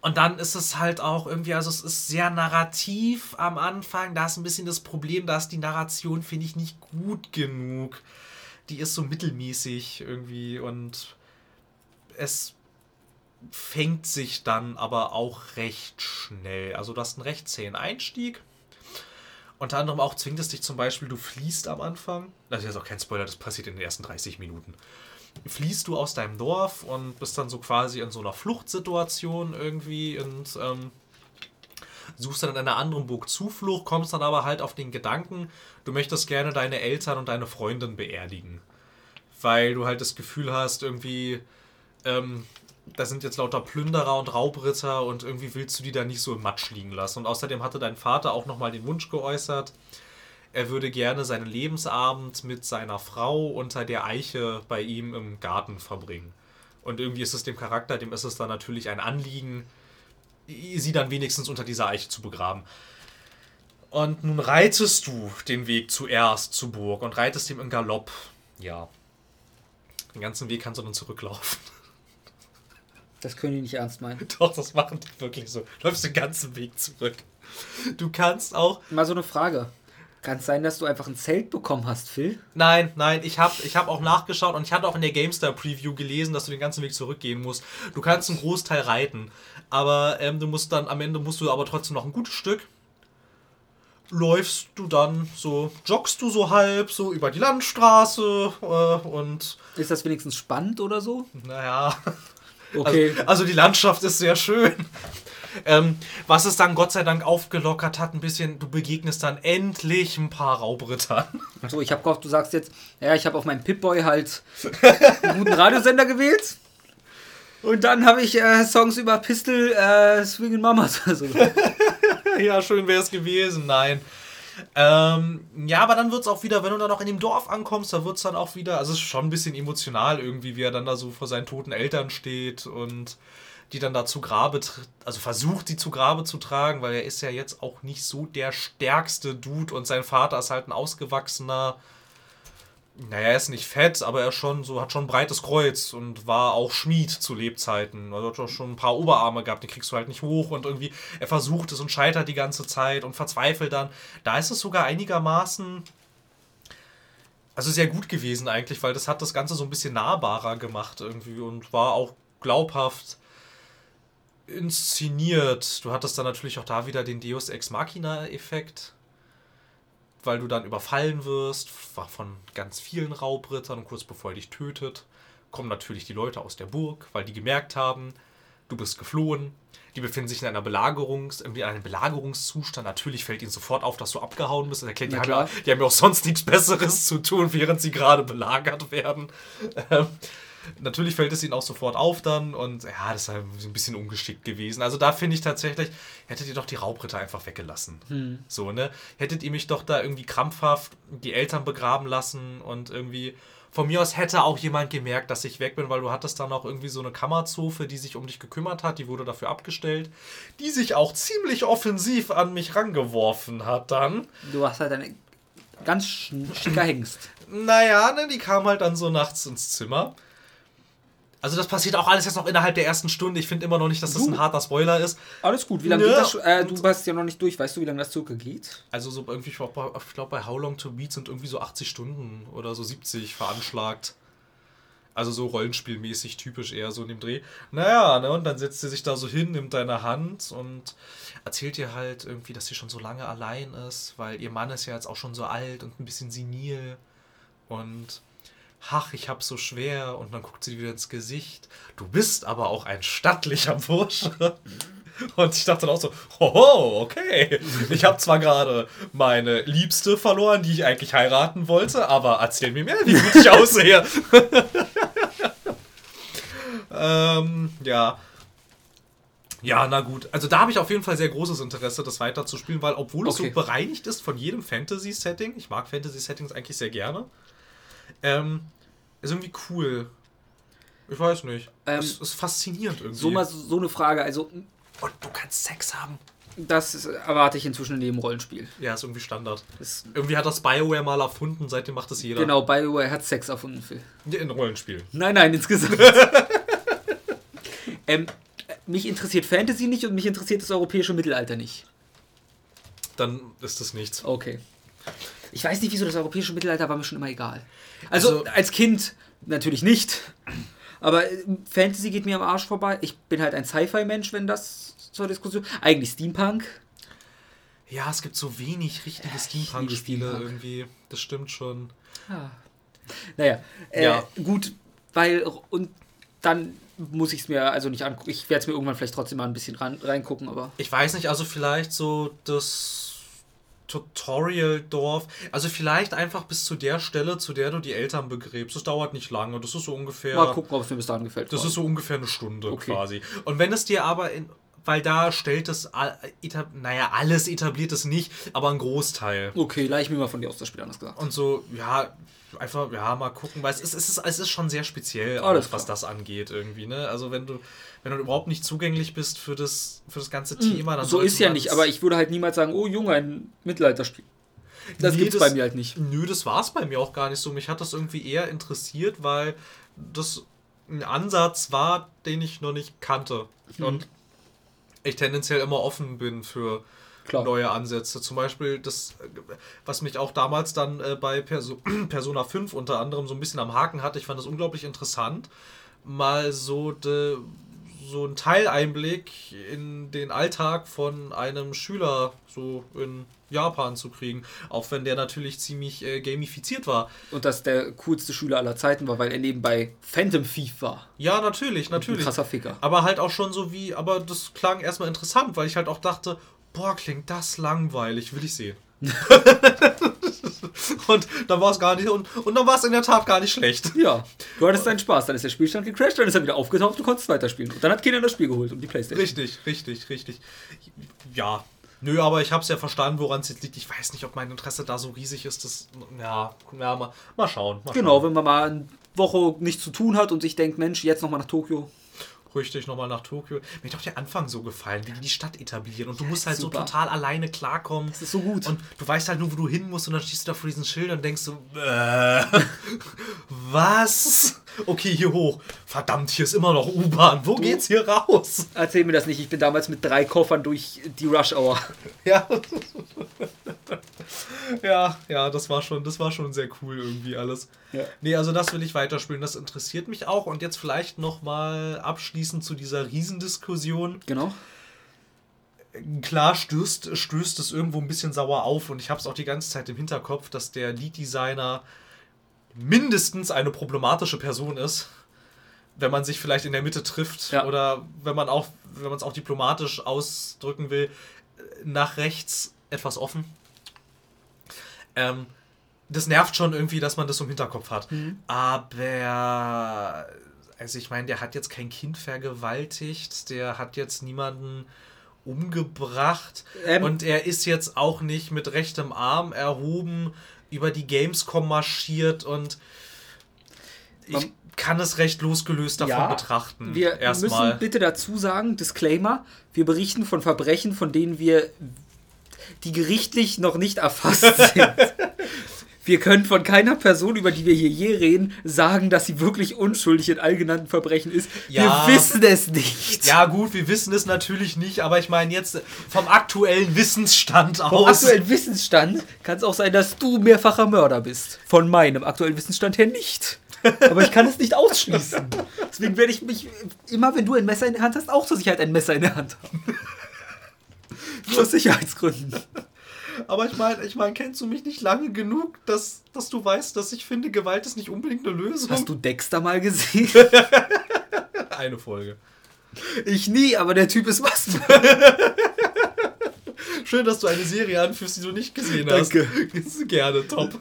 Und dann ist es halt auch irgendwie, also es ist sehr narrativ am Anfang. Da ist ein bisschen das Problem, da ist die Narration, finde ich, nicht gut genug. Die ist so mittelmäßig irgendwie und es fängt sich dann aber auch recht schnell. Also du hast einen recht zähen Einstieg unter anderem auch zwingt es dich zum Beispiel, du fließt am Anfang. Das ist jetzt auch kein Spoiler, das passiert in den ersten 30 Minuten. Fließt du aus deinem Dorf und bist dann so quasi in so einer Fluchtsituation irgendwie und ähm, suchst dann in einer anderen Burg Zuflucht, kommst dann aber halt auf den Gedanken, du möchtest gerne deine Eltern und deine Freundin beerdigen. Weil du halt das Gefühl hast, irgendwie, ähm, da sind jetzt lauter Plünderer und Raubritter und irgendwie willst du die da nicht so im Matsch liegen lassen. Und außerdem hatte dein Vater auch nochmal den Wunsch geäußert, er würde gerne seinen Lebensabend mit seiner Frau unter der Eiche bei ihm im Garten verbringen. Und irgendwie ist es dem Charakter, dem ist es dann natürlich ein Anliegen, sie dann wenigstens unter dieser Eiche zu begraben. Und nun reitest du den Weg zuerst zur Burg und reitest ihm im Galopp. Ja. Den ganzen Weg kannst du dann zurücklaufen. Das können die nicht ernst meinen. Doch, das machen die wirklich so. Du läufst den ganzen Weg zurück. Du kannst auch. Mal so eine Frage. Kann es sein, dass du einfach ein Zelt bekommen hast, Phil? Nein, nein, ich habe ich hab auch nachgeschaut und ich hatte auch in der GameStar Preview gelesen, dass du den ganzen Weg zurückgehen musst. Du kannst einen Großteil reiten, aber ähm, du musst dann am Ende musst du aber trotzdem noch ein gutes Stück läufst du dann so, joggst du so halb so über die Landstraße äh, und. Ist das wenigstens spannend oder so? Naja. Okay. Also, also die Landschaft ist sehr schön. Ähm, was es dann Gott sei Dank aufgelockert hat, ein bisschen, du begegnest dann endlich ein paar Raubrittern. Achso, ich habe gehofft, du sagst jetzt, ja, ich habe auf meinem Pip-Boy halt einen guten Radiosender gewählt. Und dann habe ich äh, Songs über Pistol, äh, Swingin' Mamas. Also, ja, schön wäre es gewesen. Nein. Ähm, ja, aber dann wird es auch wieder, wenn du dann noch in dem Dorf ankommst, da wird es dann auch wieder, also es ist schon ein bisschen emotional irgendwie, wie er dann da so vor seinen toten Eltern steht und die dann da zu Grabe, also versucht, die zu Grabe zu tragen, weil er ist ja jetzt auch nicht so der stärkste Dude und sein Vater ist halt ein ausgewachsener, naja, er ist nicht fett, aber er schon so, hat schon ein breites Kreuz und war auch Schmied zu Lebzeiten. Also hat auch schon ein paar Oberarme gehabt, die kriegst du halt nicht hoch und irgendwie, er versucht es und scheitert die ganze Zeit und verzweifelt dann. Da ist es sogar einigermaßen, also sehr gut gewesen eigentlich, weil das hat das Ganze so ein bisschen nahbarer gemacht irgendwie und war auch glaubhaft inszeniert. Du hattest dann natürlich auch da wieder den Deus Ex Machina-Effekt weil du dann überfallen wirst von ganz vielen Raubrittern und kurz bevor er dich tötet, kommen natürlich die Leute aus der Burg, weil die gemerkt haben, du bist geflohen. Die befinden sich in einer Belagerungs, irgendwie in einem Belagerungszustand. Natürlich fällt ihnen sofort auf, dass du abgehauen bist. Und erklärt, die, haben ja, die haben ja auch sonst nichts Besseres zu tun, während sie gerade belagert werden. Natürlich fällt es ihnen auch sofort auf dann und ja, das ist halt ein bisschen ungeschickt gewesen. Also da finde ich tatsächlich, hättet ihr doch die Raubritter einfach weggelassen. So, ne? Hättet ihr mich doch da irgendwie krampfhaft die Eltern begraben lassen und irgendwie. Von mir aus hätte auch jemand gemerkt, dass ich weg bin, weil du hattest dann auch irgendwie so eine Kammerzofe, die sich um dich gekümmert hat, die wurde dafür abgestellt, die sich auch ziemlich offensiv an mich rangeworfen hat dann. du hast halt ein ganz sch- schicker Hengst. Naja, ne, die kam halt dann so nachts ins Zimmer. Also das passiert auch alles jetzt noch innerhalb der ersten Stunde. Ich finde immer noch nicht, dass das Du? ein harter Spoiler ist. Alles gut, wie lange Ja, geht das? Äh, du warst ja noch nicht durch. Weißt du, wie lange das circa geht? Also so irgendwie, ich glaube bei, ich glaub, bei How Long to Beat sind irgendwie so 80 Stunden oder so 70 veranschlagt. Also so rollenspielmäßig typisch eher so in dem Dreh. Naja, ne, und dann setzt sie sich da so hin, nimmt deine Hand und erzählt ihr halt irgendwie, dass sie schon so lange allein ist, weil ihr Mann ist ja jetzt auch schon so alt und ein bisschen senil. Und ach, ich hab's so schwer. Und dann guckt sie wieder ins Gesicht. Du bist aber auch ein stattlicher Bursche. Und ich dachte dann auch so, hoho, okay. Ich habe zwar gerade meine Liebste verloren, die ich eigentlich heiraten wollte, aber erzähl mir mehr, wie gut ich aussehe. ähm, ja. Ja, na gut. Also da habe ich auf jeden Fall sehr großes Interesse, das weiterzuspielen, weil obwohl es Okay. so bereinigt ist von jedem Fantasy-Setting, ich mag Fantasy-Settings eigentlich sehr gerne, ähm, ist irgendwie cool. Ich weiß nicht. Ähm, es ist faszinierend irgendwie. So mal so, eine Frage. Also, Und du kannst Sex haben. das ist- erwarte ich inzwischen in jedem Rollenspiel. Ja, ist irgendwie Standard. Das, Irgendwie hat das BioWare mal erfunden, seitdem macht es jeder. genau, BioWare hat Sex erfunden, Phil. In Rollenspielen. Nein, nein, insgesamt. ähm, mich interessiert Fantasy nicht und mich interessiert das europäische Mittelalter nicht. Dann ist das nichts. Okay. Ich weiß nicht, wieso das europäische Mittelalter war mir schon immer egal. Also, Also- als Kind natürlich nicht. Aber äh, Fantasy geht mir am Arsch vorbei. Ich bin halt ein Sci-Fi-Mensch, wenn das zur Diskussion. Eigentlich Steampunk. Ja, es gibt so wenig richtige Steampunk-Spiele Steampunk. irgendwie. Das stimmt schon. Ja. Naja, äh, Ja. gut, weil und dann muss ich es mir also nicht angucken. Ich werde es mir irgendwann vielleicht trotzdem mal ein bisschen ran, reingucken, aber Ich weiß nicht, also vielleicht so das Tutorial-Dorf. Also vielleicht einfach bis zu der Stelle, zu der du die Eltern begräbst. Das dauert nicht lange. Das ist so ungefähr. mal gucken, ob es mir bis dahin gefällt. Das ist so ungefähr eine Stunde Okay. quasi. Und wenn es dir aber in. Weil da stellt es, naja, alles etabliert es nicht, aber ein Großteil. okay, leih ich mir mal von dir aus das Spiel anders gesagt. Und so, ja, einfach, ja, mal gucken, weil es ist, es ist, es ist schon sehr speziell, auch, was das angeht irgendwie, ne? Also wenn du, wenn du überhaupt nicht zugänglich bist für das, für das ganze Thema, dann so ist ja nicht, aber ich würde halt niemals sagen, oh Junge, ein Mittelalterspiel. Das Nee, gibt's das- bei mir halt nicht. Nö, das war es bei mir auch gar nicht so. Mich hat das irgendwie eher interessiert, weil das ein Ansatz war, den ich noch nicht kannte. Mhm. Und ich tendenziell immer offen bin für Klar. neue Ansätze. Zum Beispiel das, was mich auch damals dann äh, bei Perso Persona 5 unter anderem so ein bisschen am Haken hatte. Ich fand das unglaublich interessant, mal so de, so einen Teileinblick in den Alltag von einem Schüler so in Japan zu kriegen. Auch wenn der natürlich ziemlich äh, gamifiziert war. Und das der coolste Schüler aller Zeiten war, weil er nebenbei Phantom Thief war. Ja, natürlich, natürlich. Ein krasser Ficker. Aber halt auch schon so wie, aber das klang erstmal interessant, weil ich halt auch dachte, boah, klingt das langweilig, will ich sehen. und dann war es gar nicht, und, und dann war es in der Tat gar nicht schlecht. Ja, du hattest deinen Spaß, dann ist der Spielstand gecrashed, dann ist er wieder aufgetaucht, du konntest weiterspielen. Und dann hat Kinder das Spiel geholt um die Playstation. Richtig, richtig, richtig. Ja, Nö, aber ich habe es ja verstanden, woran es jetzt liegt. Ich weiß nicht, ob mein Interesse da so riesig ist. Das, ja, ja mal, mal schauen. Mal genau, schauen. wenn man mal eine Woche nichts zu tun hat und sich denkt, Mensch, jetzt nochmal nach Tokio. Richtig, nochmal nach Tokio. Mir hat auch der Anfang so gefallen, wie die die Stadt etablieren. Und du musst halt super. so total alleine klarkommen. Das ist so gut. Und du weißt halt nur, wo du hin musst und dann stehst du da vor diesen Schildern und denkst so, äh, was? Okay, hier hoch. Verdammt, hier ist immer noch U-Bahn. Wo geht's hier raus? Erzähl mir das nicht, ich bin damals mit drei Koffern durch die Rush Hour. Ja. ja, ja, das war schon, das war schon sehr cool irgendwie alles. Ja. Nee, also das will ich weiterspielen, das interessiert mich auch. Und jetzt vielleicht nochmal abschließend zu dieser Riesendiskussion. Genau. Klar stößt, stößt es irgendwo ein bisschen sauer auf und ich habe es auch die ganze Zeit im Hinterkopf, dass der Lead-Designer mindestens eine problematische Person ist, wenn man sich vielleicht in der Mitte trifft Ja. oder wenn man auch, wenn man es auch diplomatisch ausdrücken will, nach rechts etwas offen. Ähm, das nervt schon irgendwie, dass man das im Hinterkopf hat. Aber, also ich meine, der hat jetzt kein Kind vergewaltigt, der hat jetzt niemanden umgebracht Ähm. und er ist jetzt auch nicht mit rechtem Arm erhoben über die Gamescom marschiert und ich kann es recht losgelöst davon betrachten. Wir Erstmal. müssen bitte dazu sagen, Disclaimer, wir berichten von Verbrechen, von denen wir, die gerichtlich noch nicht erfasst sind. Wir können von keiner Person, über die wir hier je reden, sagen, dass sie wirklich unschuldig in all genannten Verbrechen ist. Ja. Wir wissen es nicht. Ja, gut, wir wissen es natürlich nicht, aber ich meine jetzt vom aktuellen Wissensstand Vom aus. aktuellen Wissensstand kann es auch sein, dass du mehrfacher Mörder bist. Von meinem aktuellen Wissensstand her nicht. Aber ich kann es nicht ausschließen. Deswegen werde ich mich immer, wenn du ein Messer in der Hand hast, auch zur Sicherheit ein Messer in der Hand haben. Nur aus Sicherheitsgründen. Aber ich meine, ich mein, kennst du mich nicht lange genug, dass, dass du weißt, dass ich finde, Gewalt ist nicht unbedingt eine Lösung? Hast du Dexter mal gesehen? eine Folge? Ich nie, aber der Typ ist was. Schön, dass du eine Serie anführst, die du nicht gesehen hast. Danke. Gerne, top.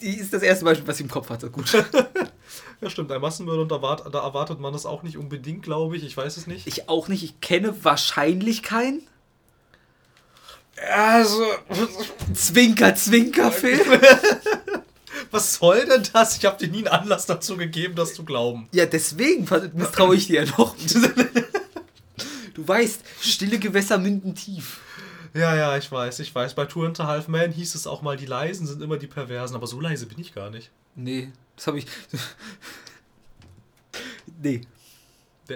Die ist das erste Beispiel, was ich im Kopf hatte. Gut. Ja, stimmt, ein Massenmörder, und da, wart, da erwartet man das auch nicht unbedingt, glaube ich. Ich weiß es nicht. Ich auch nicht. Ich kenne wahrscheinlich keinen. Also, Zwinker, Zwinker, Phil. was soll denn das? Ich habe dir nie einen Anlass dazu gegeben, das zu glauben. Ja, deswegen misstraue ich dir ja noch. Du weißt, stille Gewässer münden tief. Ja, ja, ich weiß, ich weiß. Bei and a Half Man hieß es auch mal, die Leisen sind immer die Perversen, aber so leise bin ich gar nicht. Nee, das habe ich. Nee. Du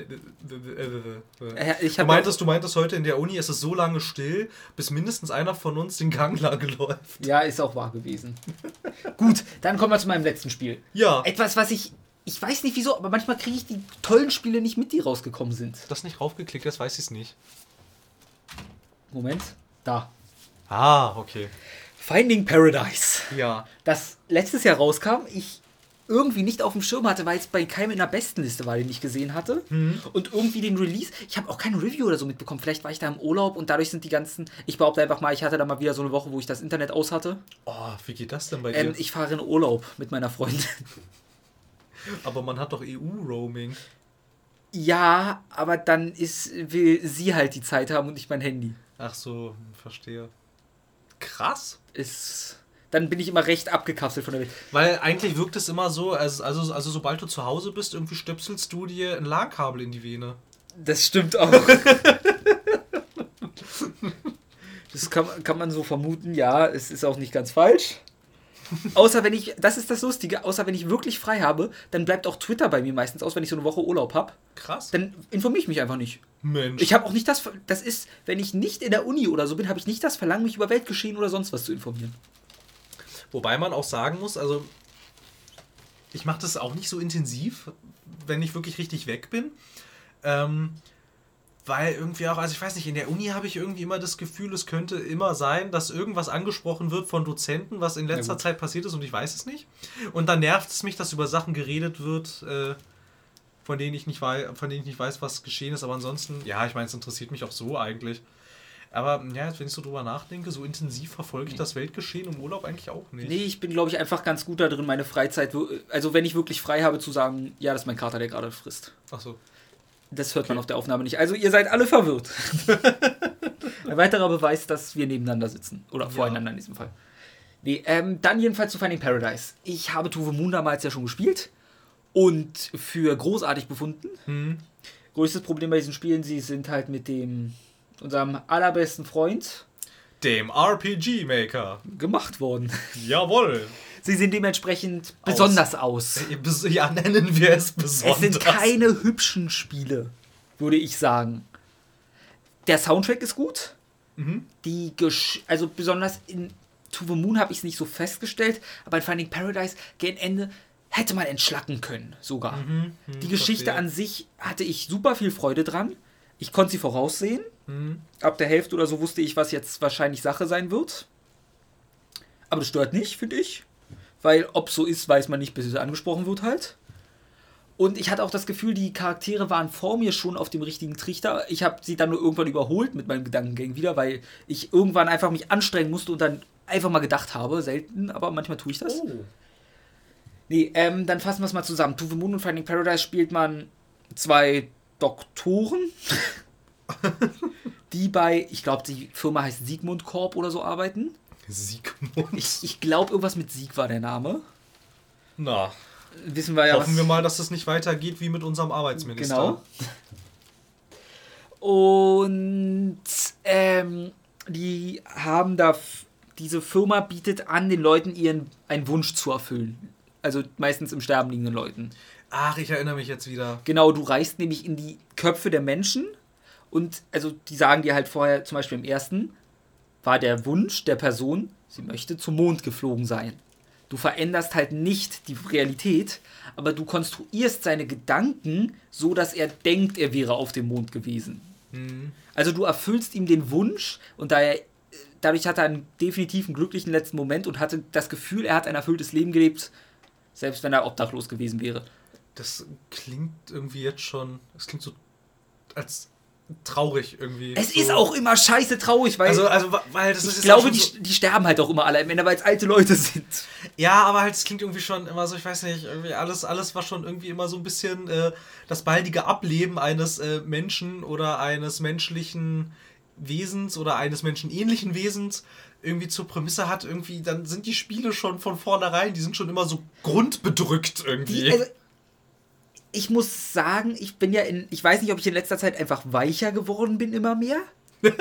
habe meintest, du meintest heute in der Uni, es ist so lange still, bis mindestens einer von uns den Gang lang läuft. Ja, ist auch wahr gewesen. Gut, dann kommen wir zu meinem letzten Spiel. Ja. Etwas, was ich. Ich weiß nicht wieso, aber manchmal kriege ich die tollen Spiele nicht mit, die rausgekommen sind. Das nicht raufgeklickt, das weiß ich es nicht. Moment. Da. Ah, okay. Finding Paradise. Ja. Das letztes Jahr rauskam, ich irgendwie nicht auf dem Schirm hatte, weil es bei keinem in der besten Liste war, den ich gesehen hatte. Und irgendwie den Release, ich habe auch kein Review oder so mitbekommen. Vielleicht war ich da im Urlaub und dadurch sind die ganzen. Ich behaupte einfach mal, ich hatte da mal wieder so eine Woche, wo ich das Internet aus hatte. Oh, wie geht das denn bei Ähm, dir? ich fahre in Urlaub mit meiner Freundin. Aber man hat doch EU-Roaming. Ja, aber dann ist, will sie halt die Zeit haben und nicht mein Handy. Ach so, verstehe. Krass. Ist, dann bin ich immer recht abgekapselt von der Welt. Weil eigentlich wirkt es immer so, als, also, also sobald du zu Hause bist, irgendwie stöpselst du dir ein LAN-Kabel in die Vene. Das stimmt auch. Das kann, kann man so vermuten, ja, es ist auch nicht ganz falsch. Außer wenn ich, das ist das Lustige, außer wenn ich wirklich frei habe, dann bleibt auch Twitter bei mir meistens aus, wenn ich so eine Woche Urlaub habe. Krass. Dann informiere ich mich einfach nicht. Mensch. Ich habe auch nicht das, das ist, wenn ich nicht in der Uni oder so bin, habe ich nicht das Verlangen, mich über Weltgeschehen oder sonst was zu informieren. Wobei man auch sagen muss, also ich mache das auch nicht so intensiv, wenn ich wirklich richtig weg bin. Ähm, weil irgendwie auch, also ich weiß nicht, in der Uni habe ich irgendwie immer das Gefühl, es könnte immer sein, dass irgendwas angesprochen wird von Dozenten, was in letzter Zeit passiert ist und ich weiß es nicht. Und dann nervt es mich, dass über Sachen geredet wird, äh, von denen ich nicht weiß, von denen ich nicht weiß, was geschehen ist. Aber ansonsten, ja, ich meine, es interessiert mich auch so eigentlich. Aber ja, wenn ich so drüber nachdenke, so intensiv verfolge ich das Weltgeschehen im Urlaub eigentlich auch nicht. Nee, ich bin, glaube ich, einfach ganz gut da drin, meine Freizeit, also wenn ich wirklich frei habe, zu sagen, ja, das ist mein Kater, der gerade frisst. Ach so. Das hört okay. man auf der Aufnahme nicht. Also ihr seid alle verwirrt. Ein weiterer Beweis, dass wir nebeneinander sitzen. Oder ja. voreinander in diesem Fall. Nee, ähm, dann jedenfalls zu Finding Paradise. Ich habe Tuve Moon damals ja schon gespielt und für großartig befunden. Hm. Größtes Problem bei diesen Spielen, sie sind halt mit dem unserem allerbesten Freund, dem RPG Maker, gemacht worden. Jawohl. Sie sehen dementsprechend aus. besonders aus. Äh, ja, nennen wir es besonders. Es sind keine hübschen Spiele, würde ich sagen. Der Soundtrack ist gut. Mhm. Die Gesch also besonders in To the Moon habe ich es nicht so festgestellt, aber in Finding Paradise gegen Ende hätte man entschlacken können, sogar. Mhm, mh, die Geschichte verstehe. an sich hatte ich super viel Freude dran. Ich konnte sie voraussehen. Mhm. Ab der Hälfte oder so wusste ich, was jetzt wahrscheinlich Sache sein wird. Aber das stört nicht, finde ich. Weil ob so ist, weiß man nicht, bis es angesprochen wird halt. Und ich hatte auch das Gefühl, die Charaktere waren vor mir schon auf dem richtigen Trichter. Ich habe sie dann nur irgendwann überholt mit meinem Gedankengängen wieder, weil ich irgendwann einfach mich anstrengen musste und dann einfach mal gedacht habe. Selten, aber manchmal tue ich das. Oh. Nee, ähm, dann fassen wir es mal zusammen. To the Moon und Finding Paradise spielt man zwei Doktoren, die bei, ich glaube, die Firma heißt Sigmund Corp oder so arbeiten. Sigmund? Ich, ich glaube, irgendwas mit Sieg war der Name. Na. Wissen wir ja. Hoffen wir mal, dass es nicht weitergeht wie mit unserem Arbeitsminister. Genau. Und ähm, die haben da, diese Firma bietet an, den Leuten ihren einen Wunsch zu erfüllen. Also meistens im Sterben liegenden Leuten. Ach, ich erinnere mich jetzt wieder. Genau, du reist nämlich in die Köpfe der Menschen und also die sagen dir halt vorher, zum Beispiel im ersten, war der Wunsch der Person, sie möchte zum Mond geflogen sein. Du veränderst halt nicht die Realität, aber du konstruierst seine Gedanken so, dass er denkt, er wäre auf dem Mond gewesen. Mhm. Also du erfüllst ihm den Wunsch und da er, dadurch hat er einen definitiven glücklichen letzten Moment und hatte das Gefühl, er hat ein erfülltes Leben gelebt, selbst wenn er obdachlos gewesen wäre das klingt irgendwie jetzt schon, es klingt so als traurig irgendwie. Es so. ist auch immer scheiße traurig, weil, also, also, weil das ich ist glaube, die, so die sterben halt auch immer alle am Ende, weil es alte Leute sind. Ja, aber halt, es klingt irgendwie schon immer so, ich weiß nicht, irgendwie alles, alles war schon irgendwie immer so ein bisschen äh, das baldige Ableben eines äh, Menschen oder eines menschlichen Wesens oder eines menschenähnlichen Wesens irgendwie zur Prämisse hat, irgendwie, dann sind die Spiele schon von vornherein, die sind schon immer so grundbedrückt irgendwie. Die, also, ich muss sagen, ich bin ja in, ich weiß nicht, ob ich in letzter Zeit einfach weicher geworden bin immer mehr.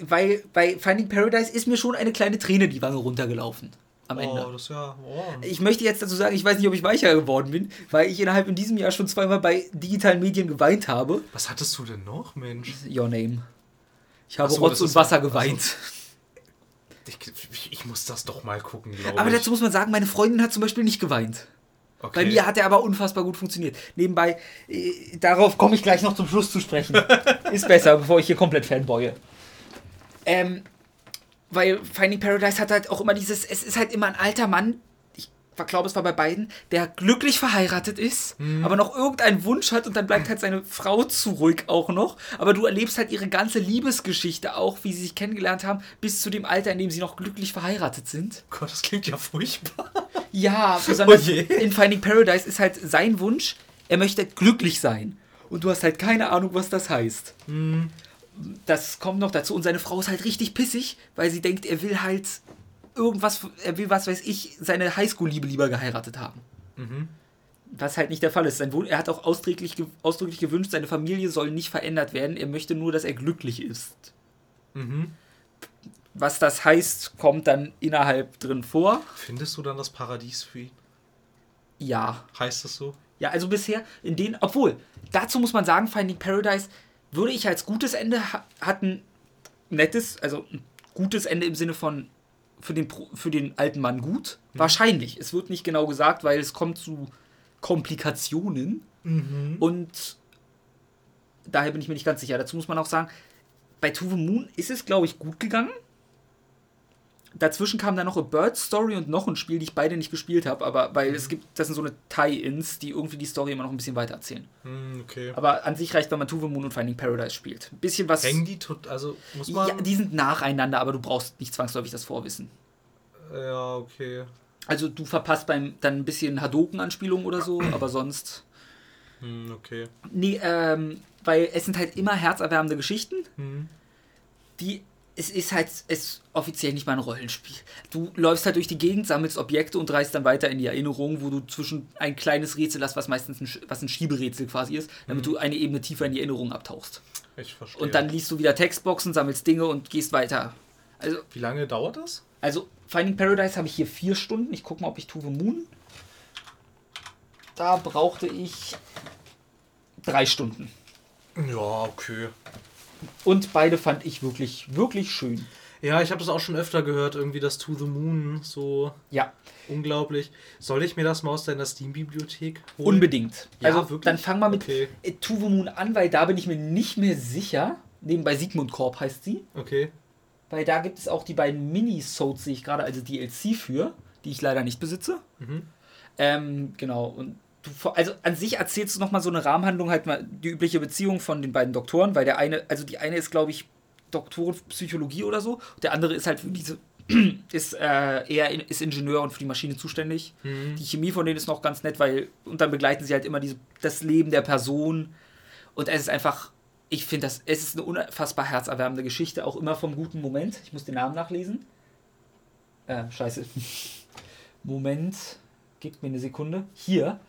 Weil bei Finding Paradise ist mir schon eine kleine Träne die Wange runtergelaufen. Am oh, Ende. Das ja, oh. Ich möchte jetzt dazu sagen, ich weiß nicht, ob ich weicher geworden bin, weil ich innerhalb in diesem Jahr schon zweimal bei digitalen Medien geweint habe. Was hattest du denn noch, Mensch? Your Name. Ich habe so, Rotz und Wasser geweint. Ich, ich, ich, muss das doch mal gucken, glaube ich. Aber dazu muss man sagen, meine Freundin hat zum Beispiel nicht geweint. Okay. Bei mir hat er aber unfassbar gut funktioniert. Nebenbei, äh, darauf komme ich gleich noch zum Schluss zu sprechen. Ist besser, bevor ich hier komplett fanboye. Ähm, weil Finding Paradise hat halt auch immer dieses, es ist halt immer ein alter Mann, glaube, es war bei beiden, der glücklich verheiratet ist, mhm. aber noch irgendeinen Wunsch hat und dann bleibt halt seine Frau zurück auch noch. Aber du erlebst halt ihre ganze Liebesgeschichte auch, wie sie sich kennengelernt haben, bis zu dem Alter, in dem sie noch glücklich verheiratet sind. Gott, das klingt ja furchtbar. Ja, besonders oh in Finding Paradise ist halt sein Wunsch, er möchte glücklich sein. Und du hast halt keine Ahnung, was das heißt. Mhm. Das kommt noch dazu. Und seine Frau ist halt richtig pissig, weil sie denkt, er will halt irgendwas, er will, was weiß ich, seine Highschool-Liebe lieber geheiratet haben. Mhm. Was halt nicht der Fall ist. Er hat auch ausdrücklich, ausdrücklich gewünscht, seine Familie soll nicht verändert werden. Er möchte nur, dass er glücklich ist. Mhm. Was das heißt, kommt dann innerhalb drin vor. Findest du dann das Paradies für ihn? Ja. Heißt das so? Ja, also bisher in den, obwohl, dazu muss man sagen, Finding Paradise würde ich als gutes Ende ha hatten, nettes, also ein gutes Ende im Sinne von für den, für den alten Mann gut? Mhm. Wahrscheinlich. Es wird nicht genau gesagt, weil es kommt zu Komplikationen. Mhm. Und daher bin ich mir nicht ganz sicher. Dazu muss man auch sagen, bei To the Moon ist es, glaube ich, gut gegangen. Dazwischen kam dann noch A Bird Story und noch ein Spiel, die ich beide nicht gespielt habe, aber weil es gibt, das sind so eine Tie-Ins, die irgendwie die Story immer noch ein bisschen weiter erzählen. Hm, okay. Aber an sich reicht, wenn man the Moon und Finding Paradise spielt. Ein bisschen was. Hängen die tot, also muss man. Ja, die sind nacheinander, aber du brauchst nicht zwangsläufig das Vorwissen. Ja, okay. Also du verpasst beim dann ein bisschen Hadoken-Anspielung oder so, aber sonst. Hm, okay. Nee, ähm, weil es sind halt immer herzerwärmende Geschichten, Hm. die. Es ist halt es offiziell nicht mal ein Rollenspiel. Du läufst halt durch die Gegend, sammelst Objekte und reist dann weiter in die Erinnerung, wo du zwischen ein kleines Rätsel hast, was meistens ein, was ein Schieberätsel quasi ist, damit du eine Ebene tiefer in die Erinnerung abtauchst. Ich verstehe. Und dann liest du wieder Textboxen, sammelst Dinge und gehst weiter. Also, Wie lange dauert das? also Finding Paradise habe ich hier vier Stunden. Ich gucke mal, ob ich the Moon. Da brauchte ich drei Stunden. Ja, okay. Und beide fand ich wirklich, wirklich schön. Ja, ich habe das auch schon öfter gehört, irgendwie das To the Moon, so Ja, unglaublich. Soll ich mir das mal aus deiner Steam-Bibliothek holen? unbedingt. Ja, also wirklich? dann fang mal mit Okay. äh, To the Moon an, weil da bin ich mir nicht mehr sicher. Nebenbei Sigmund Korp heißt sie. Okay. Weil da gibt es auch die beiden Mini-Sodes, sehe ich gerade, also DLC für, die ich leider nicht besitze. Mhm. Ähm, genau. Und du, also an sich erzählst du nochmal so eine Rahmenhandlung, halt mal die übliche Beziehung von den beiden Doktoren, weil der eine, also die eine ist, glaube ich, Doktorin Psychologie oder so, der andere ist halt für diese, ist äh, eher in, ist Ingenieur und für die Maschine zuständig. Mhm. Die Chemie von denen ist noch ganz nett, weil, und dann begleiten sie halt immer diese, das Leben der Person. Und es ist einfach, ich finde das, es ist eine unfassbar herzerwärmende Geschichte, auch immer vom guten Moment. Ich muss den Namen nachlesen. Äh, scheiße. Moment, gebt mir eine Sekunde. Hier.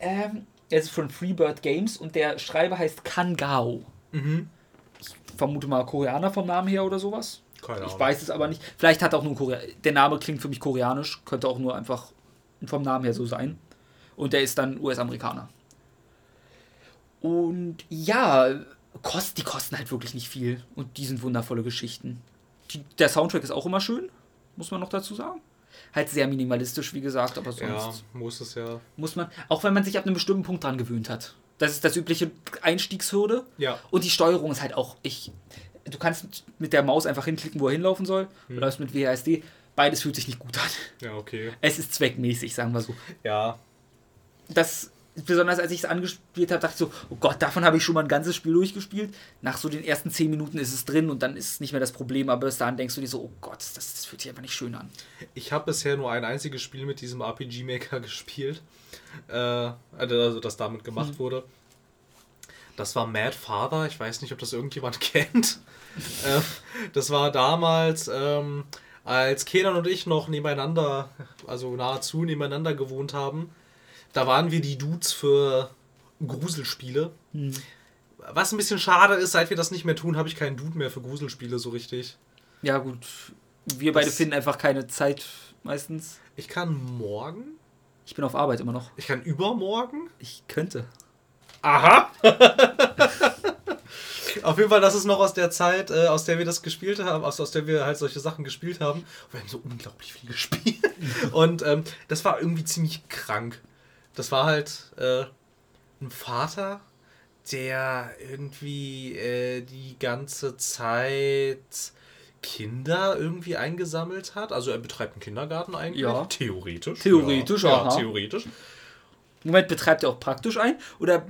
Ähm, es ist von Freebird Games und der Schreiber heißt Kangao. Mhm. Vermute mal Koreaner vom Namen her oder sowas. Keine Ich Ahnung. weiß es aber nicht. Vielleicht hat auch nur Korea. Der Name klingt für mich koreanisch, könnte auch nur einfach vom Namen her so sein. Und der ist dann US-Amerikaner. Und ja, kost, die kosten halt wirklich nicht viel. Und die sind wundervolle Geschichten. Die, der Soundtrack ist auch immer schön, muss man noch dazu sagen. Halt sehr minimalistisch, wie gesagt, aber sonst Ja, muss es ja. muss man, auch wenn man sich ab einem bestimmten Punkt dran gewöhnt hat. Das ist das übliche Einstiegshürde. Ja. Und die Steuerung ist halt auch, ich, du kannst mit der Maus einfach hinklicken, wo er hinlaufen soll. Hm. Du läufst mit WASD. Beides fühlt sich nicht gut an. Ja, okay. Es ist zweckmäßig, sagen wir so. Ja. Das, besonders als ich es angespielt habe, dachte ich so, oh Gott, davon habe ich schon mal ein ganzes Spiel durchgespielt. Nach so den ersten 10 Minuten ist es drin und dann ist es nicht mehr das Problem, aber bis dahin denkst du dir so, oh Gott, das, das fühlt sich einfach nicht schön an. Ich habe bisher nur ein einziges Spiel mit diesem RPG Maker gespielt. Äh, also, das damit gemacht Mhm. wurde. Das war Mad Father. Ich weiß nicht, ob das irgendjemand kennt. äh, das war damals, ähm, als Kenan und ich noch nebeneinander, also nahezu nebeneinander gewohnt haben. Da waren wir die Dudes für Gruselspiele. Was ein bisschen schade ist, seit wir das nicht mehr tun, habe ich keinen Dude mehr für Gruselspiele so richtig. Ja, gut. Wir beide Das- finden einfach keine Zeit meistens. Ich kann morgen, Ich bin auf Arbeit immer noch. ich kann übermorgen. Ich könnte. Aha! Auf jeden Fall, das ist noch aus der Zeit, äh, aus der wir das gespielt haben, aus, aus der wir halt solche Sachen gespielt haben. Wir haben so unglaublich viel gespielt. Und ähm, das war irgendwie ziemlich krank. Das war halt äh, ein Vater, der irgendwie äh, die ganze Zeit Kinder irgendwie eingesammelt hat. Also er betreibt einen Kindergarten eigentlich. Ja. Theoretisch. Theoretisch, ja. aha. Ja, theoretisch. Moment, betreibt er auch praktisch ein? Oder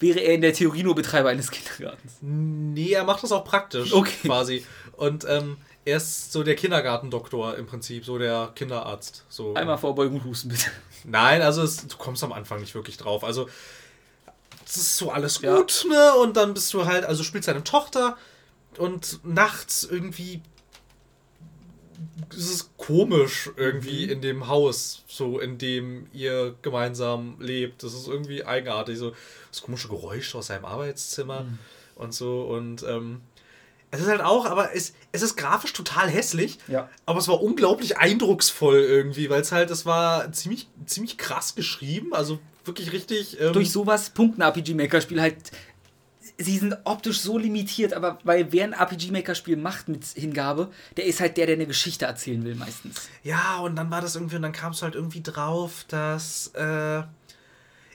wäre er in der Theorie nur Betreiber eines Kindergartens? Nee, er macht das auch praktisch. Okay. Quasi. Und ähm, er ist so der Kindergartendoktor im Prinzip, so der Kinderarzt. So. Einmal Vorbeugung und Husten, bitte. Nein, also es, du kommst am Anfang nicht wirklich drauf. Also, es ist so alles Ja. gut, ne? Und dann bist du halt, also spielst deine Tochter und nachts irgendwie ist es komisch irgendwie Mhm. in dem Haus, so in dem ihr gemeinsam lebt. Das ist irgendwie eigenartig, so das komische Geräusch aus seinem Arbeitszimmer Mhm. und so und ähm, es ist halt auch, aber es, es ist grafisch total hässlich, Ja. aber es war unglaublich eindrucksvoll irgendwie, weil es halt, es war ziemlich, ziemlich krass geschrieben, also wirklich richtig. Ähm, Durch sowas punkten RPG-Maker-Spiel halt. Sie sind optisch so limitiert, aber weil wer ein RPG-Maker-Spiel macht mit Hingabe, der ist halt der, der eine Geschichte erzählen will, meistens. Ja, und dann war das irgendwie, und dann kamst du halt irgendwie drauf, dass äh,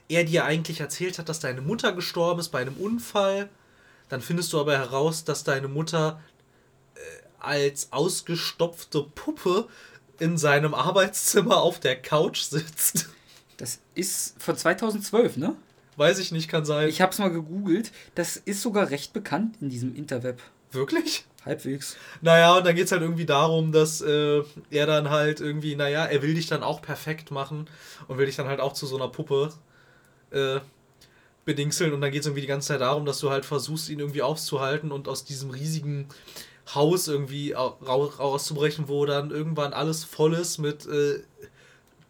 er dir eigentlich erzählt hat, dass deine Mutter gestorben ist bei einem Unfall. Dann findest du aber heraus, dass deine Mutter äh, als ausgestopfte Puppe in seinem Arbeitszimmer auf der Couch sitzt. Das ist von 2012, ne? Weiß ich nicht, kann sein. Ich hab's mal gegoogelt. Das ist sogar recht bekannt in diesem Interweb. Wirklich? Halbwegs. Naja, und dann geht es halt irgendwie darum, dass äh, er dann halt irgendwie, naja, er will dich dann auch perfekt machen und will dich dann halt auch zu so einer Puppe äh, bedingseln. Und dann geht es irgendwie die ganze Zeit darum, dass du halt versuchst, ihn irgendwie aufzuhalten und aus diesem riesigen Haus irgendwie rauszubrechen, wo dann irgendwann alles voll ist mit äh,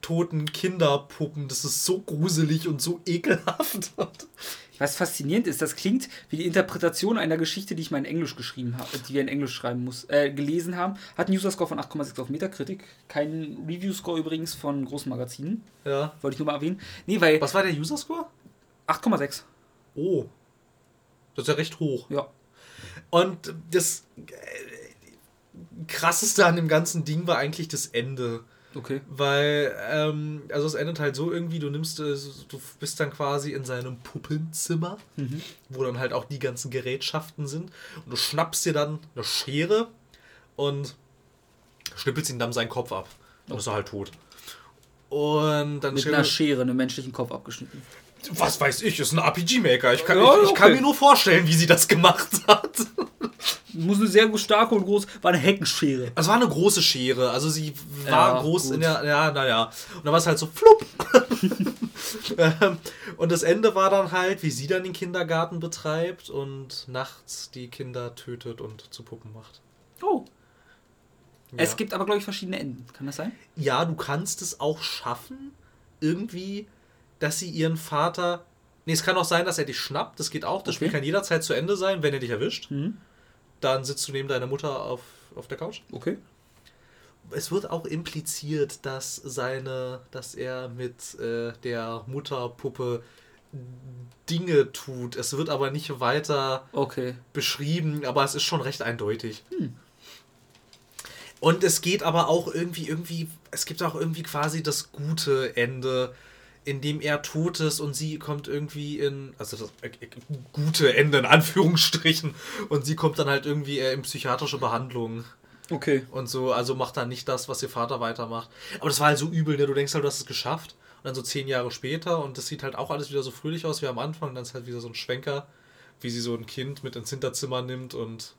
toten Kinderpuppen. Das ist so gruselig und so ekelhaft. Was faszinierend ist, das klingt wie die Interpretation einer Geschichte, die ich mal in Englisch geschrieben habe, die wir in Englisch schreiben muss, äh, gelesen haben. Hat einen User-Score von 8,6 auf Metacritic. Kein Review-Score übrigens von großen Magazinen. Ja. Wollte ich nur mal erwähnen. Nee, weil. Was war der User-Score? 8,6. Oh. Das ist ja recht hoch. Ja. Und das äh, krasseste an dem ganzen Ding war eigentlich das Ende. Okay. Weil, ähm, also es endet halt so irgendwie, du nimmst, äh, du bist dann quasi in seinem Puppenzimmer, Mhm. wo dann halt auch die ganzen Gerätschaften sind. Und du schnappst dir dann eine Schere und schnippelst ihm dann seinen Kopf ab. Dann ist er halt tot. Und dann Mit einer Schere einen menschlichen Kopf abgeschnitten. Was weiß ich, ist ein RPG-Maker. Ich, kann- Ja, ich, ich kann mir nur vorstellen, wie sie das gemacht hat. Muss eine sehr starke und groß. War eine Heckenschere. Es war eine große Schere, also sie war Ja, groß gut. in der, ja, naja. Und dann war es halt so flupp. Ähm, und das Ende war dann halt, wie sie dann den Kindergarten betreibt und nachts die Kinder tötet und zu Puppen macht. Oh. Ja. Es gibt aber, glaube ich, verschiedene Enden. Kann das sein? ja, du kannst es auch schaffen, irgendwie, dass sie ihren Vater. Nee, es kann auch sein, dass er dich schnappt. Das geht auch. Das Okay. Spiel kann jederzeit zu Ende sein, wenn er dich erwischt. Mhm. Dann sitzt du neben deiner Mutter auf, auf der Couch. Okay. es wird auch impliziert, dass seine, dass er mit äh, der Mutterpuppe Dinge tut. Es wird aber nicht weiter Okay. beschrieben, aber es ist schon recht eindeutig. Und es geht aber auch irgendwie, irgendwie, es gibt auch irgendwie quasi das gute Ende, in dem er tot ist und sie kommt irgendwie in, also das äh, äh, gute Ende in Anführungsstrichen, und sie kommt dann halt irgendwie äh, in psychiatrische Behandlung Okay. und so, also macht dann nicht das, was ihr Vater weitermacht. Aber das war halt so übel, ne? Du denkst halt, du hast es geschafft. Und dann so zehn Jahre später und das sieht halt auch alles wieder so fröhlich aus wie am Anfang. Und dann ist halt wieder so ein Schwenker, wie sie so ein Kind mit ins Hinterzimmer nimmt und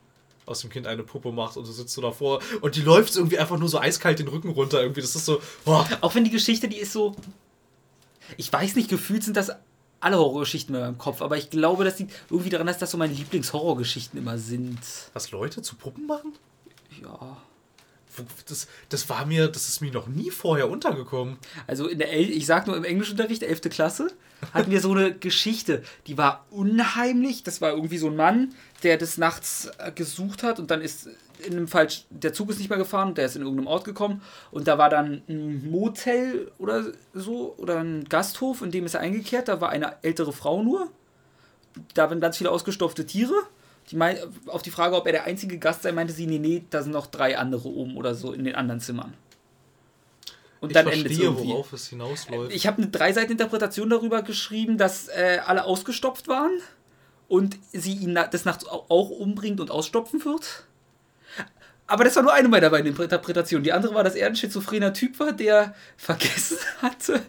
aus dem Kind eine Puppe macht und du sitzt so davor und die läuft irgendwie einfach nur so eiskalt den Rücken runter irgendwie. Das ist so, boah. Auch wenn die Geschichte, die ist so. Ich weiß nicht, gefühlt sind das alle Horrorgeschichten in meinem Kopf, aber ich glaube, das liegt irgendwie daran, dass das so meine Lieblingshorrorgeschichten immer sind. Was Leute zu Puppen machen? Ja. Das, das war mir, das ist mir noch nie vorher untergekommen. Also in der, El ich sag nur im Englischunterricht, 11. Klasse, hatten wir so eine Geschichte, die war unheimlich. Das war irgendwie so ein Mann, der des Nachts äh, gesucht hat und dann ist in einem falsch, der Zug ist nicht mehr gefahren, der ist in irgendeinem Ort gekommen und da war dann ein Motel oder so oder ein Gasthof, in dem ist er eingekehrt, da war eine ältere Frau nur. Da waren ganz viele ausgestopfte Tiere. Die mein, auf die Frage, ob er der einzige Gast sei, meinte sie, nee, nee, da sind noch drei andere oben oder so in den anderen Zimmern. Und Ich dann endet es irgendwie. worauf es hinausläuft. Ich habe eine Drei-Seiten-Interpretation darüber geschrieben, dass äh, alle ausgestopft waren und sie ihn na des Nachts au- auch umbringt und ausstopfen wird. Aber das war nur eine meiner beiden Interpretationen. Die andere war, dass er ein schizophrener Typ war, der vergessen hatte,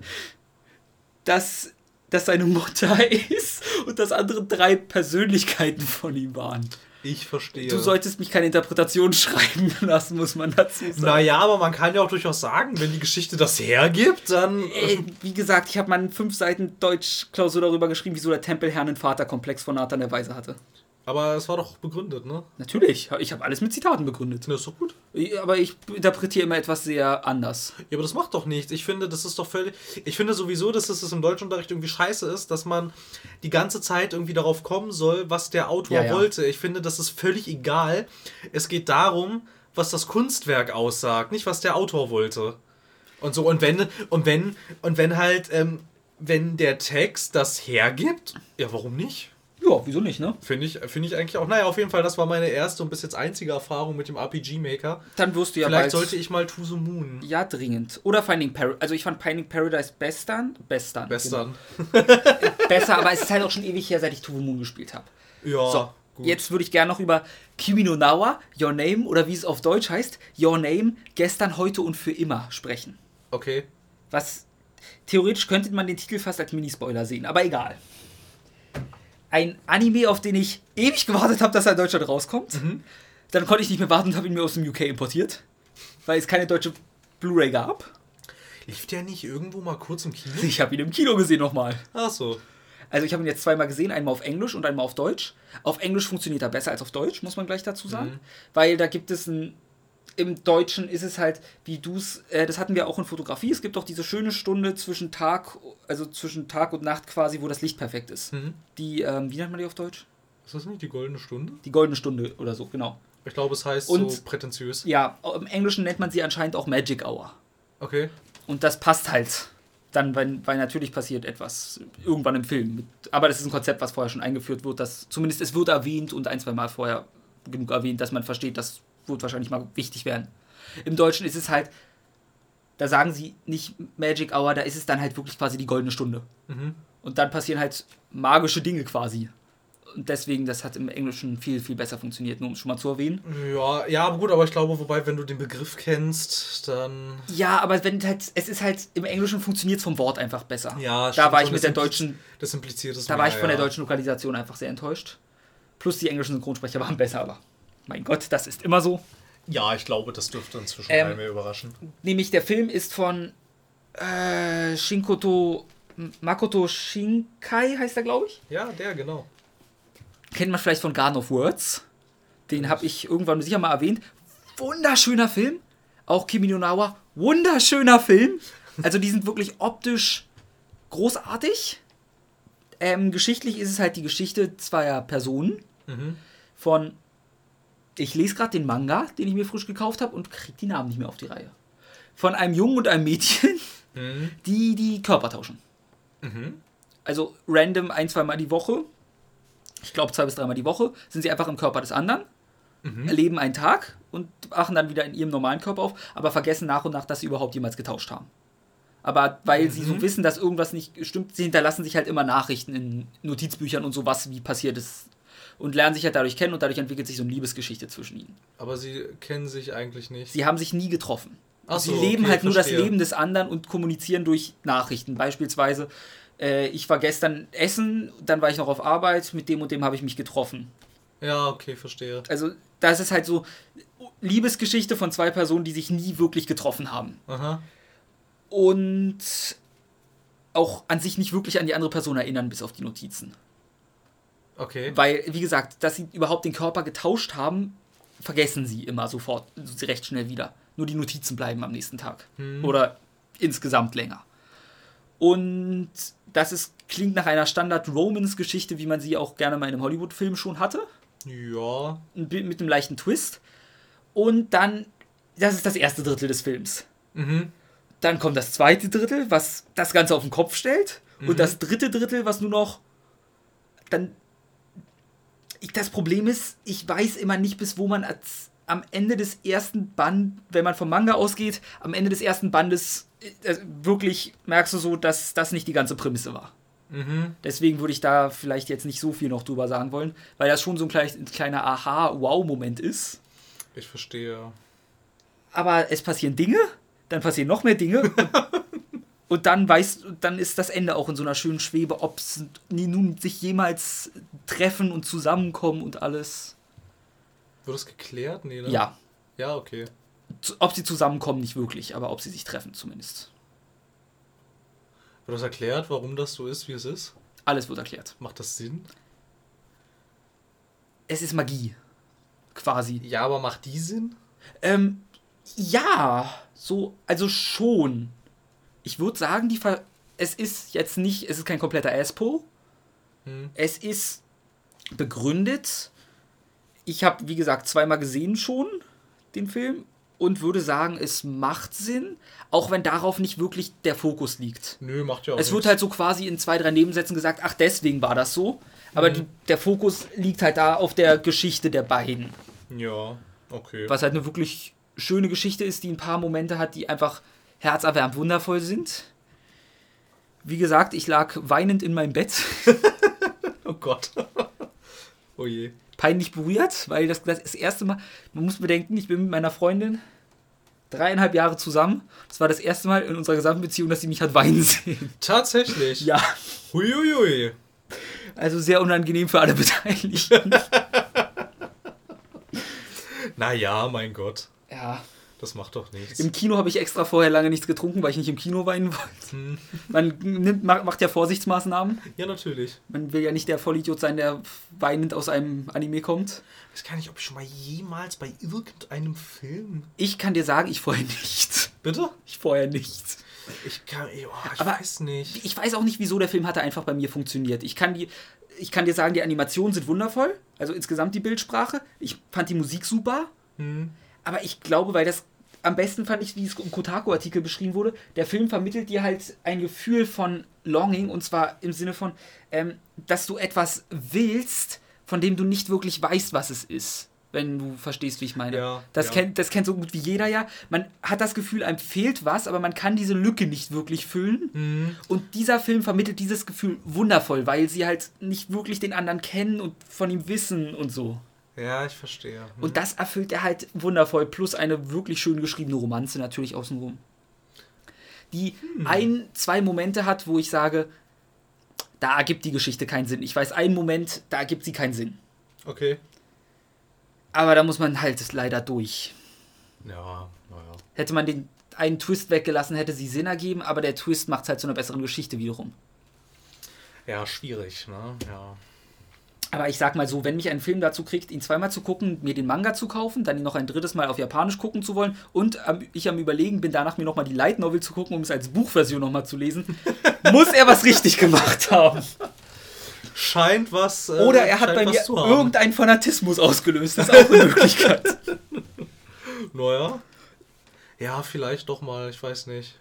dass das seine Mutter ist und dass andere drei Persönlichkeiten von ihm waren. ich verstehe. Du solltest mich keine Interpretation schreiben lassen, muss man dazu sagen. Naja, aber man kann ja auch durchaus sagen, wenn die Geschichte das hergibt, dann. Äh, wie gesagt, ich habe mal eine fünf Seiten Deutsch-Klausur darüber geschrieben, wieso der Tempelherrn einen Vaterkomplex von Nathan der Weise hatte. Aber es war doch begründet, ne? Natürlich, ich habe alles mit Zitaten begründet. Das ist doch gut. Aber ich interpretiere immer etwas sehr anders. Ja, aber das macht doch nichts. Ich finde, das ist doch völlig. Ich finde sowieso, dass es im Deutschunterricht irgendwie scheiße ist, dass man die ganze Zeit irgendwie darauf kommen soll, was der Autor Ja, ja. wollte. Ich finde, das ist völlig egal. Es geht darum, was das Kunstwerk aussagt, nicht was der Autor wollte. Und so, und wenn, und wenn, und wenn halt, ähm, wenn der Text das hergibt, ja, warum nicht? Ja, wieso nicht, ne? Finde ich, find ich eigentlich auch. Naja, auf jeden Fall, das war meine erste und bis jetzt einzige Erfahrung mit dem RPG-Maker. Dann wirst du ja Vielleicht sollte ich mal To the Moon. Ja, dringend. Oder Finding Paradise. Also ich fand Finding Paradise bestern. Bestern. Bestern. Genau. Besser, aber es ist halt auch schon ewig her, seit ich To the Moon gespielt habe. Ja, So, gut. jetzt würde ich gerne noch über Kimi no Nawa, Your Name oder wie es auf Deutsch heißt, Your Name, gestern, heute und für immer sprechen. Okay. Was theoretisch könnte man den Titel fast als Minispoiler sehen, aber egal. Ein Anime, auf den ich ewig gewartet habe, dass er in Deutschland rauskommt. Dann konnte ich nicht mehr warten und habe ihn mir aus dem UK importiert, weil es keine deutsche Blu-ray gab. Lief der nicht irgendwo mal kurz im Kino? Ich habe ihn im Kino gesehen nochmal. Ach so. Also ich habe ihn jetzt zweimal gesehen, einmal auf Englisch und einmal auf Deutsch. Auf Englisch funktioniert er besser als auf Deutsch, muss man gleich dazu sagen. Weil da gibt es ein... Im Deutschen ist es halt, wie du es, äh, das hatten wir auch in Fotografie, es gibt auch diese schöne Stunde zwischen Tag, also zwischen Tag und Nacht quasi, wo das Licht perfekt ist. Mhm. Die, ähm, wie nennt man die auf Deutsch? Ist das nicht die goldene Stunde? Die goldene Stunde oder so, genau. Ich glaube, es heißt Und- so prätentiös. Ja, im Englischen nennt man sie anscheinend auch Magic Hour. Okay. Und das passt halt dann, weil, weil natürlich passiert etwas irgendwann im Film. Aber das ist ein Konzept, was vorher schon eingeführt wird, das zumindest es wird erwähnt und ein, zwei Mal vorher genug erwähnt, dass man versteht, das wird wahrscheinlich mal wichtig werden. Im Deutschen ist es halt, da sagen sie nicht Magic Hour, da ist es dann halt wirklich quasi die goldene Stunde. Mhm. Und dann passieren halt magische Dinge quasi. Und deswegen, das hat im Englischen viel, viel besser funktioniert, nur um es schon mal zu erwähnen. Ja, ja, aber gut, aber ich glaube, wobei, wenn du den Begriff kennst, dann. Ja, aber wenn halt, es ist halt, im Englischen funktioniert es vom Wort einfach besser. Ja, da stimmt war ich mit das der deutschen Das impliziert es Da mehr, war ich von der ja. deutschen Lokalisation einfach sehr enttäuscht. Plus die englischen Synchronsprecher waren besser, aber mein Gott, das ist immer so. Ja, ich glaube, das dürfte inzwischen Ähm, keinen mehr überraschen. Nämlich der Film ist von äh, Shinkoto Makoto Shinkai heißt er, glaube ich. Ja, der, genau. Kennt man vielleicht von Garden of Words. Den habe ich irgendwann sicher mal erwähnt. Wunderschöner Film. Auch Kimi no Nawa. Wunderschöner Film. Also die sind wirklich optisch großartig. Ähm, geschichtlich ist es halt die Geschichte zweier Personen. Mhm. von. Ich lese gerade den Manga, den ich mir frisch gekauft habe und kriege die Namen nicht mehr auf die Reihe. Von einem Jungen und einem Mädchen, Mhm. die die Körper tauschen. Mhm. Also random ein, zweimal die Woche, ich glaube zwei bis dreimal die Woche, sind sie einfach im Körper des anderen, Mhm. erleben einen Tag und wachen dann wieder in ihrem normalen Körper auf, aber vergessen nach und nach, dass sie überhaupt jemals getauscht haben. Aber weil sie so wissen, dass irgendwas nicht stimmt, sie hinterlassen sich halt immer Nachrichten in Notizbüchern und sowas, wie passiert ist. Und lernen sich halt dadurch kennen und dadurch entwickelt sich so eine Liebesgeschichte zwischen ihnen. Aber sie kennen sich eigentlich nicht. Sie haben sich nie getroffen. Ach sie so, leben okay, halt nur das verstehe. Leben des anderen und kommunizieren durch Nachrichten. Beispielsweise, äh, ich war gestern essen, dann war ich noch auf Arbeit, mit dem und dem habe ich mich getroffen. Ja, okay, verstehe. Also, das ist halt so Liebesgeschichte von zwei Personen, die sich nie wirklich getroffen haben. Aha. Und auch an sich nicht wirklich an die andere Person erinnern, bis auf die Notizen. Okay. Weil, wie gesagt, dass sie überhaupt den Körper getauscht haben, vergessen sie immer sofort, recht schnell wieder. Nur die Notizen bleiben am nächsten Tag. Hm. Oder insgesamt länger. Und das ist, klingt nach einer Standard-Romance-Geschichte, wie man sie auch gerne mal in einem Hollywood-Film schon hatte. Ja. Mit einem leichten Twist. Und dann, das ist das erste Drittel des Films. Mhm. Dann kommt das zweite Drittel, was das Ganze auf den Kopf stellt. Mhm. Und das dritte Drittel, was nur noch dann. Ich, das Problem ist, ich weiß immer nicht, bis wo man als, am Ende des ersten Band, wenn man vom Manga ausgeht, am Ende des ersten Bandes äh, wirklich merkst du so, dass das nicht die ganze Prämisse war. Mhm. Deswegen würde ich da vielleicht jetzt nicht so viel noch drüber sagen wollen, weil das schon so ein, klein, ein kleiner Aha-Wow-Moment ist. Ich verstehe. aber es passieren Dinge, dann passieren noch mehr Dinge und, dann weißt dann ist das Ende auch in so einer schönen Schwebe, ob es nun sich jemals treffen und zusammenkommen und alles. Wird das geklärt? Nee, ne? Ja, Ja, okay. ob sie zusammenkommen nicht wirklich, aber ob sie sich treffen zumindest. Wird das erklärt, warum das so ist, wie es ist? Alles wird erklärt. Macht das Sinn? Es ist Magie, quasi. Ja, aber macht die Sinn? Ähm, ja, so, also schon. Ich würde sagen, die Ver es ist jetzt nicht, es ist kein kompletter Aspo. Hm. Es ist begründet. Ich habe, wie gesagt, zweimal gesehen schon den Film und würde sagen, es macht Sinn, auch wenn darauf nicht wirklich der Fokus liegt. Nö, macht ja auch Es wird nichts. halt so quasi in zwei, drei Nebensätzen gesagt, ach, deswegen war das so. Aber Mhm. die, der Fokus liegt halt da auf der Geschichte der beiden. Ja, okay. Was halt eine wirklich schöne Geschichte ist, die ein paar Momente hat, die einfach herzerwärmend wundervoll sind. Wie gesagt, ich lag weinend in meinem Bett, Oh Gott. oh je. peinlich berührt, weil das das erste Mal, man muss bedenken, ich bin mit meiner Freundin dreieinhalb Jahre zusammen. Das war das erste Mal in unserer gesamten Beziehung, dass sie mich hat weinen sehen. Tatsächlich. Ja, Huiuiui. also sehr unangenehm für alle Beteiligten. Naja, mein Gott. Ja, Das macht doch nichts. im Kino habe ich extra vorher lange nichts getrunken, weil ich nicht im Kino weinen wollte. Hm. Man nimmt, ma- macht ja Vorsichtsmaßnahmen. Ja, natürlich. Man will ja nicht der Vollidiot sein, der weinend aus einem Anime kommt. Ich weiß gar nicht, ob ich schon mal jemals bei irgendeinem Film. Ich kann dir sagen, ich vorher nicht. Bitte? Ich vorher nicht. Ich kann. Oh, ich Aber weiß nicht. Ich weiß auch nicht, wieso der Film hatte einfach bei mir funktioniert. Ich kann die, ich kann dir sagen, die Animationen sind wundervoll. Also insgesamt die Bildsprache. Ich fand die Musik super. Hm. Aber ich glaube, weil das am besten fand ich, wie es im Kotaku-Artikel beschrieben wurde, der Film vermittelt dir halt ein Gefühl von Longing und zwar im Sinne von, ähm, dass du etwas willst, von dem du nicht wirklich weißt, was es ist. Wenn du verstehst, wie ich meine. Ja, das, ja. Kennt, das kennt so gut wie jeder ja. Man hat das Gefühl, einem fehlt was, aber man kann diese Lücke nicht wirklich füllen. Hm. Und dieser Film vermittelt dieses Gefühl wundervoll, weil sie halt nicht wirklich den anderen kennen und von ihm wissen und so. Ja, ich verstehe. Hm. Und das erfüllt er halt wundervoll, plus eine wirklich schön geschriebene Romanze natürlich außenrum. Die ein, zwei Momente hat, wo ich sage, da ergibt die Geschichte keinen Sinn. Ich weiß einen Moment, da ergibt sie keinen Sinn. Okay. Aber da muss man halt leider durch. Ja, naja. Hätte man den einen Twist weggelassen, hätte sie Sinn ergeben, aber der Twist macht es halt zu einer besseren Geschichte wiederum. Ja, schwierig, ne? Ja. Aber ich sag mal so, wenn mich ein Film dazu kriegt, ihn zweimal zu gucken, mir den Manga zu kaufen, dann ihn noch ein drittes Mal auf Japanisch gucken zu wollen und am, ich am Überlegen bin, danach mir nochmal die Light Novel zu gucken, um es als Buchversion nochmal zu lesen, muss er was richtig gemacht haben. Scheint was. äh, Oder er hat bei mir irgendeinen Fanatismus ausgelöst. Das ist auch eine Möglichkeit. Naja. Ja, vielleicht doch mal, ich weiß nicht.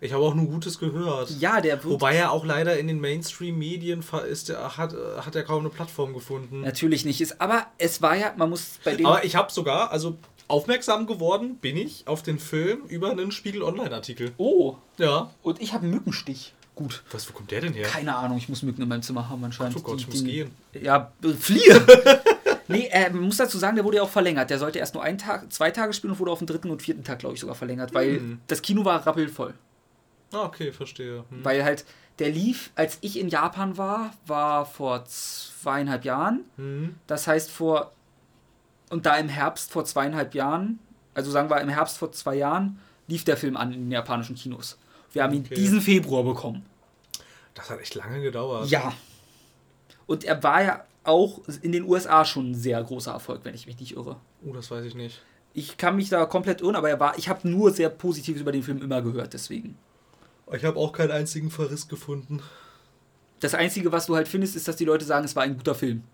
Ich habe auch nur Gutes gehört. Ja, der wird Wobei er auch leider in den Mainstream-Medien ist, hat, äh, hat er kaum eine Plattform gefunden. natürlich nicht ist. Aber es war ja, man muss bei dem. Aber ich habe sogar, also aufmerksam geworden bin ich auf den Film über einen Spiegel Online-Artikel. oh, Ja. und ich habe einen Mückenstich. Gut. Was, wo kommt der denn her? Keine Ahnung, ich muss Mücken in meinem Zimmer haben anscheinend. Oh Gott, Die- ich muss die- gehen. Ja, äh, fliehe! nee, äh, man muss dazu sagen, der wurde ja auch verlängert. Der sollte erst nur einen Tag, zwei Tage spielen und wurde auf den dritten und vierten Tag, glaube ich, sogar verlängert, weil Hm. das Kino war rappelvoll. Ah, okay, verstehe. Hm. Weil halt, der lief, als ich in Japan war, war vor zweieinhalb Jahren. Hm. Das heißt, vor. Und da im Herbst vor zweieinhalb Jahren, also sagen wir im Herbst vor zwei Jahren, lief der Film an in den japanischen Kinos. Wir haben ihn Okay. diesen Februar bekommen. Das hat echt lange gedauert. Ja. Und er war ja auch in den USA schon ein sehr großer Erfolg, wenn ich mich nicht irre. Oh, das weiß ich nicht. Ich kann mich da komplett irren, aber er war, ich habe nur sehr Positives über den Film immer gehört, deswegen. Ich habe auch keinen einzigen Verriss gefunden. Das Einzige, was du halt findest, ist, dass die Leute sagen, es war ein guter Film.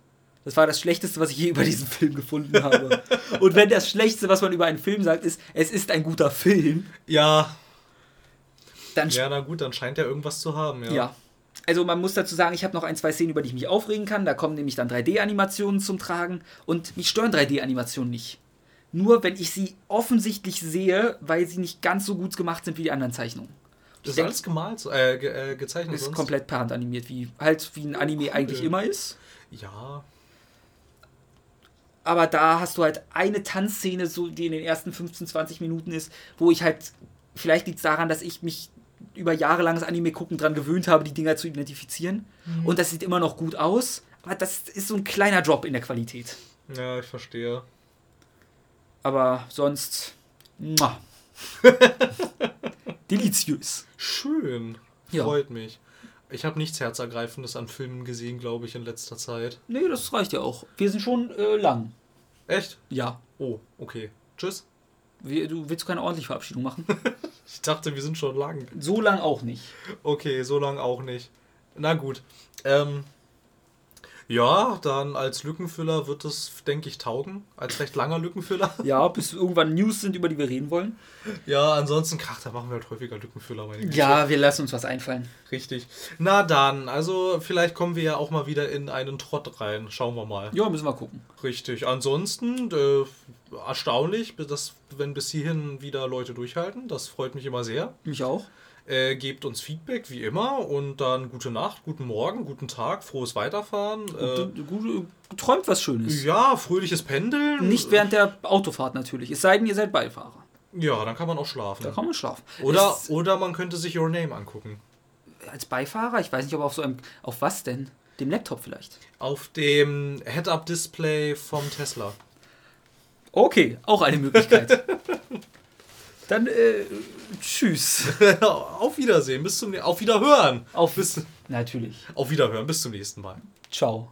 Das war das Schlechteste, was ich je über diesen Film gefunden habe. Und wenn das Schlechteste, was man über einen Film sagt, ist, es ist ein guter Film, Ja. dann Ja, na gut, dann scheint er irgendwas zu haben, ja. ja. Also man muss dazu sagen, ich habe noch ein, zwei Szenen, über die ich mich aufregen kann. Da kommen nämlich dann 3D-Animationen zum Tragen und mich stören 3D-Animationen nicht. Nur wenn ich sie offensichtlich sehe, weil sie nicht ganz so gut gemacht sind wie die anderen Zeichnungen. Das ist denk- alles gemalt, äh, ge äh, gezeichnet Ist sonst? komplett per Hand animiert, wie halt wie ein Anime cool. eigentlich immer ist. Ja. Aber da hast du halt eine Tanzszene, so, die in den ersten 15, 20 Minuten ist, wo ich halt, vielleicht liegt es daran, dass ich mich über jahrelanges Anime gucken dran gewöhnt habe, die Dinger zu identifizieren. Und das sieht immer noch gut aus. Aber das ist so ein kleiner Drop in der Qualität. Ja, ich verstehe. Aber sonst. Deliziös. Schön. Ja. Freut mich. Ich habe nichts Herzergreifendes an Filmen gesehen, glaube ich, in letzter Zeit. Nee, das reicht ja auch. Wir sind schon äh, lang. Echt? Ja. Oh, okay. Tschüss. Wir, du willst keine ordentliche Verabschiedung machen? Ich dachte, wir sind schon lang. so lang auch nicht. Okay, so lang auch nicht. Na gut. Ähm, Ja, dann als Lückenfüller wird es, denke ich, taugen. Als recht langer Lückenfüller. Ja, bis irgendwann News sind, über die wir reden wollen. Ja, ansonsten, ach, da machen wir halt häufiger Lückenfüller, meine. Ja, wir lassen uns was einfallen. Richtig. Na dann, also vielleicht kommen wir ja auch mal wieder in einen Trott rein. Schauen wir mal. Ja, müssen wir gucken. Richtig. Ansonsten, äh, erstaunlich, dass, wenn bis hierhin wieder Leute durchhalten. Das freut mich immer sehr. Mich auch. Äh, gebt uns Feedback, wie immer. Und dann gute Nacht, guten Morgen, guten Tag, frohes Weiterfahren. Äh, du träumt was Schönes. ja, fröhliches Pendeln. Nicht während der Autofahrt natürlich. Es sei denn, ihr seid Beifahrer. Ja, dann kann man auch schlafen. Da kann man schlafen. Oder, Es- oder man könnte sich Your Name angucken. als Beifahrer? Ich weiß nicht, ob auf so einem. Auf was denn? Dem Laptop vielleicht. Auf dem Head-Up-Display vom Tesla. Okay, auch eine Möglichkeit. Dann, äh, tschüss. auf Wiedersehen, bis zum Auf Wiederhören. Auf, Bis, natürlich. auf Wiederhören, bis zum nächsten Mal. Ciao.